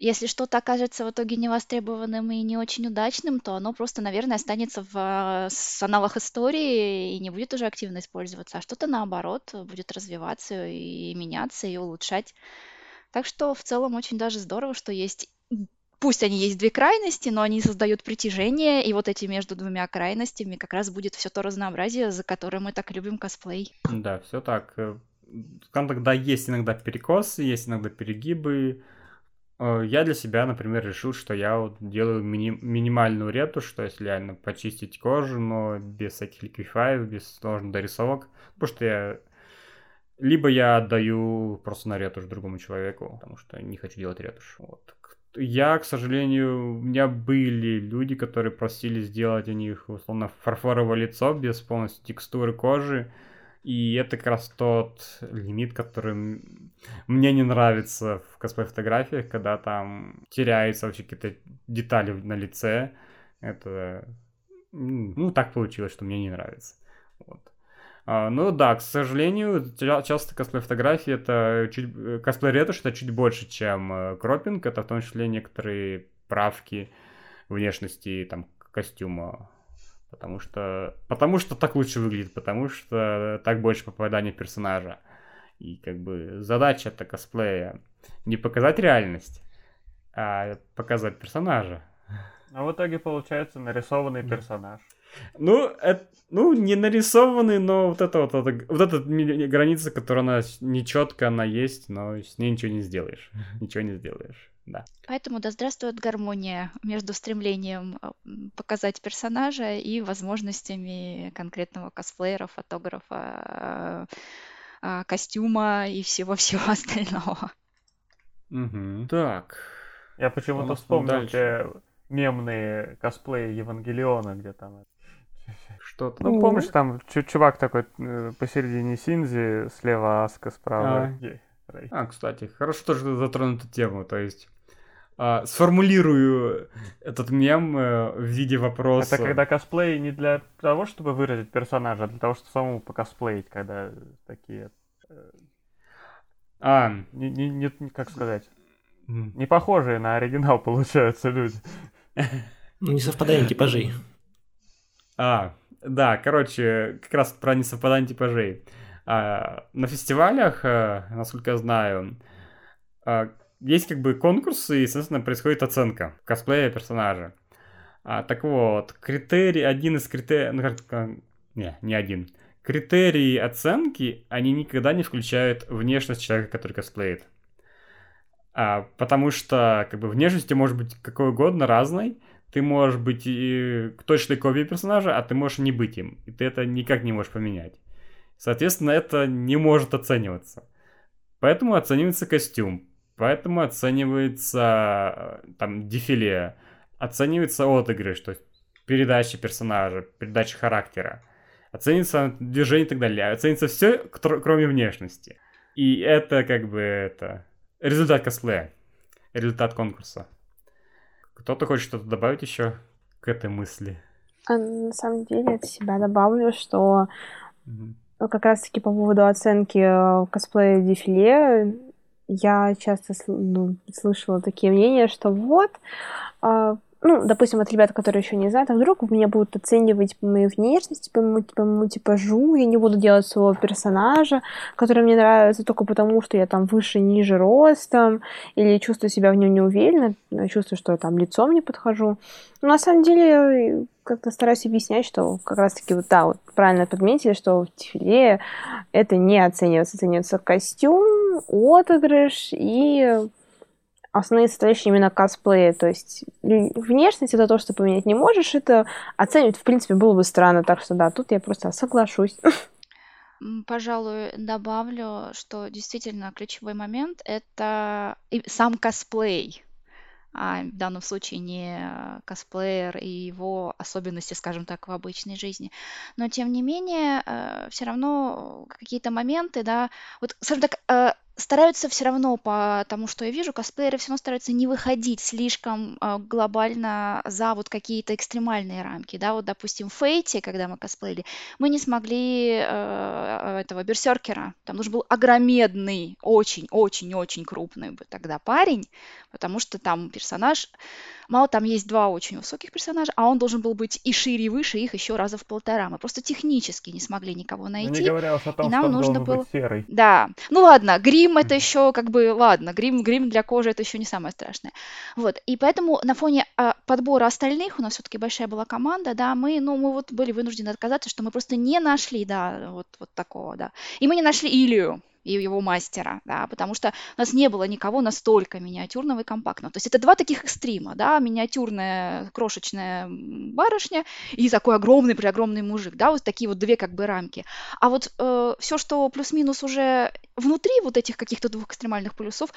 если что-то окажется в итоге невостребованным и не очень удачным, то оно просто, наверное, останется в э, аналах истории и не будет уже активно использоваться, а что-то наоборот будет развиваться и меняться и улучшать так что в целом очень даже здорово, что есть пусть они есть две крайности, но они создают притяжение, и вот эти между двумя крайностями как раз будет все то разнообразие, за которое мы так любим косплей.
Да, все так. Э, Когда есть иногда перекосы, есть иногда перегибы. Э, я для себя, например, решил, что я вот делаю мини- минимальную ретушь, то есть реально почистить кожу, но без всяких ликвифаев, без сложных дорисовок, потому что я либо я отдаю просто на ретушь другому человеку, потому что не хочу делать ретушь. Вот. Я, к сожалению, у меня были люди, которые просили сделать у них, условно, фарфоровое лицо без полностью текстуры кожи. И это как раз тот лимит, который мне не нравится в косплей-фотографиях, когда там теряются вообще какие-то детали на лице. Это, ну, так получилось, что мне не нравится. Вот. А, ну да, к сожалению, часто косплей-фотографии это чуть... Э, косплей-ретушь это чуть больше, чем э, кропинг. Это в том числе некоторые правки внешности там костюма. Потому что... Потому что так лучше выглядит, потому что так больше попадания персонажа. И как бы задача это косплея не показать реальность, а показать персонажа.
А в итоге получается нарисованный персонаж.
Ну, это, ну, не нарисованный, но вот это вот, это, вот эта граница, которая она нечетко, она есть, но с ней ничего не сделаешь. Ничего не сделаешь. Да.
Поэтому да здравствует гармония между стремлением а, показать персонажа и возможностями конкретного косплеера, фотографа, а, костюма и всего-всего остального.
Угу. Так.
Я почему-то вспомнил те мемные косплеи Евангелиона, где там что-то. Ну, помнишь, там чувак такой э, посередине Синзи, слева Аска, справа
а. А, кстати, хорошо тоже эту тему, то есть а, сформулирую этот мем э, в виде вопроса.
Это когда косплей не для того, чтобы выразить персонажа, а для того, чтобы самому покосплеить, когда такие... Э,
а.
Не, не, не, как сказать? Не похожие на оригинал получаются люди.
Ну, не совпадание типажей.
А, да, короче, как раз про несовпадание типажей. А, на фестивалях, а, насколько я знаю, а, есть как бы конкурсы, и, естественно, происходит оценка косплея персонажа. А, так вот, критерий, один из критериев, ну, как, не, не один. Критерии оценки, они никогда не включают внешность человека, который косплеит. А, потому что, как бы, внешность может быть какой угодно, разной. Ты можешь быть и точной копией персонажа, а ты можешь не быть им. И ты это никак не можешь поменять. Соответственно, это не может оцениваться. Поэтому оценивается костюм. Поэтому оценивается э, там дефиле. Оценивается отыгрыш, то есть передача персонажа, передача характера. Оценится движение и так далее. Оценится все, кроме внешности. И это как бы это результат косплея. Результат конкурса. Кто-то хочет что-то добавить еще к этой мысли?
А, на самом деле от себя добавлю, что mm-hmm. как раз-таки по поводу оценки э, косплея дефиле я часто ну, слышала такие мнения, что вот э, ну, допустим, от ребят, которые еще не знают, а вдруг меня будут оценивать по моей внешности, по моему, по моему типажу, я не буду делать своего персонажа, который мне нравится только потому, что я там выше, ниже ростом, или чувствую себя в нем неуверенно, чувствую, что я там лицом не подхожу. Но на самом деле как-то стараюсь объяснять, что как раз-таки вот, да, вот правильно подметили, что в дефиле это не оценивается, оценивается костюм, отыгрыш и основные составляющие именно косплея. То есть внешность это то, что поменять не можешь, это оценивать, в принципе, было бы странно. Так что да, тут я просто соглашусь.
Пожалуй, добавлю, что действительно ключевой момент это сам косплей а в данном случае не косплеер и его особенности, скажем так, в обычной жизни. Но тем не менее, э, все равно какие-то моменты, да, вот, скажем так, э, стараются все равно, по тому, что я вижу, косплееры все равно стараются не выходить слишком э, глобально за вот какие-то экстремальные рамки, да, вот, допустим, в Фейте, когда мы косплеили, мы не смогли э, этого берсеркера, там нужен был огромедный, очень-очень-очень крупный бы тогда парень, потому что там персонаж Мало там есть два очень высоких персонажа, а он должен был быть и шире, и выше их еще раза в полтора. Мы просто технически не смогли никого найти. Ну,
не говоря уж о том, и нам что нужно было... быть серый.
Да. Ну ладно, грим это еще как бы, ладно, грим, грим для кожи это еще не самое страшное. Вот. И поэтому на фоне а, подбора остальных, у нас все-таки большая была команда, да, мы, ну, мы вот были вынуждены отказаться, что мы просто не нашли, да, вот, вот такого, да. И мы не нашли Илью, и его мастера, да, потому что у нас не было никого настолько миниатюрного и компактного. То есть это два таких экстрима, да, миниатюрная крошечная барышня и такой огромный, преогромный мужик, да, вот такие вот две как бы рамки. А вот э, все, что плюс-минус уже внутри вот этих каких-то двух экстремальных полюсов,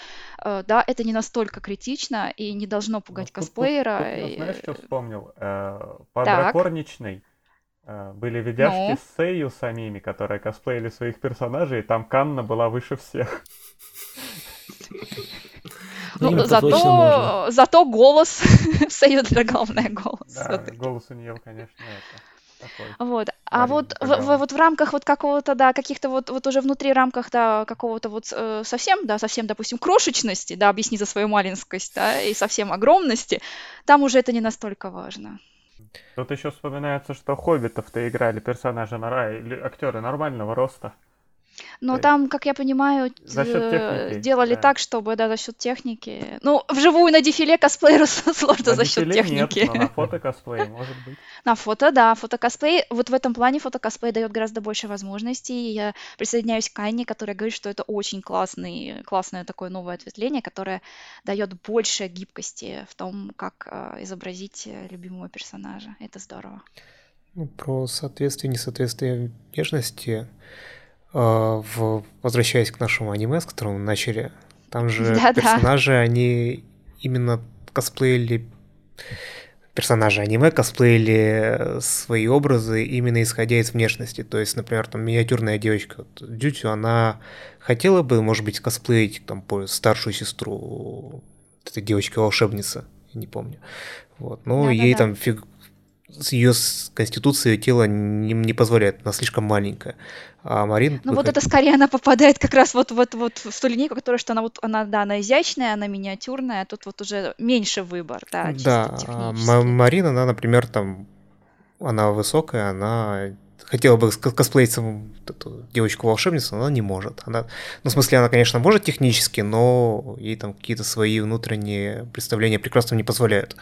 э, да, это не настолько критично и не должно пугать вот косплеера. Тут,
тут, тут, знаешь, что вспомнил? Э, Подракорничный Э, были видяшки ну? с Сею самими, которые косплеили своих персонажей, и там Канна была выше всех.
Ну, зато, зато голос Сею для главное голос.
Да, голос у нее, конечно, это.
Такой. Вот. А вот в, в, вот в рамках вот какого-то, да, каких-то вот, вот уже внутри рамках, да, какого-то вот э, совсем, да, совсем, допустим, крошечности, да, объясни за свою маленькость, да, и совсем огромности, там уже это не настолько важно.
Тут еще вспоминается, что хоббитов-то играли персонажи, актеры нормального роста.
Но там, как я понимаю,
за счет техники,
сделали
да. так,
чтобы, да, за счет техники. Ну, вживую на дефиле косплееру сложно
на
за счет техники.
Нет, но на фото косплей может быть.
На фото, да, фото косплей. Вот в этом плане фото косплей дает гораздо больше возможностей. Я присоединяюсь к Анне, которая говорит, что это очень классный, классное такое новое ответвление, которое дает больше гибкости в том, как э, изобразить э, любимого персонажа. Это здорово.
Ну, про соответствие, несоответствие внешности в, возвращаясь к нашему аниме, с которым мы начали, там же Да-да. персонажи, они именно косплеили персонажи аниме косплеили свои образы именно исходя из внешности. То есть, например, там миниатюрная девочка вот, Дютю, она хотела бы, может быть, косплеить там по старшую сестру этой девочки-волшебницы, я не помню. Вот. Но да, ей да, там фиг, ее конституция тела не, не позволяет, она слишком маленькая. А Марин...
Ну вот это скорее она попадает как раз вот, вот, вот в ту линейку, которая, что она вот, она, да, она изящная, она миниатюрная, а тут вот уже меньше выбор, да,
Да, а Марина, она, например, там, она высокая, она хотела бы косплеить эту девочку-волшебницу, но она не может. Она, ну, в смысле, она, конечно, может технически, но ей там какие-то свои внутренние представления прекрасно не позволяют.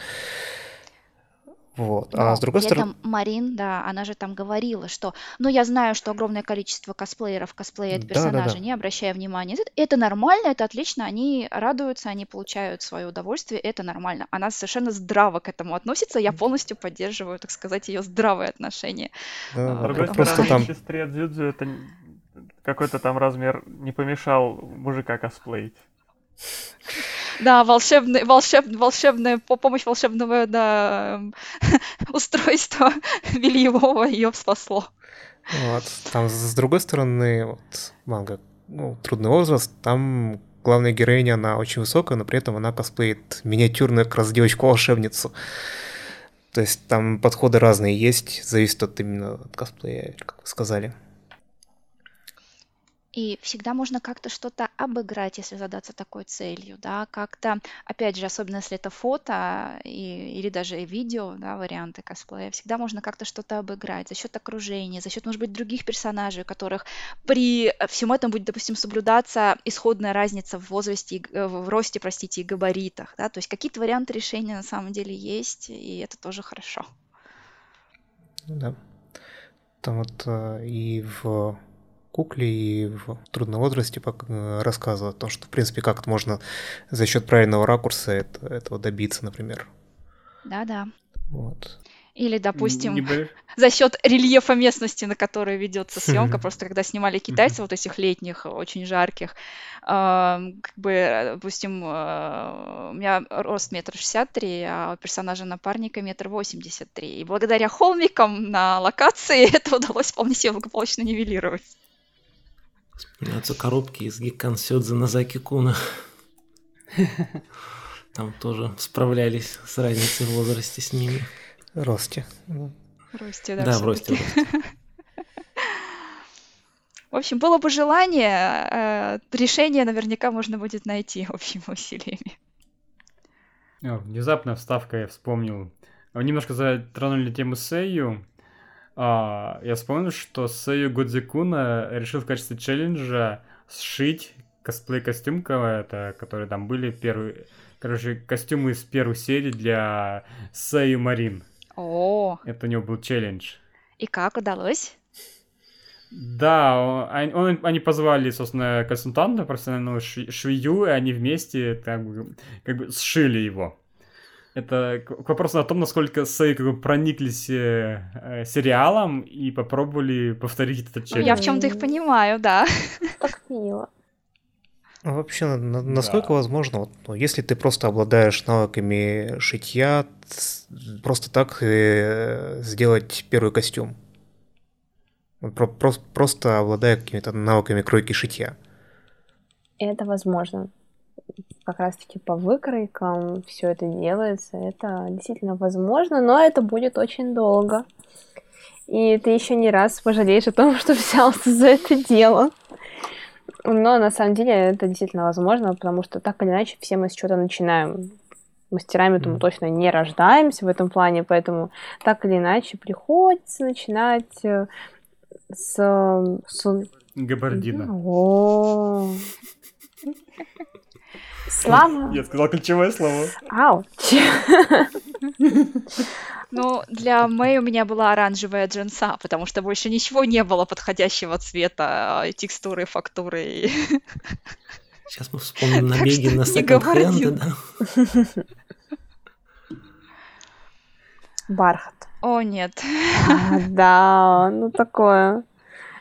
Вот. А с другой стороны...
Марин, да, она же там говорила, что, ну, я знаю, что огромное количество косплееров косплеят
Да, да,
персонажа,
да.
не обращая внимания. Это, это нормально, это отлично, они радуются, они получают свое удовольствие, это нормально. Она совершенно здраво к этому относится, я полностью поддерживаю, так сказать, ее здравое отношение.
Да,
С
А,
другой
просто
стороны,
там...
сестре Дзюдзю это какой-то там размер не помешал мужика косплеить.
Да, волшебный, волшеб, волшебная по- помощь волшебного да, устройства бельевого ее спасло.
Вот. Там, с другой стороны, вот, манга, ну, трудный возраст, там главная героиня, она очень высокая, но при этом она косплеит миниатюрную как раз девочку-волшебницу. То есть там подходы разные есть, зависит от именно от косплея, как вы сказали.
И всегда можно как-то что-то обыграть, если задаться такой целью, да, как-то, опять же, особенно если это фото и, или даже видео, да, варианты косплея, всегда можно как-то что-то обыграть за счет окружения, за счет, может быть, других персонажей, у которых при всем этом будет, допустим, соблюдаться исходная разница в возрасте, г- в росте, простите, и габаритах, да, то есть какие-то варианты решения на самом деле есть, и это тоже хорошо.
Да. Там вот э, и в кукле, и в трудном возрасте э, рассказывал о том, что, в принципе, как можно за счет правильного ракурса это- этого добиться, например.
Да-да.
Вот.
Или, допустим, за счет рельефа местности, на которой ведется съемка, просто когда снимали китайцев вот этих летних, очень жарких, ам, как бы, э, допустим, э, у меня рост метр шестьдесят три, а у персонажа напарника метр восемьдесят три. И благодаря холмикам на локации это удалось вполне себе благополучно нивелировать.
Вспоминаются коробки из Гиккан Сёдзе на Заки Куна. Там тоже справлялись с разницей в возрасте с ними.
Росте.
Росте, да,
Да, в росте. в росте.
В общем, было бы желание, э, решение наверняка можно будет найти общими усилиями.
Внезапно вставка я вспомнил. Вы Немножко затронули тему Сэйю. А, я вспомнил, что Сэйю Годзикуна решил в качестве челленджа сшить косплей-костюм, это, которые там были первые, короче, костюмы из первых серий для Сэйю Марин.
О,
Это у него был челлендж.
и как удалось?
Да, он- он- они позвали, собственно, консультанта, профессионального швею, и они вместе как бы, как бы сшили его. Это к вопросу о том, насколько Сэй как бы прониклись э, э, сериалом и попробовали повторить этот
Ну, я
челлендж.
в чем-то их понимаю, да.
Так мило.
А вообще, на- на- насколько
Да.
возможно, вот, ну, если ты просто обладаешь навыками шитья, просто так э, сделать первый костюм? Про- прос- просто обладая какими-то навыками кройки шитья.
Это возможно. Как раз-таки по выкройкам все это делается. Это действительно возможно, но это будет очень долго. И ты еще не раз пожалеешь о том, что взялся за это дело. Но на самом деле это действительно возможно, потому что так или иначе все мы с чего-то начинаем. Мастерами-то мы точно не рождаемся в этом плане, поэтому так или иначе приходится начинать э, с... с...
Габардина.
О. Слава.
Я сказал ключевое слово.
Ау.
Ну, для Мэй у меня была оранжевая джинса, потому что больше ничего не было подходящего цвета, э, текстуры, фактуры.
Сейчас мы вспомним набеги на секонд-хенды, да?
Бархат.
О, нет.
А, да, ну такое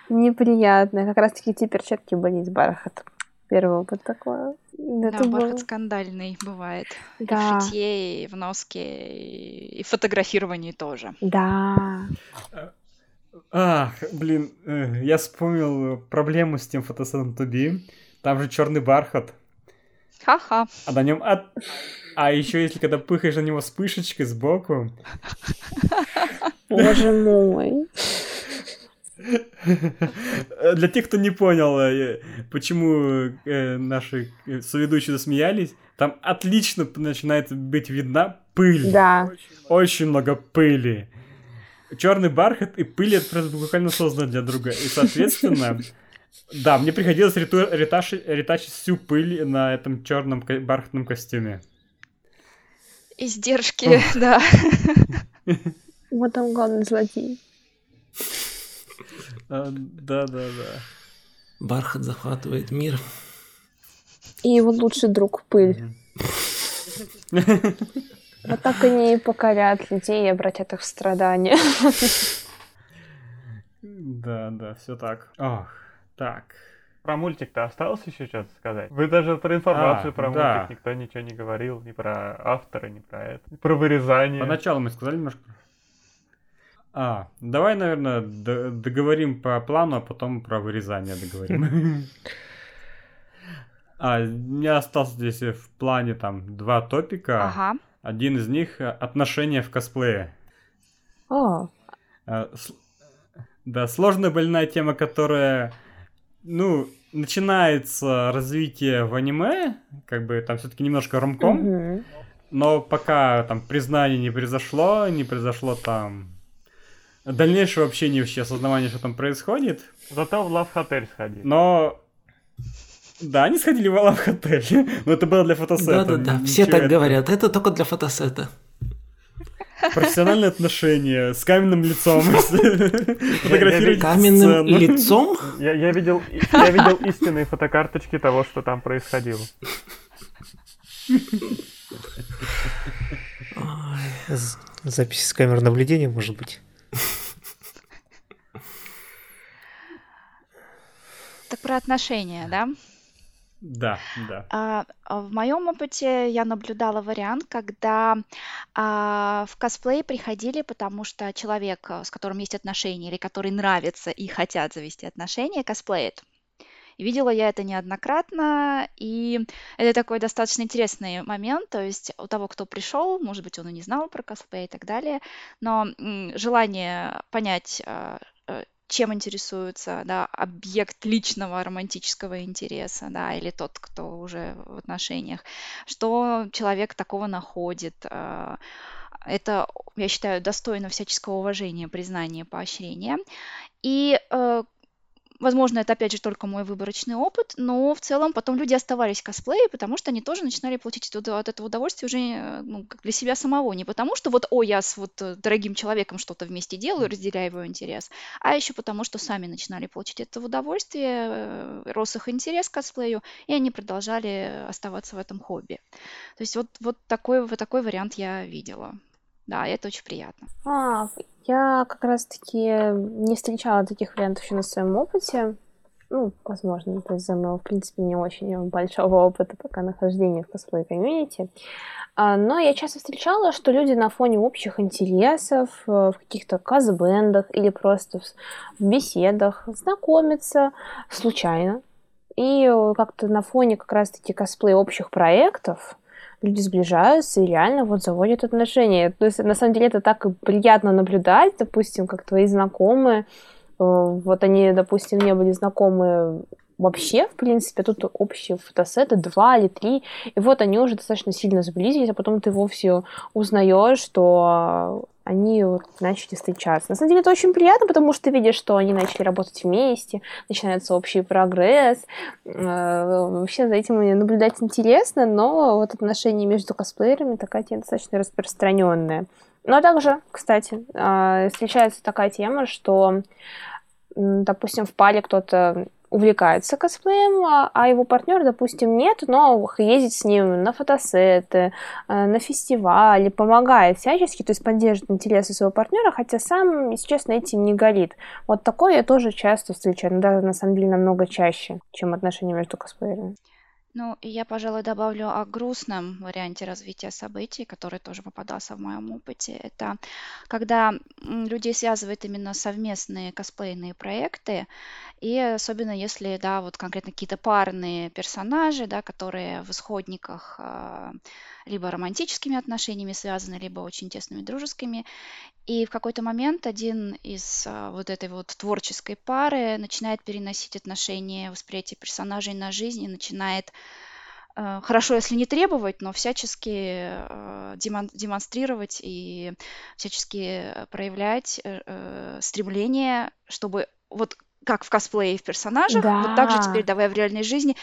неприятное. Как раз таки те перчатки были из бархата. Первый опыт такой.
Да,
Это было-
бархат скандальный бывает. И
Да.
в шитье, и в носке, и и в фотографировании тоже.
Да.
Ах, блин, э, я вспомнил проблему с тем фотосетом Туби. Там же черный бархат,
Ха-ха.
а на нем от... А еще если когда пыхаешь на него вспышечкой сбоку,
Боже мой.
Э, Для тех, кто не понял, э, почему э, наши соведущие засмеялись, там отлично начинает быть видна пыль.
Да.
Очень много пыли. Черный бархат и пыль это просто буквально создано для друга. И, соответственно, да, мне приходилось ретачить всю пыль на этом черном бархатном костюме.
Издержки, да.
Вот он главный злодей.
А, Да-да-да.
Бархат захватывает мир.
И его лучший друг пыль. Вот так они и покорят людей и обратят их в страдания.
Да, да, все так. Ах, так.
Про мультик-то осталось еще что-то сказать? Вы даже про информацию
А,
про
да.
мультик никто ничего не говорил, ни про автора, ни про это. Ни про вырезание.
Поначалу мы сказали немножко. А, давай, наверное, договорим по плану, а потом про вырезание договорим. А, у меня остался здесь в плане там два топика.
Ага.
Один из них э, отношения в косплее.
О,
А, с- Да, сложная больная тема, которая, ну, начинается развитие в аниме, как бы там все-таки немножко ромком,
мгм.
но пока там признание не произошло, не произошло там дальнейшего общения вообще осознавания, что там происходит,
Зато в Лав Хотель сходи.
но да, они сходили в Алав Отель, но это было для фотосета.
Да-да-да, все так
это
говорят. Это только для фотосета.
Профессиональные отношения с каменным лицом. Фотографировать
Каменным лицом?
Я, видел, я видел истинные фотокарточки того, что там происходило.
Запись с камер наблюдения, может быть.
Так про отношения, да?
Да, да.
А, а в моем опыте я наблюдала вариант, когда а, в косплей приходили, потому что человек, а, с которым есть отношения, или который нравится и хотят завести отношения, косплеит. Видела я это неоднократно, и это такой достаточно интересный момент, то есть у того, кто пришел, может быть, он и не знал про косплей и так далее, но желание понять, а, э, чем интересуется, да, объект личного романтического интереса, да, или тот, кто уже в отношениях, что человек такого находит. а, Это, я считаю, достойно всяческого уважения, признания, поощрения. И э, Возможно, это опять же только мой выборочный опыт, но в целом потом люди оставались в косплее, потому что они тоже начинали получить от от этого удовольствие уже э, ну, как для себя самого. Не потому что вот, о, я с вот э, дорогим человеком что-то вместе делаю, разделяю его интерес, а еще потому, что сами начинали получить этого удовольствие, э, рос их интерес к косплею, и они продолжали оставаться в этом хобби. То есть вот, вот такой, вот такой вариант я видела. Да, это очень приятно.
А, я как раз-таки не встречала таких вариантов еще на своем опыте. Ну, возможно, это из-за моего, в принципе, не очень большого опыта пока нахождения в косплей-комьюнити. А, Но я часто встречала, что люди на фоне общих интересов, э, в каких-то косбендах или просто в беседах знакомятся случайно. И э, как-то на фоне как раз-таки косплей общих проектов люди сближаются и реально вот заводят отношения. То есть, на самом деле, это так приятно наблюдать, допустим, как твои знакомые, э, вот они, допустим, не были знакомы вообще, в принципе, тут общие фотосеты, два или три, и вот они уже достаточно сильно сблизились, а потом ты вовсе узнаешь, что они вот начали встречаться. На самом деле это очень приятно, потому что ты видишь, что они начали работать вместе, начинается общий прогресс. Э, вообще за этим наблюдать интересно, но вот отношения между косплеерами такая тема достаточно распространенная. Но также, кстати, э, встречается такая тема, что, допустим, в паре кто-то увлекается косплеем, а, а его партнер, допустим, нет, но ездит с ним на фотосеты, э, на фестивали, помогает всячески, то есть поддерживает интересы своего партнера, хотя сам, если честно, этим не горит. Вот такое я тоже часто встречаю, но даже на самом деле намного чаще, чем отношения между косплеерами.
Ну, и я, пожалуй, добавлю о грустном варианте развития событий, который тоже попадался в моем опыте. Это когда людей связывают именно совместные косплейные проекты, и особенно если, да, вот конкретно какие-то парные персонажи, да, которые в исходниках а, либо романтическими отношениями связаны, либо очень тесными дружескими. И в какой-то момент один из а, вот этой вот творческой пары начинает переносить отношения, восприятие персонажей на жизнь и начинает хорошо, если не требовать, но всячески а, демонстрировать и всячески проявлять э, э, стремление, чтобы вот как в косплее в персонажах, да. вот так же теперь давай в реальной жизни.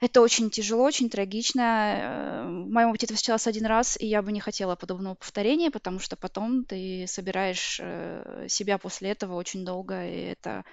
Это очень тяжело, очень трагично. Э, в моем опыте это встречалось один раз, и я бы не хотела подобного повторения, потому что потом ты собираешь э, себя после этого очень долго, и это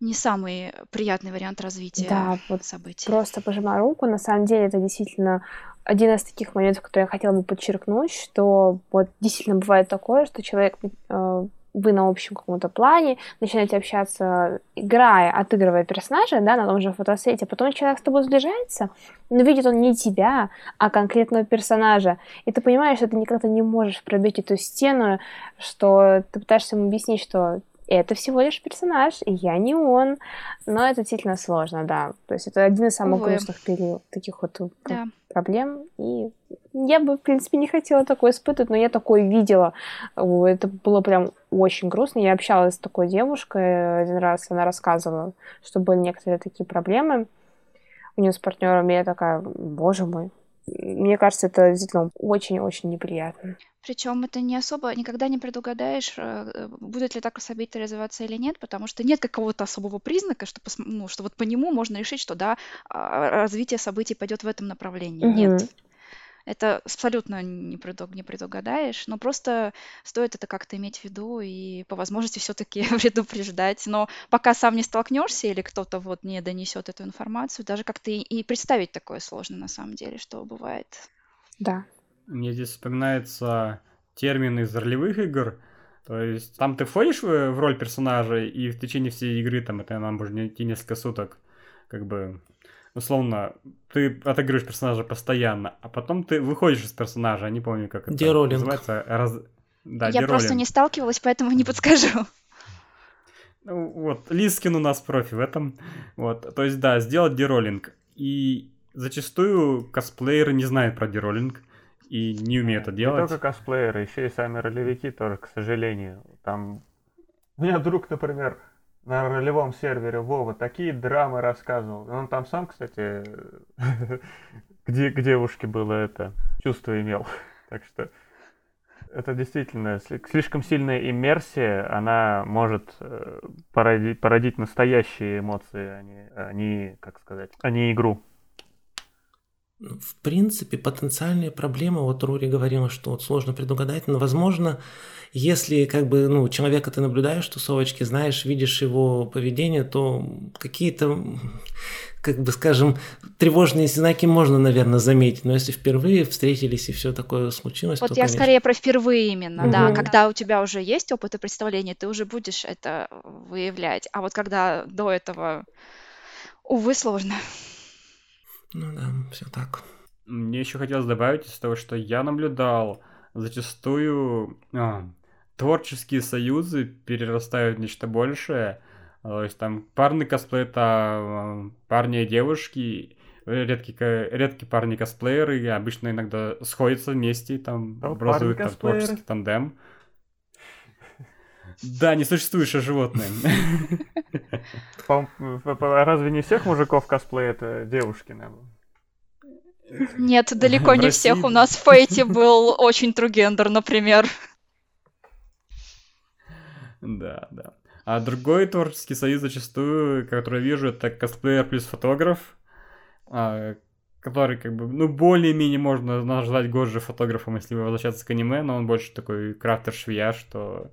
не самый приятный вариант развития да, вот событий.
Просто пожимаю руку. На самом деле это действительно один из таких моментов, который я хотела бы подчеркнуть, что вот действительно бывает такое, что человек э, вы на общем каком-то плане, начинаете общаться, играя, отыгрывая персонажа, да, на том же фотосете, потом человек с тобой сближается, но видит он не тебя, а конкретного персонажа, и ты понимаешь, что ты никогда не можешь пробить эту стену, что ты пытаешься ему объяснить, что это всего лишь персонаж, и я не он. Но это действительно сложно, да. То есть это один из самых Увы. грустных период, таких вот да. проблем. И я бы, в принципе, не хотела такое испытывать, но я такое видела. Это было прям очень грустно. Я общалась с такой девушкой один раз, она рассказывала, что были некоторые такие проблемы у нее с партнером, и я такая, боже мой, мне кажется, это действительно очень-очень неприятно.
Причем это не особо, никогда не предугадаешь, э, будет ли так событие развиваться или нет, потому что нет какого-то особого признака, что, ну, что вот по нему можно решить, что да, а, развитие событий пойдет в этом направлении. Угу. Нет. Это абсолютно не, преду, не предугадаешь, но просто стоит это как-то иметь в виду и по возможности все-таки предупреждать. Но пока сам не столкнешься или кто-то вот не донесет эту информацию, даже как-то и, и представить такое сложно на самом деле, что бывает.
Да.
Мне здесь вспоминается термин из ролевых игр. То есть там ты входишь в, в роль персонажа, и в течение всей игры, там это нам может идти несколько суток, как бы условно, ты отыгрываешь персонажа постоянно, а потом ты выходишь из персонажа, не помню, как это называется. Раз...
Да, Я просто не сталкивалась, поэтому не подскажу.
Ну, вот, Лискин у нас профи в этом. Вот, то есть, да, сделать дероллинг. И зачастую косплееры не знают про дероллинг и не умеют это делать.
Не только косплееры, еще и сами ролевики тоже, к сожалению. Там у меня друг, например, на ролевом сервере Вова такие драмы рассказывал. Он там сам, кстати, где к девушке было это чувство имел. Так что это действительно слишком сильная иммерсия, она может э, породить, породить настоящие эмоции, а не, а не, как сказать, а не игру.
В принципе, потенциальные проблемы, вот Рури говорила, что вот сложно предугадать, но, возможно, если как бы, ну, человека ты наблюдаешь тусовочки, знаешь, видишь его поведение, то какие-то, как бы скажем, тревожные знаки можно, наверное, заметить. Но если впервые встретились и все такое случилось,
вот
то,
я
конечно...
скорее про впервые именно, угу. да. Когда у тебя уже есть опыт и представление, ты уже будешь это выявлять. А вот когда до этого, увы, сложно.
Ну да, все так.
Мне еще хотелось добавить из того, что я наблюдал зачастую а, творческие союзы перерастают в нечто большее. То есть там парный косплей это парни и девушки. редкие, редкие парни-косплееры, обычно иногда сходятся вместе, там образуют там, творческий тандем. Да, несуществующее животное.
По- по- Разве не всех мужиков косплей это девушки? наверное?
Нет, далеко не всех. У нас в Фейте был очень трugендер, например.
Да, да. А другой творческий союз зачастую, который я вижу, это косплеер плюс фотограф, а, который как бы, ну, более-менее можно назвать Годжи фотографом, если возвращаться к аниме, но он больше такой крафтер-швея, что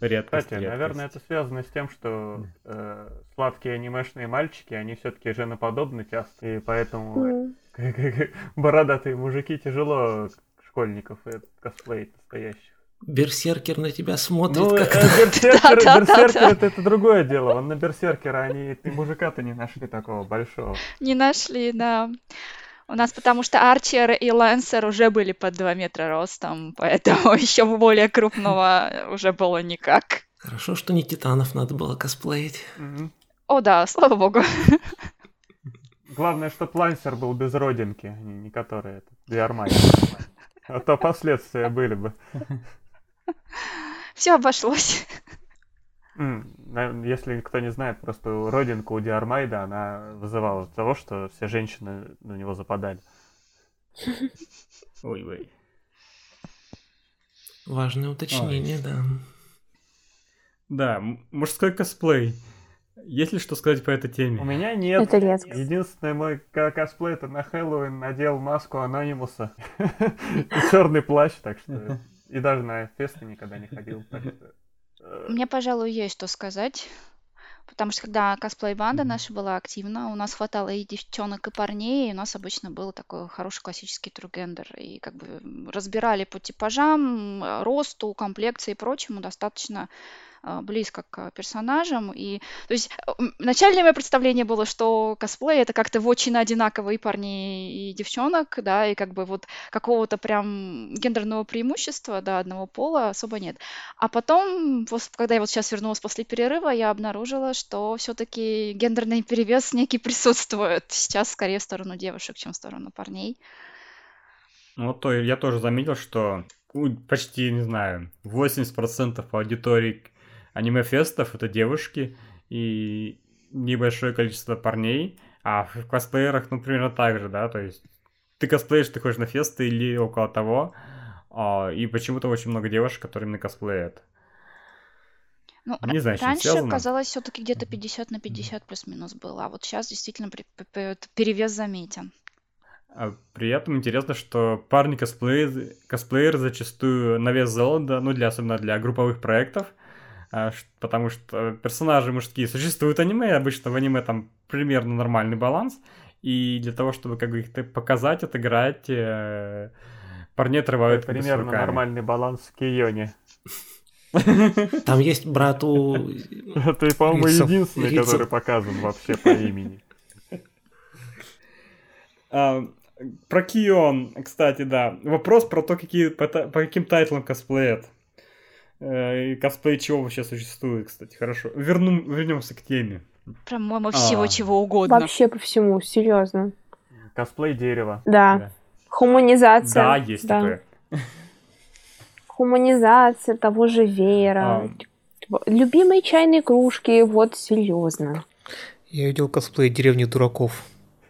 редкость.
Кстати,
редкость.
наверное, это связано с тем, что э, сладкие анимешные мальчики, они все-таки женоподобны часто, и поэтому бородатые мужики тяжело школьников э, косплеить настоящих.
Берсеркер на тебя смотрит,
Ну,
как
э, берсеркер,
Да-да-да-да.
берсеркер это, это другое дело. Он на берсеркера, они и мужика-то не нашли такого большого.
Не нашли, да. У нас потому что Арчер и Лэнсер уже были под 2 метра ростом, поэтому еще более крупного уже было никак.
Хорошо, что не титанов надо было косплеить.
Мгм.
О да, слава богу.
Главное, чтоб лансер был без родинки, а не, который это, Диармай. А то последствия были бы.
Все обошлось.
Если кто не знает, просто родинка у Диармайда, она вызывала того, что все женщины на него западали.
Ой-ой.
Важное уточнение, да.
Да, м- мужской косплей. Есть ли что сказать по этой
У
теме?
меня нет.
Это редкость.
Единственный мой ко- косплей это на Хэллоуин надел маску Анонимуса и черный плащ, так что и даже на фесты никогда не ходил. э,
Мне, пожалуй, есть что сказать. Потому что когда косплей-банда наша была активна, у нас хватало и девчонок, и парней, и у нас обычно был такой хороший классический трugендер. И как бы разбирали по типажам, росту, комплекции и прочему достаточно близко к персонажам. И, то есть начальное мое представление было, что косплей это как-то очень одинаковые парни и девчонок, да, и как бы вот какого-то прям гендерного преимущества, да, одного пола особо нет. А потом, когда я вот сейчас вернулась после перерыва, я обнаружила, что все-таки гендерный перевес некий присутствует. Сейчас скорее в сторону девушек, чем в сторону парней.
Ну, то я тоже заметил, что почти, не знаю, 80% аудитории аниме-фестов это девушки и небольшое количество парней, а в косплеерах, ну, примерно так же, да, то есть ты косплеишь, ты ходишь на фесты или около того, а, и почему-то очень много девушек, которые именно косплеят.
Ну,
Не знаю,
раньше
связано.
казалось все-таки где-то 50 на 50 плюс-минус было, а вот сейчас действительно перевес заметен.
А при этом интересно, что парни косплееры, косплееры зачастую на вес золота, ну, для, особенно для групповых проектов, потому что персонажи мужские существуют в аниме, обычно в аниме там примерно нормальный баланс, и для того, чтобы как бы их показать, отыграть, э, парни отрывают
примерно
руками.
нормальный баланс в Кионе.
Там есть брат у...
Это, по-моему, единственный, который показан вообще по имени.
А, про Кион, кстати, да. Вопрос про то, какие, по, по каким тайтлам косплеят. Э, И косплей чего вообще существует, кстати, хорошо. Верну, вернемся к теме.
По-моему, всего
А.
чего угодно.
Вообще по всему, серьезно.
Косплей дерева.
Да.
Да.
Хуманизация.
Да, есть
да.
такое.
Хуманизация того же веера.
А.
Любимые чайные кружки, вот серьезно.
Я видел косплей деревни дураков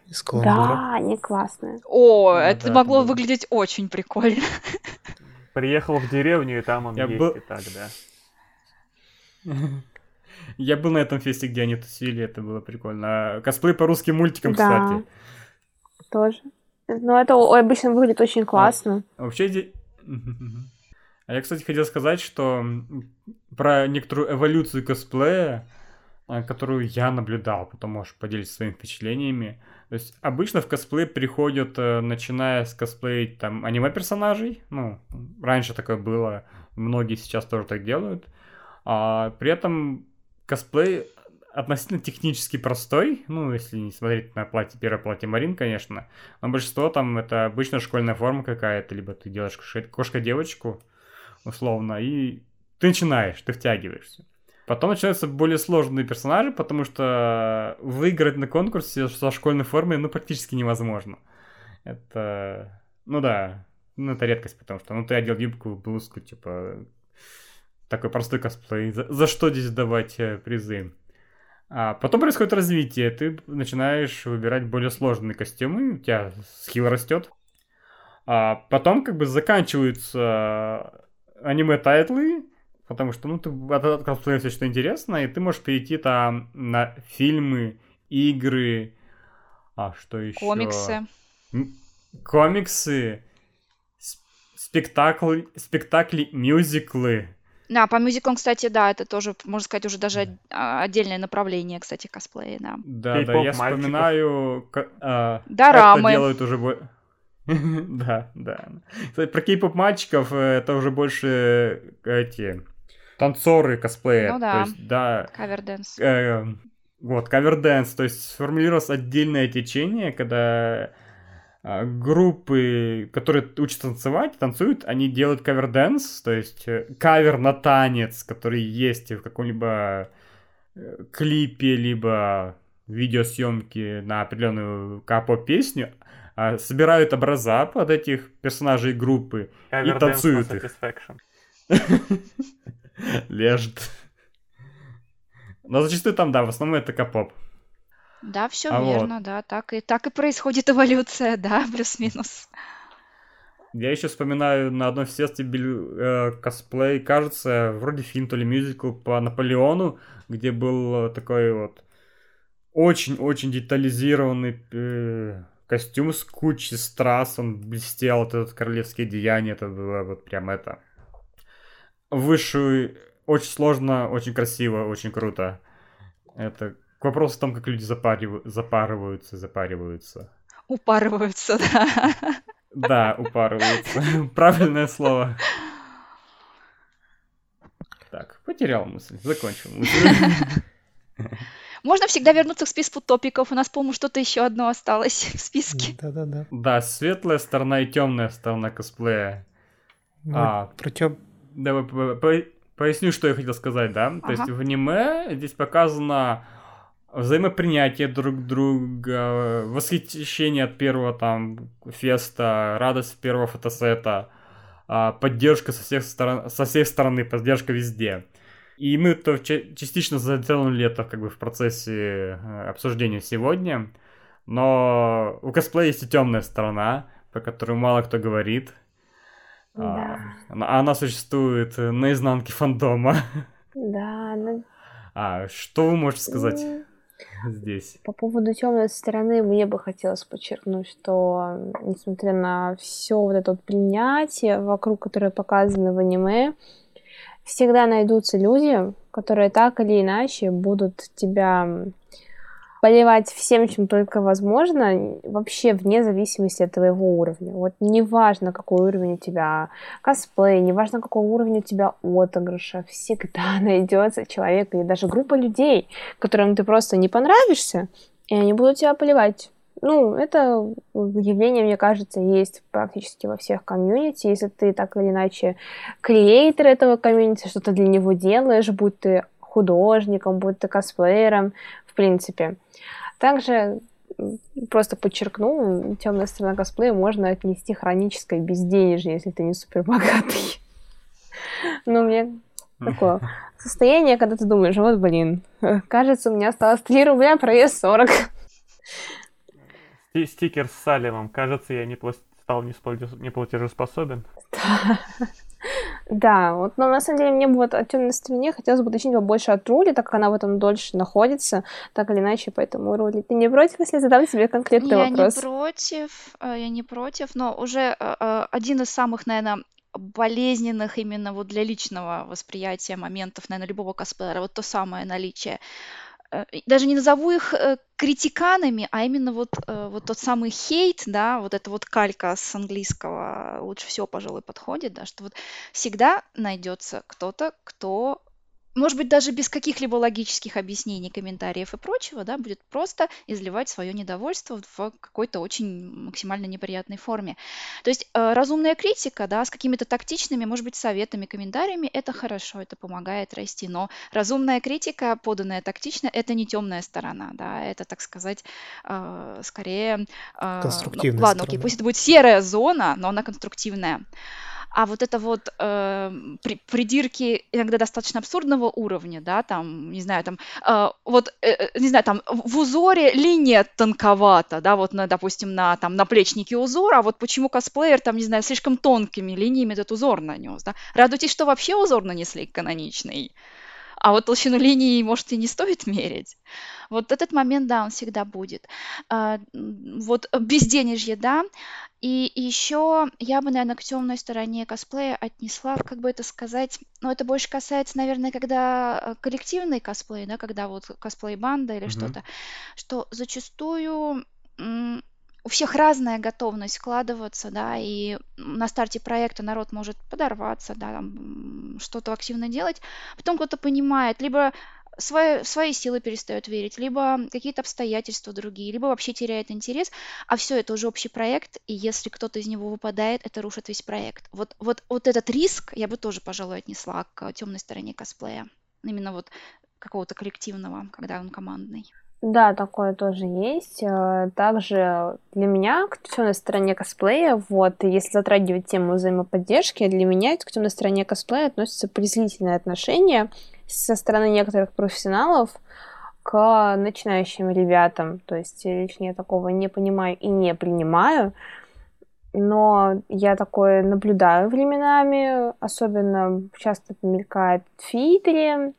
из Каламбура.
Да, они классные.
О,
Ну
это
да,
могло
да.
выглядеть очень прикольно.
Приехал в деревню, и там он
Я
есть
был-
и так, да.
Я был на этом фесте, где они тусили, это было прикольно. А Косплей по русским мультикам,
Да.
кстати.
Тоже. Но это о- обычно выглядит очень классно.
А Вообще, а я, кстати, хотел сказать, что про некоторую эволюцию косплея, а, которую я наблюдал, потом можешь поделиться своими впечатлениями. То есть обычно в косплей приходят, э, начиная с косплея там аниме-персонажей, ну, раньше такое было, многие сейчас тоже так делают, а при этом косплей относительно технически простой, ну, если не смотреть на платье, первое платье Марин, конечно, но большинство там это обычно школьная форма какая-то, либо ты делаешь кошка- кошка-девочку, условно, и ты начинаешь, ты втягиваешься. Потом начинаются более сложные персонажи, потому что выиграть на конкурсе со школьной формой, ну, практически невозможно. Это, ну да, ну это редкость, потому что, ну, ты одел юбку, блузку, типа, такой простой косплей. За, за что здесь давать э, призы? А потом происходит развитие, ты начинаешь выбирать более сложные костюмы, у тебя skill растет. А потом как бы заканчиваются аниме-тайтлы, потому что, ну, ты откосплеил все что интересно, и ты можешь перейти там на фильмы, игры, а что еще?
Комиксы.
Комиксы, спектакли, спектакли, мюзиклы.
Да, по мюзиклам, кстати, да, это тоже, можно сказать, уже даже а, отдельное направление, кстати, косплея, да.
Да, да, я
мальчиков.
вспоминаю, а,
Дорамы.
это делают уже... Да, да. Кстати, про кей-поп мальчиков э, это уже больше эти танцоры косплея.
Ну да.
То есть, да,
Каверденс.
э, вот, каверденс, то есть сформулировалось отдельное течение, когда а, группы, которые учатся танцевать, танцуют, они делают каверденс, то есть э, кавер на танец, который есть в каком-либо э, клипе, либо видеосъемке на определенную капо-песню, а, собирают образа под этих персонажей группы и танцуют их. Лежит. Но зачастую там, да, в основном это капоп.
Да, все
А вот.
верно, да, так и, так и происходит эволюция, да, плюс-минус.
Я еще вспоминаю на одном фестивале э, косплей, кажется, вроде фильм, то ли мюзикл по Наполеону, где был э, такой вот очень-очень детализированный э, костюм с кучей страз, он блестел, вот этот королевские деяния, это было вот прям это. Высшую, очень сложно, очень красиво, очень круто. Это к вопросу о том, как люди запарив- запарываются, запариваются.
Упарываются, да.
Да, упарываются. Правильное слово. Так, потерял мысль, закончил мысль.
Можно всегда вернуться к списку топиков. У нас, по-моему, что-то еще одно осталось в списке.
Да-да-да.
Да, светлая сторона и темная сторона косплея.
Ну,
А.
Про тем...
Давай по- по- поясню, что я хотел сказать, да? То есть
Ага.
в аниме здесь показано взаимопринятие друг друга, восхищение от первого там феста, радость от первого фотосета, а, поддержка со всех сторон, со всех стороны, поддержка везде. И мы ча- частично затронули это как бы в процессе э, обсуждения сегодня. Но у косплея есть и темная сторона, про которую мало кто говорит. А,
Да.
она, она существует э, на изнанке фандома.
Да, ну,
А что вы можете сказать
м,
здесь?
По поводу темной стороны мне бы хотелось подчеркнуть, что несмотря на все вот это вот принятие вокруг, которое показано в аниме, всегда найдутся люди, которые так или иначе будут тебя поливать всем, чем только возможно, вообще вне зависимости от твоего уровня. Вот неважно, какой уровень у тебя косплей, неважно, какой уровень у тебя отыгрыша, всегда найдется человек или даже группа людей, которым ты просто не понравишься, и они будут тебя поливать. Ну, это явление, мне кажется, есть практически во всех комьюнити. Если ты так или иначе креатор этого комьюнити, что-то для него делаешь, будь ты художником, будь ты косплеером, принципе. Также просто подчеркну, темная сторона косплея можно отнести хроническое безденежье, если ты не супер богатый. Ну, мне такое состояние, когда ты думаешь, вот, блин, кажется, у меня осталось 3 рубля, проезд 40.
Сти- Стикер с Салливом. Кажется, я не стал неплатежеспособен.
Да, вот, но на самом деле мне бы вот о темной стороне хотелось бы уточнить побольше от Рули, так как она в этом дольше находится, так или иначе, поэтому, Рули, ты не против, если я задам тебе конкретный
Я
вопрос?
не против, э, я не против, но уже э, э, один из самых, наверное, болезненных именно вот для личного восприятия моментов, наверное, любого косплеера, вот то самое наличие. Э, Даже не назову их э, критиканами, а именно вот, э, вот тот самый хейт, да, вот эта вот калька с английского лучше всего, пожалуй, подходит, да, что вот всегда найдется кто-то, кто может быть, даже без каких-либо логических объяснений, комментариев и прочего, да, будет просто изливать свое недовольство в какой-то очень максимально неприятной форме. То есть э, разумная критика, да, с какими-то тактичными, может быть, советами, комментариями, это хорошо, это помогает расти, но разумная критика, поданная тактично, это не темная сторона, да, это, так сказать, э, скорее...
Э, конструктивная
ну, ладно, сторона. окей, пусть это будет серая зона, но она конструктивная. А вот это вот э, при, придирки иногда достаточно абсурдного уровня, да, там, не знаю, там, э, вот, э, э не знаю, там, в узоре линия тонковата, да, вот, на, допустим, на, там, на плечнике узор, а вот почему косплеер, там, не знаю, слишком тонкими линиями этот узор нанес, да. Радуйтесь, что вообще узор нанесли каноничный а вот толщину линии, может, и не стоит мерить. Вот этот момент, да, он всегда будет. А, вот безденежье, да, и еще я бы, наверное, к темной стороне косплея отнесла, как бы это сказать, ну, это больше касается, наверное, когда э, коллективный косплей, да, когда вот косплей-банда или mm-hmm. что-то, что зачастую у всех разная готовность вкладываться, да, и на старте проекта народ может подорваться, да, что-то активно делать, потом кто-то понимает, либо свои, свои силы перестает верить, либо какие-то обстоятельства другие, либо вообще теряет интерес, а все это уже общий проект, и если кто-то из него выпадает, это рушит весь проект. Вот, вот, вот этот риск я бы тоже, пожалуй, отнесла к темной стороне косплея. Именно вот какого-то коллективного, когда он командный.
Да, такое тоже есть. Э, также для меня к темной стороне косплея, вот, если затрагивать тему взаимоподдержки, для меня к темной стороне косплея относится презрительное отношение со стороны некоторых профессионалов к начинающим ребятам. То есть лично я такого не понимаю и не принимаю. Но я такое наблюдаю временами, особенно часто мелькает в Твиттере,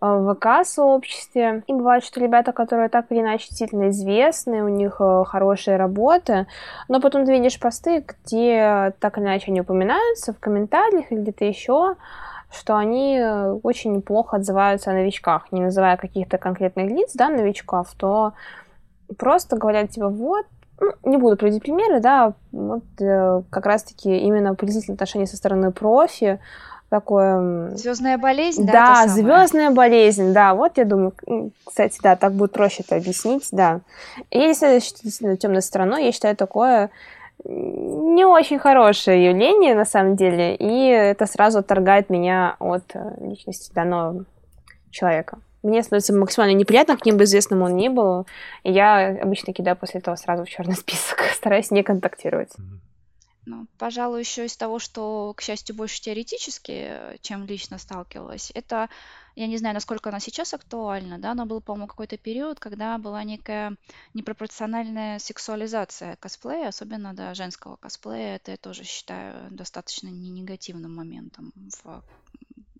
в ВК-сообществе. И бывает, что ребята, которые так или иначе действительно известны, у них э, хорошие работы, но потом ты видишь посты, где так или иначе они упоминаются в комментариях или где-то еще, что они э, очень плохо отзываются о новичках, не называя каких-то конкретных лиц, да, новичков, то просто говорят тебе, вот, ну, не буду приводить примеры, да, вот э, как раз-таки именно презрительное отношение со стороны профи, такое...
Звездная болезнь, да?
Да, звездная болезнь, да. Вот я думаю, кстати, да, так будет проще это объяснить, да. И если действительно темной стороной, я считаю такое не очень хорошее явление на самом деле, и это сразу отторгает меня от э, личности данного человека. Мне становится максимально неприятно, каким бы известным он ни был, и я обычно кидаю после этого сразу в черный список, стараюсь не контактировать.
Ну, пожалуй, еще из того, что, к счастью, больше теоретически, чем лично сталкивалась, это, я не знаю, насколько она сейчас актуальна, да, но был, по-моему, какой-то период, когда была некая непропорциональная сексуализация косплея, особенно, да, женского косплея. Это я тоже считаю достаточно не негативным моментом в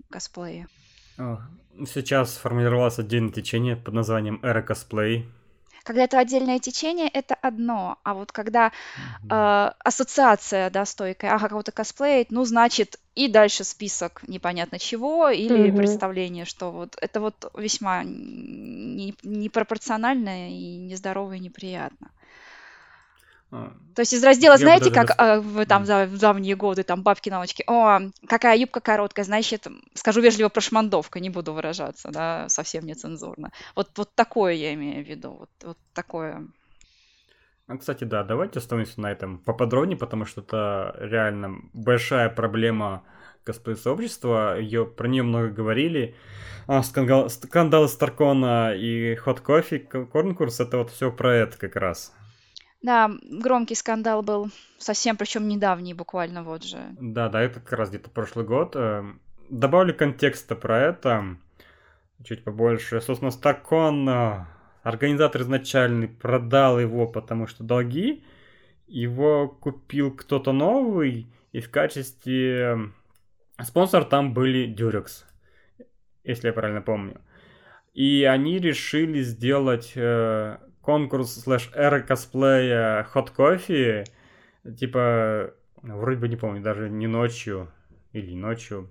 косплее.
Сейчас сформировалось отдельное течение под названием эра косплей,
когда это отдельное течение, это одно, а вот когда э, ассоциация, да, стойкая, ага, кого-то косплеить, ну, значит, и дальше список непонятно чего, или mm-hmm. представление, что вот это вот весьма непропорционально и нездорово и неприятно. А, То есть из раздела, знаете, как а, в, там за в давние годы, там бабки на ночке, о, какая юбка короткая, значит, скажу вежливо, прошмандовка, не буду выражаться, да, совсем нецензурно. Вот, вот такое я имею в виду, вот, вот такое.
А, кстати, да, давайте остановимся на этом поподробнее, потому что это реально большая проблема косплей-сообщества, ее, про нее много говорили. А, скандал, Старкона и Hot Coffee конкурс, это вот все про это как раз.
Да, громкий скандал был совсем, причем недавний буквально вот же.
Да, да, это как раз где-то прошлый год. Э, добавлю контекста про это чуть побольше. Собственно, Стакон, э, организатор изначальный, продал его, потому что долги. Его купил кто-то новый, и в качестве э, спонсора там были Durex, если я правильно помню. И они решили сделать конкурс слэш эра косплея Hot Coffee, типа, вроде бы не помню, даже не ночью или ночью,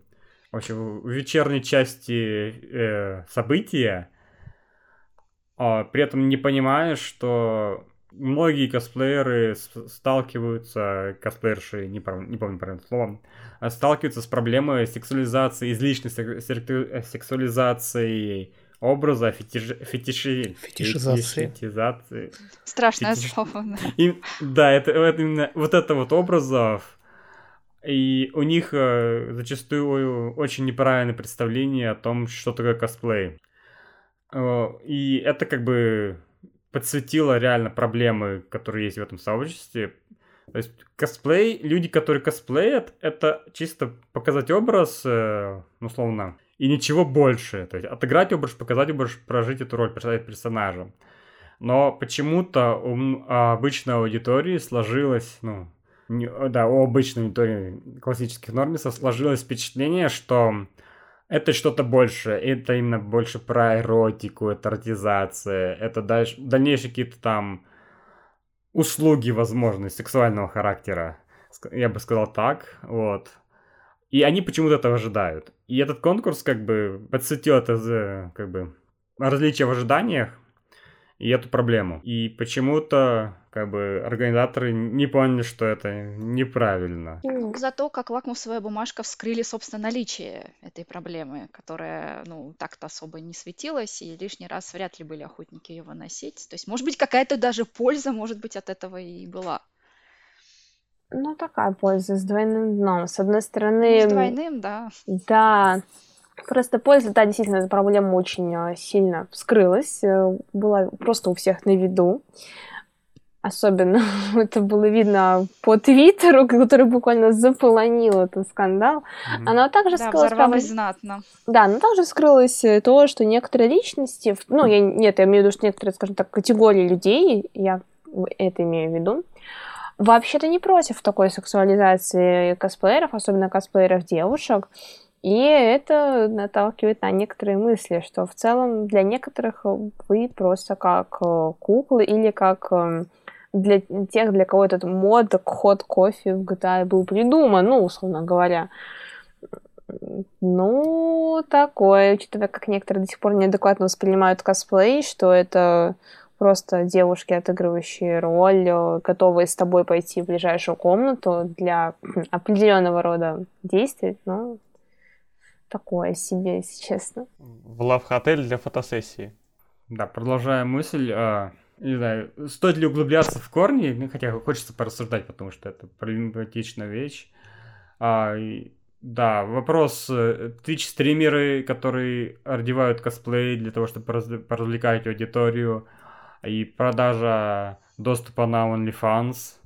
в общем, в вечерней части э, события, а, при этом не понимаешь, что многие косплееры сталкиваются, косплеерши, не, помню, не помню правильное слово, сталкиваются с проблемой сексуализации, излишней сексуализации образа, фетиш... фетиши...
фетишизации.
фетишизации.
Страшное Фетиш... слово.
Да, И, да это, это именно вот это вот образов, и у них э, зачастую очень неправильное представление о том, что такое косплей. Э, и это как бы подсветило реально проблемы, которые есть в этом сообществе. То есть косплей, люди, которые косплеят, это чисто показать образ, э, условно, и ничего больше. То есть отыграть образ, показать образ, прожить эту роль, представить персонажа. Но почему-то у обычной аудитории сложилось, ну, не, да, у обычной аудитории классических нормисов сложилось впечатление, что это что-то больше, это именно больше про эротику, это эротизация, это дальше, дальнейшие какие-то там услуги, возможно, сексуального характера. Я бы сказал так, вот. И они почему-то этого ожидают. И этот конкурс как бы подсветил это как бы различия в ожиданиях и эту проблему. И почему-то как бы организаторы не поняли, что это неправильно.
Зато как лакмусовая бумажка вскрыли, собственно, наличие этой проблемы, которая, ну, так-то особо не светилась, и лишний раз вряд ли были охотники ее выносить. То есть, может быть, какая-то даже польза, может быть, от этого и была.
Ну, такая польза с двойным дном. С одной стороны...
Ну, с двойным, да.
Да. Просто польза, да, действительно, эта проблема очень э, сильно вскрылась. Была просто у всех на виду. Особенно это было видно по Твиттеру, который буквально заполонил этот скандал. Mm-hmm. Оно также
да, скрылось... Прав... знатно.
Да, но также скрылось э, то, что некоторые личности... Ну, я, нет, я имею в виду, что некоторые, скажем так, категории людей, я это имею в виду, вообще-то не против такой сексуализации косплееров, особенно косплееров девушек. И это наталкивает на некоторые мысли, что в целом для некоторых вы просто как э, куклы или как эм, для тех, для кого этот мод ход кофе в GTA был придуман, ну, условно говоря. Ну, такое, учитывая, как некоторые до сих пор неадекватно воспринимают косплей, что это просто девушки, отыгрывающие роль, э, готовые с тобой пойти в ближайшую комнату для определенного рода действий, ну, такое себе, если честно.
В лав-отель для фотосессии.
Да, продолжая мысль, э, не знаю, стоит ли углубляться в корни, ну, хотя хочется порассуждать, потому что это проблематичная вещь. А, и, да, вопрос. Twitch-стримеры, которые одевают косплей для того, чтобы поразвлекать аудиторию, и продажа доступа на OnlyFans,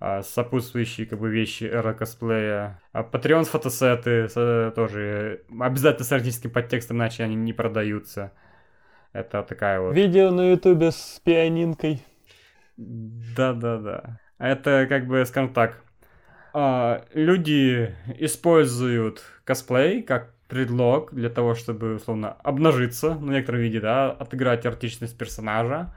а, сопутствующие как бы вещи эра косплея. А Patreon фотосеты тоже обязательно с артистским подтекстом, иначе они не продаются. Это такая вот...
Видео на ютубе с пианинкой.
Да-да-да. Это как бы, скажем так, а, люди используют косплей как предлог для того, чтобы, условно, обнажиться на некотором виде, да, отыграть артичность персонажа,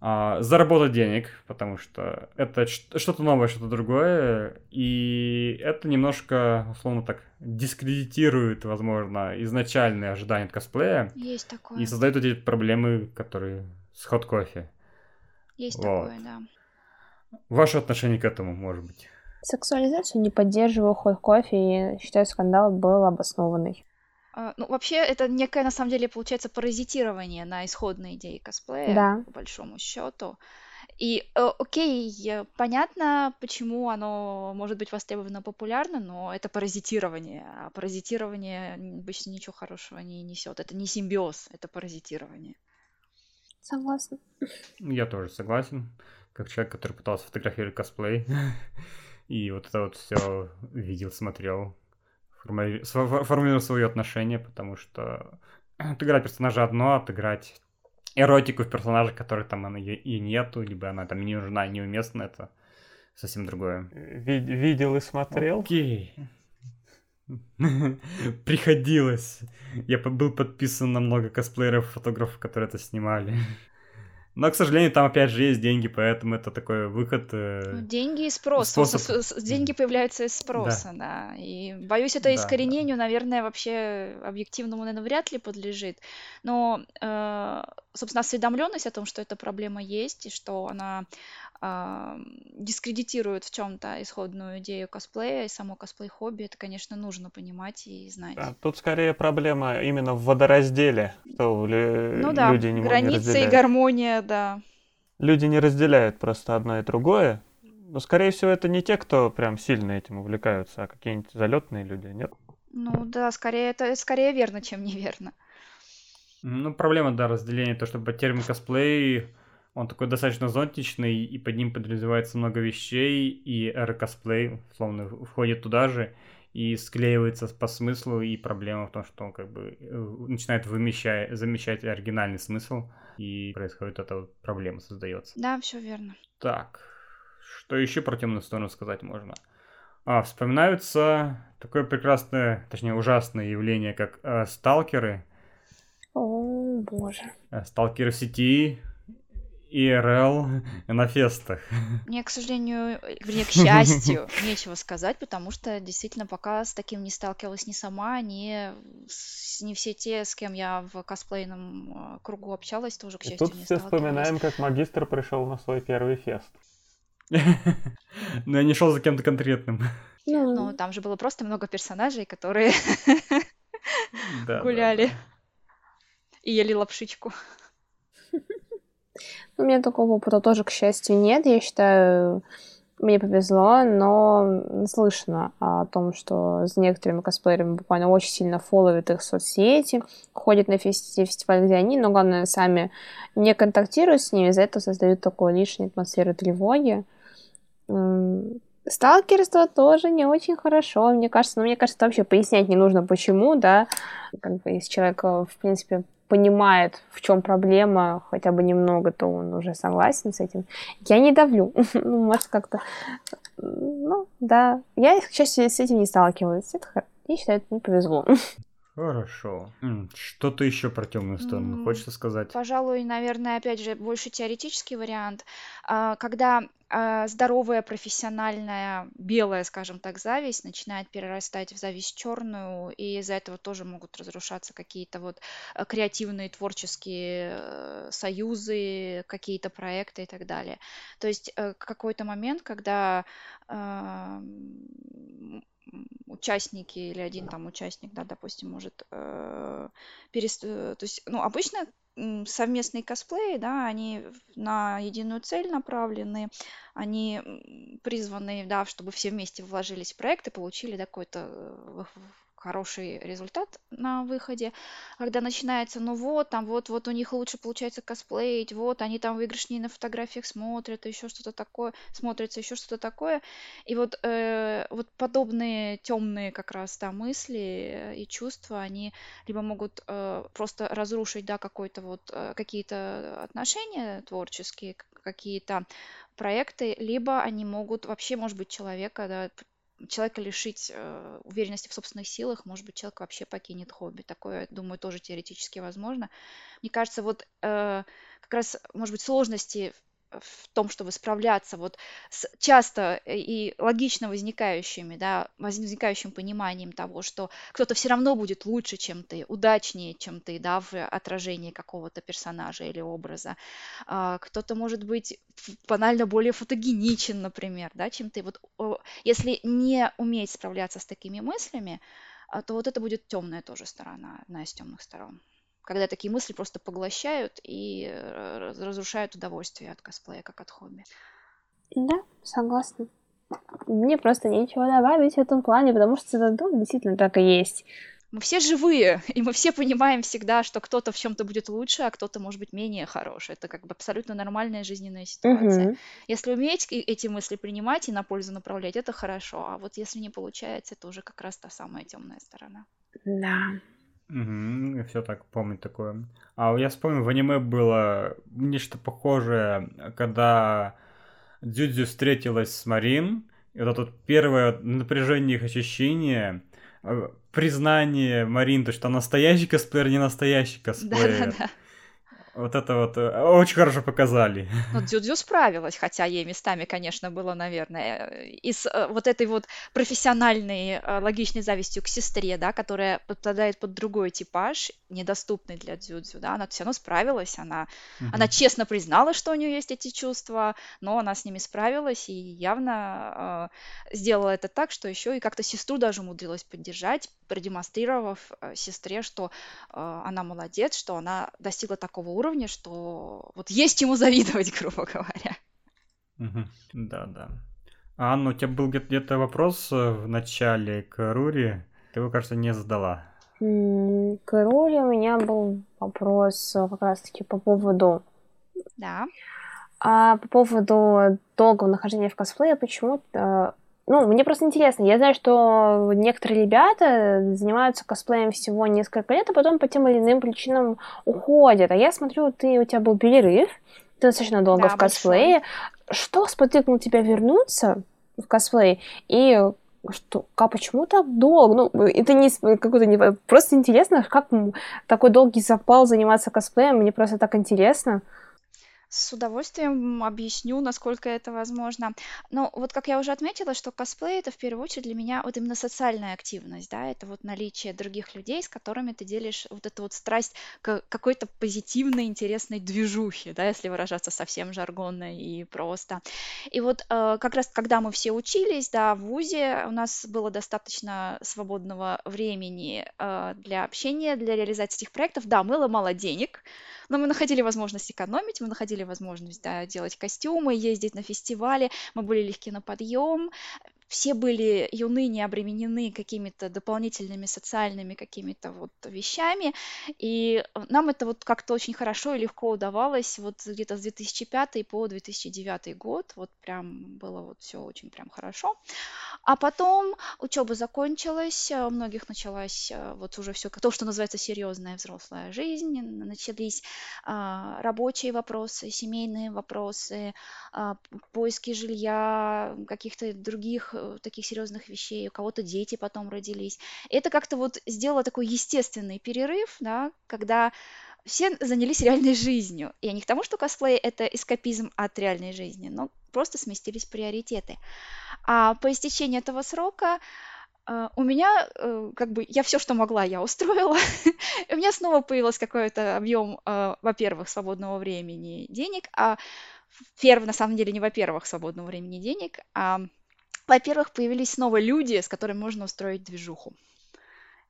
а, заработать денег, потому что это что-то новое, что-то другое, и это немножко, условно так, дискредитирует, возможно, изначальные ожидания от косплея.
Есть такое.
И создает эти проблемы, которые с ход кофе.
Есть вот. такое, да.
Ваше отношение к этому, может быть?
Сексуализацию не поддерживаю ход кофе и считаю, скандал был обоснованный.
А, ну, вообще, это некое, на самом деле, получается паразитирование на исходной идее косплея,
да.
по большому счету. И, э, окей, понятно, почему оно может быть востребовано популярно, но это паразитирование. А паразитирование обычно ничего хорошего не несет. Это не симбиоз, это паразитирование.
Согласна.
Я тоже согласен. Как человек, который пытался фотографировать косплей. И вот это вот все видел, смотрел, формулировал свое отношение, потому что отыграть персонажа одно, отыграть эротику в персонаже, который там она и нету, либо она там не нужна, неуместна, это совсем другое.
видел и смотрел?
Окей. Приходилось. Я был подписан на много косплееров, фотографов, которые это снимали. Но, к сожалению, там опять же есть деньги, поэтому это такой выход. Э,
ну, деньги и спрос. Способ... С, с, деньги появляются из спроса, да. да. И боюсь, это да, искоренению, да. наверное, вообще объективному, наверное, вряд ли подлежит. Но э, собственно, осведомленность о том, что эта проблема есть, и что она э, дискредитирует в чем-то исходную идею косплея и само косплей-хобби, это, конечно, нужно понимать и знать.
Да, тут скорее проблема именно в водоразделе, что
ну, да,
люди не
границы
не
и гармония, да.
Люди не разделяют просто одно и другое. Но, скорее всего, это не те, кто прям сильно этим увлекаются, а какие-нибудь залетные люди, нет?
Ну да, скорее это скорее верно, чем неверно.
Ну, проблема, да, разделения, то, что термин косплей, он такой достаточно зонтичный, и под ним подразумевается много вещей, и R-косплей, условно, входит туда же, и склеивается по смыслу, и проблема в том, что он как бы э, начинает вымещать, замещать оригинальный смысл, и происходит эта вот проблема, создается.
Да, все верно.
Так, что еще про темную сторону сказать можно? А, вспоминаются такое прекрасное, точнее ужасное явление, как э, сталкеры,
о, боже.
Э, сталкеры в сети, ИРЛ на фестах.
Мне, к сожалению, вернее, к счастью, нечего сказать, потому что действительно пока с таким не сталкивалась ни сама, ни, не все те, с кем я в косплейном э, кругу общалась, тоже, к счастью,
И тут все вспоминаем, как магистр пришел на свой первый фест.
Но я не шел за кем-то конкретным.
Ну, там же было просто много персонажей, которые гуляли и ели лапшичку.
У меня такого опыта тоже, к счастью, нет. Я считаю, мне повезло, но слышно о том, что с некоторыми косплеерами буквально очень сильно фолловят их соцсети, ходят на фести фестиваль, где они, но главное, сами не контактируют с ними, из-за этого создают такую лишнюю атмосферу тревоги. Сталкерство тоже не очень хорошо, мне кажется. Но мне кажется, вообще пояснять не нужно, почему, да. Как бы, если человек, в принципе, понимает, в чем проблема, хотя бы немного, то он уже согласен с этим. Я не давлю. ну, может, как-то... Ну, да. Я, к счастью, с этим не сталкиваюсь. Это, я считаю, это мне повезло.
Хорошо. Что-то еще про темную сторону mm, хочется сказать?
Пожалуй, наверное, опять же, больше теоретический вариант. А, когда а, здоровая, профессиональная, белая, скажем так, зависть начинает перерастать в зависть черную, и из-за этого тоже могут разрушаться какие-то вот э, креативные, творческие э, союзы, какие-то проекты и так далее. То есть э, какой-то момент, когда участники или один там участник, да, допустим, может э, перест... то есть, ну, обычно совместные косплеи, да, они на единую цель направлены, они призваны, да, чтобы все вместе вложились в проект и получили да, какой-то э, хороший результат на выходе, когда начинается, ну вот, там вот, вот у них лучше получается косплеить, вот, они там выигрышнее на фотографиях смотрят, еще что-то такое, смотрится еще что-то такое. И вот, э, вот подобные темные как раз, да, мысли и чувства, они либо могут э, просто разрушить, да, какой-то вот, э, какие-то отношения творческие, какие-то проекты, либо они могут вообще, может быть, человека да, человека лишить э, уверенности в собственных силах, может быть, человек вообще покинет хобби. Такое, думаю, тоже теоретически возможно. Мне кажется, вот э, как раз, может быть, сложности в том, чтобы справляться вот с часто и логично возникающими, да, возникающим пониманием того, что кто-то все равно будет лучше, чем ты, удачнее, чем ты, да, в отражении какого-то персонажа или образа. А, кто-то может быть банально более фотогеничен, например, да, чем ты. Вот если не уметь справляться с такими мыслями, а, то вот это будет темная тоже сторона, одна из темных сторон когда такие мысли просто поглощают и э, разрушают удовольствие от косплея, как от хобби.
Да, согласна. Мне просто нечего добавить в этом плане, потому что это ну, действительно так и есть.
Мы все живые, и мы все понимаем всегда, что кто-то в чем-то будет лучше, а кто-то может быть менее хорош. Это как бы абсолютно нормальная жизненная ситуация. Угу. Если уметь эти мысли принимать и на пользу направлять, это хорошо. А вот если не получается, это уже как раз та самая темная сторона.
Да.
Угу, все так помню такое. А я вспомнил, в аниме было нечто похожее, когда Дзюдзю встретилась с Марин, и вот это вот первое напряжение их ощущения, э, признание Марин, то, что настоящий косплеер, не настоящий косплеер. Да, да, да. Вот это вот э, очень хорошо показали.
Но Дзюдзю справилась, хотя ей местами, конечно, было, наверное, и с э, вот этой вот профессиональной э, логичной завистью к сестре, да, которая подпадает под другой типаж, недоступный для Дзюдзю, да, она все равно справилась, она, угу. она честно признала, что у нее есть эти чувства, но она с ними справилась и явно э, сделала это так, что еще и как-то сестру даже умудрилась поддержать, продемонстрировав э, сестре, что э, она молодец, что она достигла такого уровня, что вот есть ему завидовать, грубо говоря.
Да, да. А, Анна, у тебя был где-то вопрос э, в начале к Рури, ты его, кажется, не задала.
К Рури у меня был вопрос как раз-таки по поводу...
Да.
А по поводу долгого нахождения в косплее, почему ну, мне просто интересно. Я знаю, что некоторые ребята занимаются косплеем всего несколько лет, а потом по тем или иным причинам уходят. А я смотрю, ты у тебя был перерыв, ты достаточно долго да, в косплее. Большой. Что сподвигнуло тебя вернуться в косплей? И что, как, почему так долго? Ну, это не какой-то не... Просто интересно, как такой долгий запал заниматься косплеем, мне просто так интересно.
С удовольствием объясню, насколько это возможно. Но вот как я уже отметила, что косплей это в первую очередь для меня вот именно социальная активность, да, это вот наличие других людей, с которыми ты делишь вот эту вот страсть к какой-то позитивной, интересной движухе, да, если выражаться совсем жаргонно и просто. И вот э, как раз когда мы все учились, да, в ВУЗе у нас было достаточно свободного времени э, для общения, для реализации этих проектов. Да, было мало денег, но мы находили возможность экономить, мы находили возможность да, делать костюмы, ездить на фестивали, мы были легки на подъем, все были юны, не обременены какими-то дополнительными социальными какими-то вот вещами, и нам это вот как-то очень хорошо и легко удавалось вот где-то с 2005 по 2009 год, вот прям было вот все очень прям хорошо. А потом учеба закончилась, у многих началась э, вот уже все то, что называется серьезная взрослая жизнь, начались а, рабочие вопросы, семейные вопросы, а, поиски жилья, каких-то других таких серьезных вещей, у кого-то дети потом родились. Это как-то вот сделало такой естественный перерыв, да, когда все занялись реальной жизнью. И не к тому, что косплей — это эскапизм от реальной жизни, но просто сместились приоритеты. А по истечении этого срока Uh, у меня, uh, как бы, я все, что могла, я устроила. у меня снова появился какой-то объем, во-первых, свободного времени, денег, а первый, на самом деле, не во-первых, свободного времени денег, а во-первых, появились снова люди, с которыми можно устроить движуху.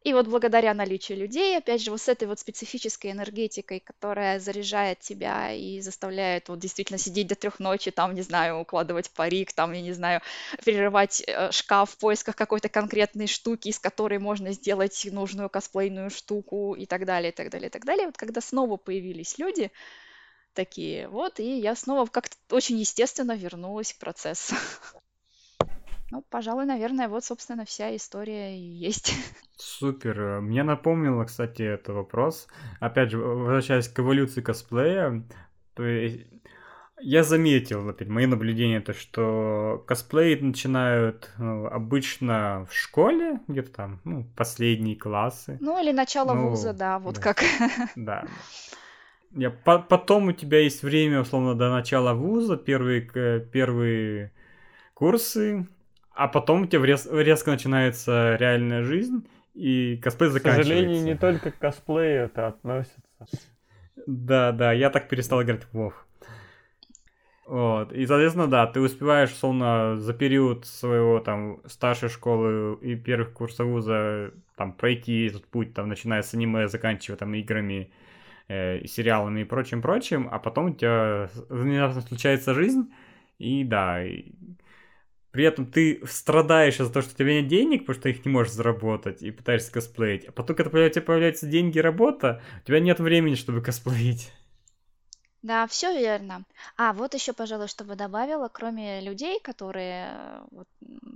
И вот благодаря наличию людей, опять же, вот с этой вот специфической энергетикой, которая заряжает тебя и заставляет вот действительно сидеть до трех ночи, там, не знаю, укладывать парик, там, я не знаю, перерывать э, шкаф в поисках какой-то конкретной штуки, из которой можно сделать нужную косплейную штуку и так далее, и так далее, и так далее. Вот когда снова появились люди такие, вот, и я снова как-то очень естественно вернулась к процессу. Ну, пожалуй, наверное, вот, собственно, вся история и есть.
Супер. Мне напомнило, кстати, этот вопрос. Опять же, возвращаясь к эволюции косплея, то есть я заметил, опять, мои наблюдения, то, что косплей начинают ну, обычно в школе, где-то там, ну, последние классы.
Ну, или начало ну, вуза, да, вот да. как.
Да. Я, по потом у тебя есть время, условно, до начала вуза, первые, первые курсы, а потом у тебя рез- резко начинается реальная жизнь, и косплей заканчивается.
К сожалению, не только к косплею это относится.
Да, да, я так перестал играть в WoW. Вот. И, соответственно, да, ты успеваешь, условно, за период своего там старшей школы и первых курсов вуза там пройти этот путь, там, начиная с аниме, заканчивая там играми, э, сериалами и прочим-прочим, а потом у тебя внезапно случается жизнь, и да, и при этом ты страдаешь из-за того, что у тебя нет денег, потому что их не можешь заработать, и пытаешься косплеить. А потом, когда у тебя появляются деньги и работа, у тебя нет времени, чтобы косплеить.
Да, все верно. А вот еще, пожалуй, чтобы добавила, кроме людей, которые вот,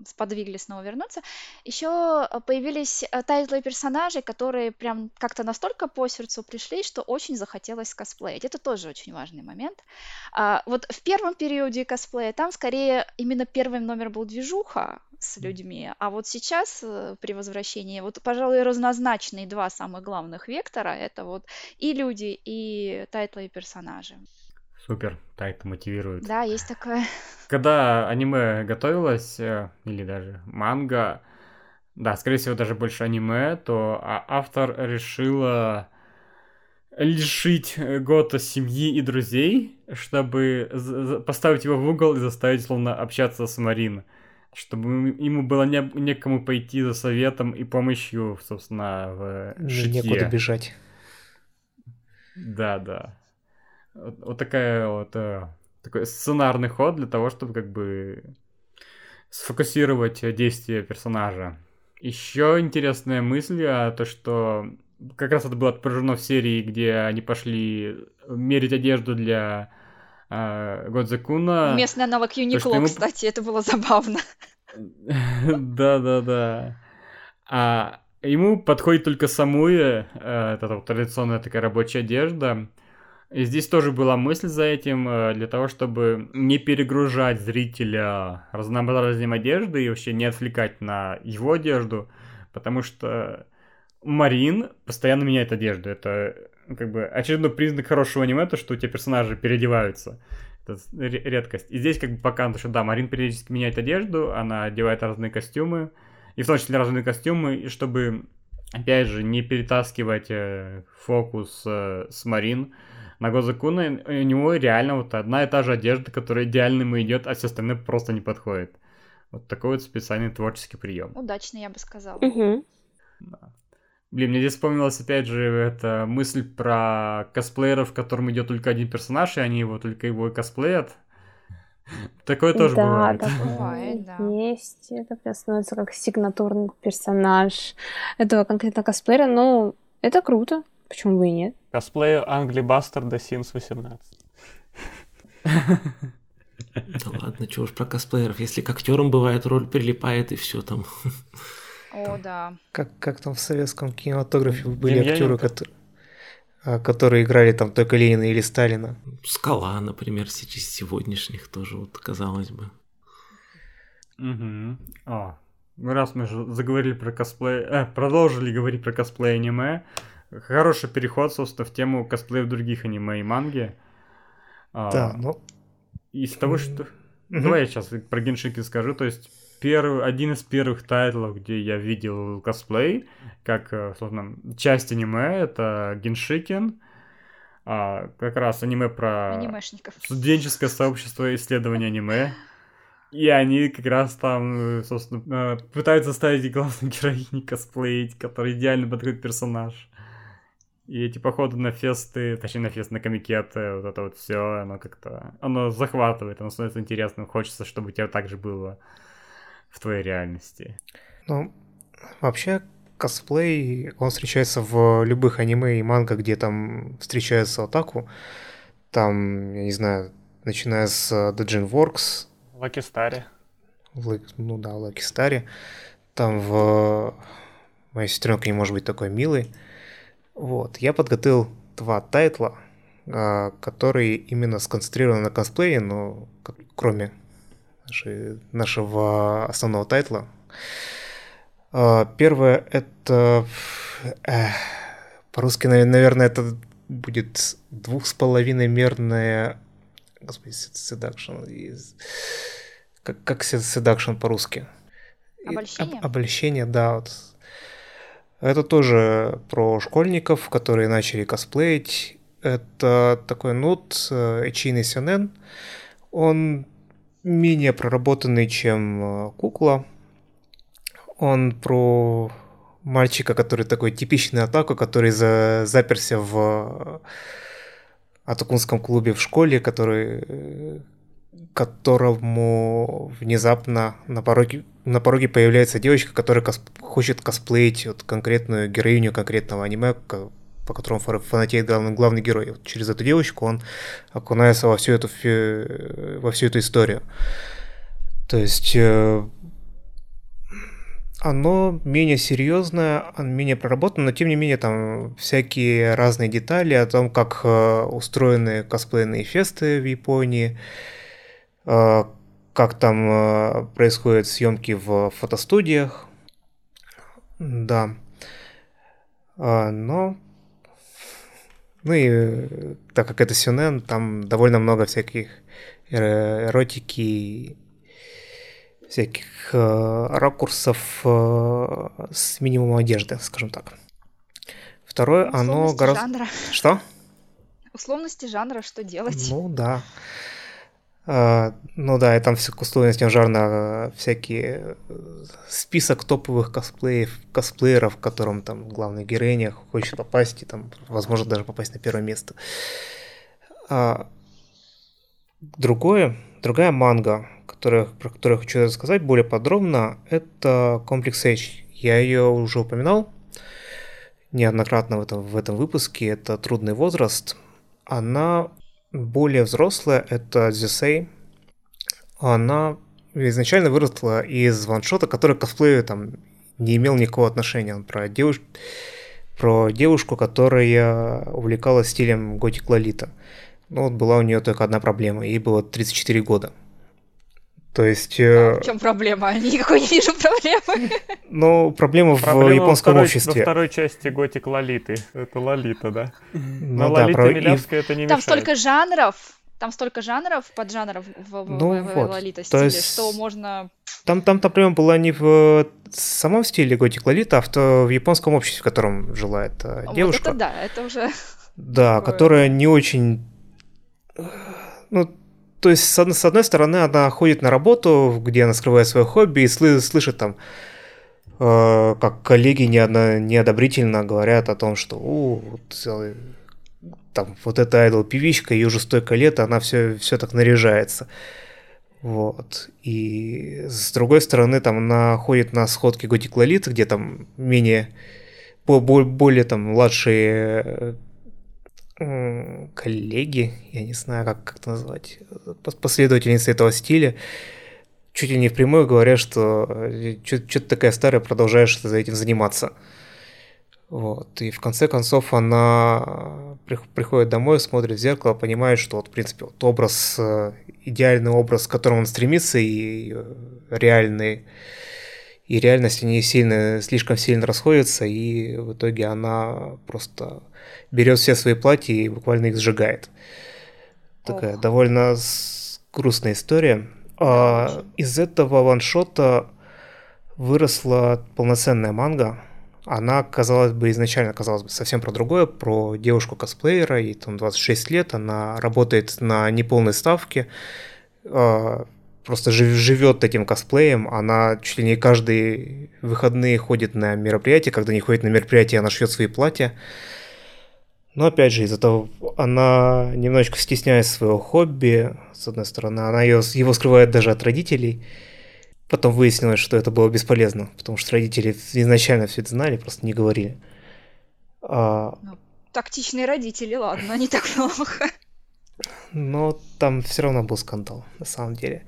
сподвигли снова вернуться. Еще появились э, тайтлы персонажей, которые прям как-то настолько по сердцу пришли, что очень захотелось косплеить. Это тоже очень важный момент. А, вот в первом периоде косплея там скорее именно первым номер был движуха с людьми, а вот сейчас э, при возвращении, вот, пожалуй, разнозначные два самых главных вектора, это вот и люди, и тайтлы и персонажи.
Супер, title мотивирует.
Да, есть такое.
Когда аниме готовилось, э, или даже манга, да, скорее всего, даже больше аниме, то а, автор решила лишить э, Гота семьи и друзей, чтобы поставить его в угол и заставить, словно, общаться с Марин. Чтобы ему было не, некому пойти за советом и помощью, собственно, в шитье.
Некуда бежать.
Да, да. Вот, вот такая вот э, такой сценарный ход для того, чтобы как бы сфокусировать действия персонажа. Еще интересная мысль, а, то что как раз это было отображено в серии, где они пошли мерить одежду для э, Годзакуна.
Местный аналог Юникло, ему... кстати, это было забавно.
Да-да-да. А ему подходит только Самуя, э, это традиционная такая рабочая одежда. И здесь тоже была мысль за этим, э, для того, чтобы не перегружать зрителя разнообразием одежды и вообще не отвлекать на его одежду, потому что Марин постоянно меняет одежду. Это как бы очередной признак хорошего аниме, то, что у тебя персонажи переодеваются. Это редкость. И здесь как бы показано, что да, Марин периодически меняет одежду, она одевает разные костюмы, и в том числе разные костюмы, и чтобы, опять же, не перетаскивать э, фокус э, с Марин, на Гозакуна у него реально вот одна и та же одежда, которая идеально ему идет, а все остальные просто не подходит. Вот такой вот специальный творческий прием.
Удачно, я бы сказала.
Угу.
Да. Блин, мне здесь вспомнилась опять же эта мысль про косплееров, которым идет только один персонаж, и они его только его косплеят. Такое тоже
да,
бывает.
Да, бывает, да. Есть. Это прям становится как сигнатурный персонаж этого конкретно косплеера. Ну, это круто. Почему бы и нет?
Косплею Англи Бастерда Sims 18.
Да ладно, чего уж про косплееров. Если к актерам бывает, роль прилипает и все там.
О, да.
Как, как там в советском кинематографе были актеры, которые, а, которые играли там только Ленина или Сталина.
Скала, например, из сегодняшних тоже, вот казалось бы.
Угу. А, раз мы же заговорили про косплей, э, продолжили говорить про косплей аниме, хороший переход, собственно, в тему косплея других аниме и манги.
А, да, ну...
Из того, что... Давай я сейчас про Геншики скажу. То есть, первый, один из первых тайтлов, где я видел косплей, как, э, собственно, часть аниме, это Геншикин. А, как раз аниме про
Анимешников.
студенческое сообщество исследования аниме. И они как раз там, э, собственно, э, пытаются ставить главную героиню косплеить, который идеально подходит персонаж. И эти походы на фесты, точнее на фест, на комикеты, вот это вот все, оно как-то, оно захватывает, оно становится интересным, хочется, чтобы у тебя так же было в твоей реальности.
Ну, вообще, косплей, он встречается в любых аниме и манго, где там встречается атаку. Там, я не знаю, начиная с The Works.
Lucky Star.
Ну да, Lucky Star. Там в... Моя сестренка не может быть такой милой. Вот, я подготовил два тайтла, а, которые именно сконцентрированы на косплее, но кроме нашей, нашего основного тайтла. А, первое это... По-русски, наверное, это будет двух с половиной мерная... Господи, seduction. Как, как седакшн по-русски?
Обольщение?
Об, обольщение, да. Вот это тоже про школьников, которые начали косплеить. Это такой нот, Эчейный Сёнэн. Он менее проработанный, чем э, кукла. Он про мальчика, который такой типичный атаку, который за, заперся в атакунском клубе в школе, который э, которому внезапно на пороге, на пороге появляется девочка, которая кос, хочет косплеить вот конкретную героиню конкретного аниме, по которому фанатеет главный, главный герой. Вот через эту девочку он окунается во всю эту, во всю эту историю. То есть э, оно менее серьезное, оно менее проработано, но тем не менее там всякие разные детали о том, как э, устроены косплейные фесты в Японии, э, как там э, происходят съемки в фотостудиях. Да. А, но ну и э, так как это Сюнен, там довольно много всяких эротики, всяких э, ракурсов э, с минимумом одежды, скажем так. Второе, оно гораздо...
жанра.
Что?
Условности жанра, что делать?
Ну да. А, ну да, и там все к условностям жанра всякие э, список топовых косплеев, косплееров, к которым там главная героиня хочет попасть, и там, возможно, даже попасть на первое место. А, другое, другая манга, которая, про которую я хочу рассказать более подробно, это комплекс H. Я ее уже упоминал неоднократно в этом, в этом выпуске. Это «Трудный возраст». Она более взрослая, это Зюсей. Она изначально выросла из ваншота, который к косплею там не имел никакого отношения. Он про, девуш... про девушку, которая увлекалась стилем готик Лолита. Но вот была у нее только одна проблема. Ей было 34 года. То есть...
А в чем проблема? Никакой не вижу проблемы.
Ну, проблема, проблема в японском
второй,
обществе.
Во второй части Готик Лолиты. Это Лолита, да?
Ну,
Но
да,
Лолита
про...
Милявская это не
Там
мешает.
столько жанров, там столько жанров, поджанров в, в,
Ну
в, в
вот,
Лолита
то
стиле,
есть
что можно...
Там, там проблема была не в самом стиле готик Лолита, а в, то- в японском обществе, в котором жила эта девушка.
Вот это да, это уже...
Да,
такое.
которая не очень... Ну, то есть, с одной, с одной стороны, она ходит на работу, где она скрывает свое хобби и сл- слышит там, э, как коллеги неодно- неодобрительно говорят о том, что «У, вот, э, там, вот эта айдол-певичка, ей уже столько лет, она все, все так наряжается. Вот. И с другой стороны, там она ходит на сходки Готик Лолиты, где там менее бо- бо- более там младшие э, коллеги, я не знаю, как, как это назвать, пос- последовательницы этого стиля, чуть ли не впрямую говорят, что что ты такая старая, продолжаешь за этим заниматься. Вот. И в конце концов она при- приходит домой, смотрит в зеркало, понимает, что вот, в принципе, вот образ, э, идеальный образ, к которому он стремится, и э, реальный, и реальность, они сильно, слишком сильно расходятся, и в итоге она просто берет все свои платья и буквально их сжигает. Такая
Ох.
довольно грустная история. А, из этого ваншота выросла полноценная манга. Она, казалось бы, изначально казалось бы совсем про другое, про девушку-косплеера, ей там 26 лет, она работает на неполной ставке, а, просто жив- живет этим косплеем, она чуть ли не каждые выходные ходит на мероприятия, когда не ходит на мероприятия, она шьет свои платья. Но опять же, из-за того, она немножечко стесняет своего хобби, с одной стороны, она ее, его скрывает даже от родителей. Потом выяснилось, что это было бесполезно, потому что родители изначально все это знали, просто не говорили. А,
Тактичные родители, ладно, не так плохо.
но там все равно был скандал, на самом деле.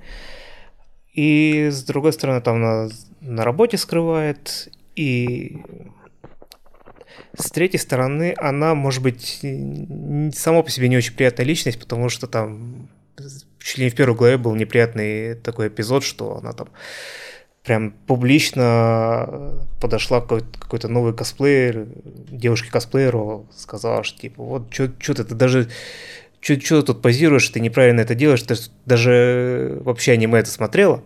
И с другой стороны, там на, на работе скрывает, и с третьей стороны, она, может быть, сама по себе не очень приятная личность, потому что там чуть ли не в первой главе был неприятный такой эпизод, что она там прям публично подошла к какой-то, какой-то новый косплеер, девушке-косплееру, сказала, что типа, вот что ты, ты даже что ты тут позируешь, ты неправильно это делаешь, ты даже вообще аниме это смотрела.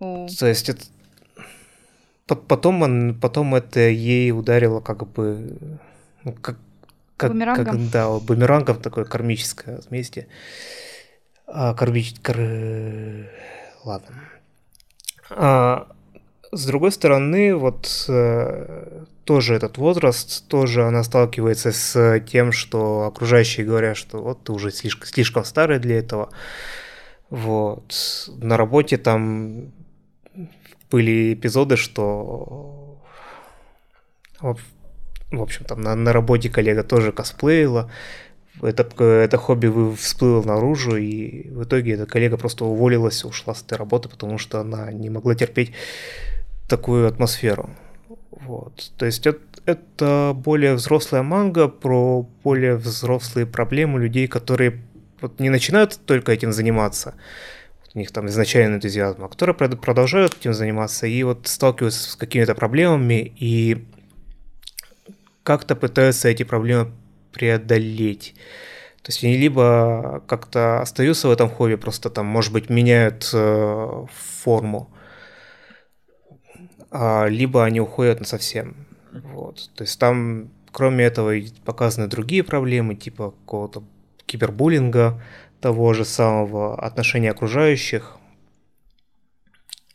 О,
То есть это... по- Потом, он, потом это ей ударило как бы... ну, как, как,
Бумерангом.
как- да, бумерангом такое кармическое вместе. А, кармич... кар- Ладно. А, с другой стороны, вот э, тоже этот возраст, тоже она сталкивается с тем, что окружающие говорят, что вот ты уже слишком, слишком старый для этого. Вот. На работе там были эпизоды, что в общем, там на, на работе коллега тоже косплеила, это, это хобби всплыло наружу, и в итоге эта коллега просто уволилась, ушла с этой работы, потому что она не могла терпеть такую атмосферу. Вот. То есть это, это более взрослая манга про более взрослые проблемы людей, которые вот не начинают только этим заниматься, них там изначально энтузиазм, а которые продолжают этим заниматься и вот сталкиваются с какими-то проблемами и как-то пытаются эти проблемы преодолеть. То есть они либо как-то остаются в этом хобби, просто там, может быть, меняют э, форму, а, либо они уходят на совсем. Вот. То есть там, кроме этого, показаны другие проблемы, типа какого-то кибербуллинга, того же самого отношения окружающих,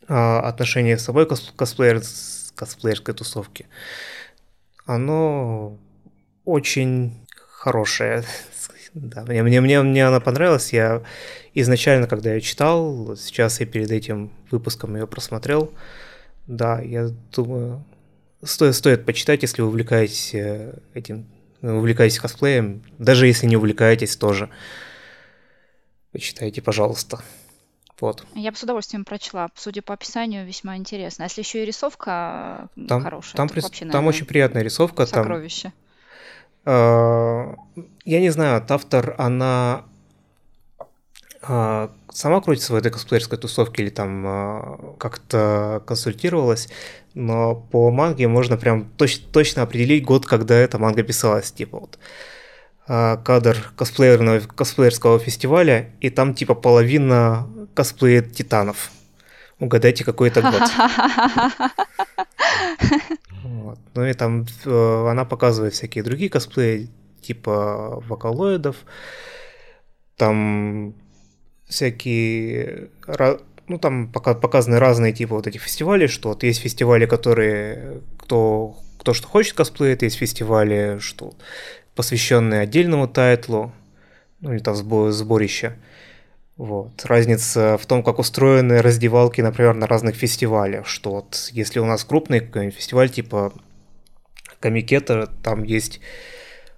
а, отношения с собой косплеер, косплеерской тусовки. Оно очень хорошее, да, мне, мне, мне, мне она понравилась. Я изначально, когда я читал, сейчас я перед этим выпуском ее просмотрел. Да, я думаю, стоит, стоит почитать, если вы увлекаетесь э, этим, увлекаетесь косплеем. Даже если не увлекаетесь, тоже. Почитайте, пожалуйста. Вот.
Я бы с удовольствием прочла. Судя по описанию, весьма интересно. А если еще и рисовка
там,
хорошая,
там, прис... вообще, там очень приятная рисовка.
Сокровище. Там
Э, я не знаю, автор, она э, сама крутится в этой косплеерской тусовке или там э, как-то консультировалась, но по манге можно прям точ- точно определить год, когда эта манга писалась, типа вот кадр косплеерного, косплеерского фестиваля, и там типа половина косплеит титанов. Угадайте, какой это год. Вот. Ну и там э, она показывает всякие другие косплеи, типа вокалоидов, там всякие, ну там показаны разные типы вот этих фестивалей, что вот есть фестивали, которые кто, кто что хочет косплеит, есть фестивали, что посвященные отдельному тайтлу, ну или там сборище. Вот. Разница в том, как устроены раздевалки, например, на разных фестивалях, что вот если у нас крупный фестиваль типа Комикета, там есть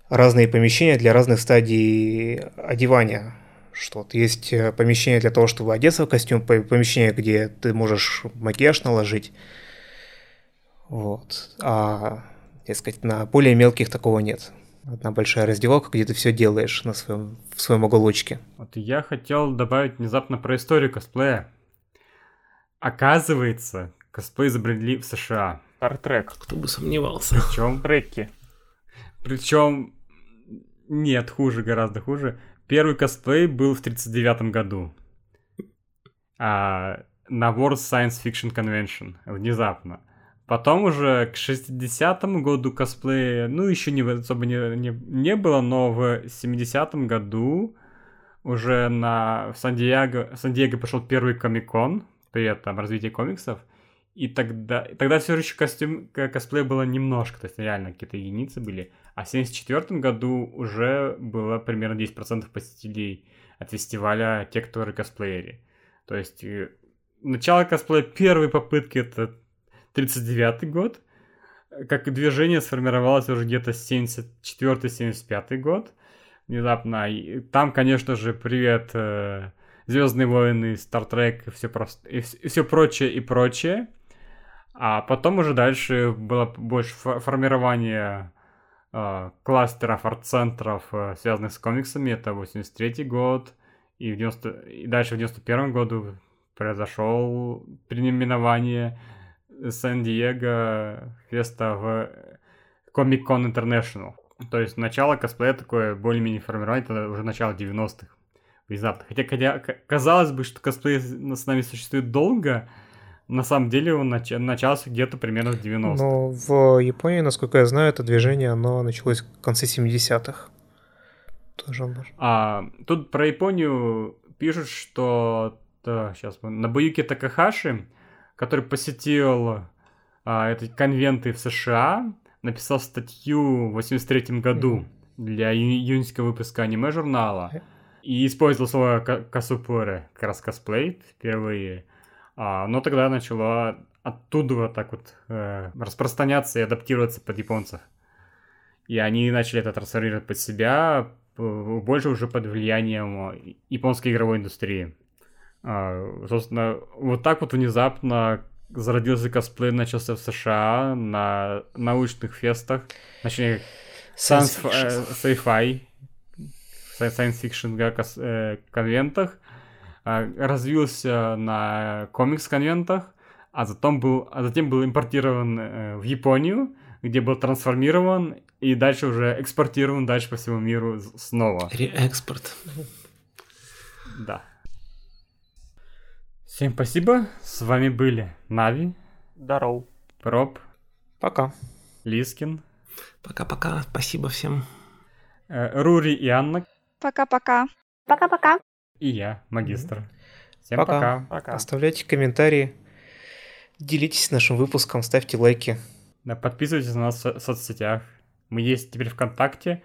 разные помещения для разных стадий одевания. Что вот есть э, помещение для того, чтобы одеться в костюм, помещение, где ты можешь макияж наложить. Вот. А, так сказать, на более мелких такого нет одна большая раздевалка, где ты все делаешь на своем, в своем уголочке.
Вот я хотел добавить внезапно про историю косплея. Оказывается, косплей изобрели в США.
Стартрек. Кто бы сомневался.
Причем треки. Причем нет, хуже, гораздо хуже. Первый косплей был в 1939 году. А, на World Science Fiction Convention. Внезапно. Потом уже к 60-му году косплея, ну, еще не, особо не, не, не было, но в 70-м году уже на в Сан-Диего, Сан-Диего пошел первый комикон, при там развитие комиксов, и тогда, тогда все еще костюм, косплей было немножко, то есть реально какие-то единицы были, а в 74 году уже было примерно 10% посетителей от фестиваля те, кто косплеери. То есть э, начало косплея первой попытки это 39 год. Как движение сформировалось уже где-то 74-75 год. Внезапно. И там, конечно же, привет э, Звездные войны, Стартрек и все, просто, и, все прочее и прочее. А потом уже дальше было больше формирование э, кластеров, арт-центров, э, связанных с комиксами. Это 83 год. И, в 90, и дальше в 91 году произошел переименование Сан-Диего феста в Comic-Con International. То есть начало косплея такое более-менее формирование, это уже начало 90-х. Внезапно. Хотя, хотя казалось бы, что косплей с нами существует долго, на самом деле он нач- начался где-то примерно в 90-х.
Но в Японии, насколько я знаю, это движение, оно началось в конце 70-х.
Тоже а, Тут про Японию пишут, что... Да, сейчас, Набуюки Такахаши который посетил а, эти конвенты в США, написал статью в 83 году для июньского выпуска аниме-журнала и использовал слово косупуры, как раз косплей впервые. А, но тогда начало оттуда вот так вот э, распространяться и адаптироваться под японцев. И они начали это трансформировать под себя, больше уже под влиянием японской игровой индустрии. А, собственно, вот так вот внезапно зародился косплей, начался в США на научных фестах, точнее, science, э, sci-fi, science fiction э, конвентах, э, развился на комикс-конвентах, а затем был, а затем был импортирован э, в Японию, где был трансформирован и дальше уже экспортирован дальше по всему миру снова.
Реэкспорт.
Да. Всем спасибо. С вами были Нави.
Здоров.
Проб.
Пока.
Лискин.
Пока-пока. Спасибо всем.
Э, Рури и Анна.
Пока-пока.
Пока-пока.
И я, магистр. Всем
Пока.
пока.
Пока.
Оставляйте комментарии. Делитесь нашим выпуском, ставьте лайки.
Да, подписывайтесь на нас в соцсетях. Мы есть теперь ВКонтакте,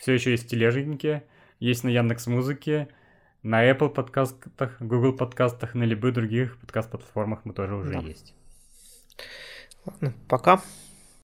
все еще есть в Тележнике, есть на Яндекс Музыке, на Apple подкастах, Google подкастах, на любых других подкаст-платформах мы тоже уже
Да.
есть.
Ладно, пока.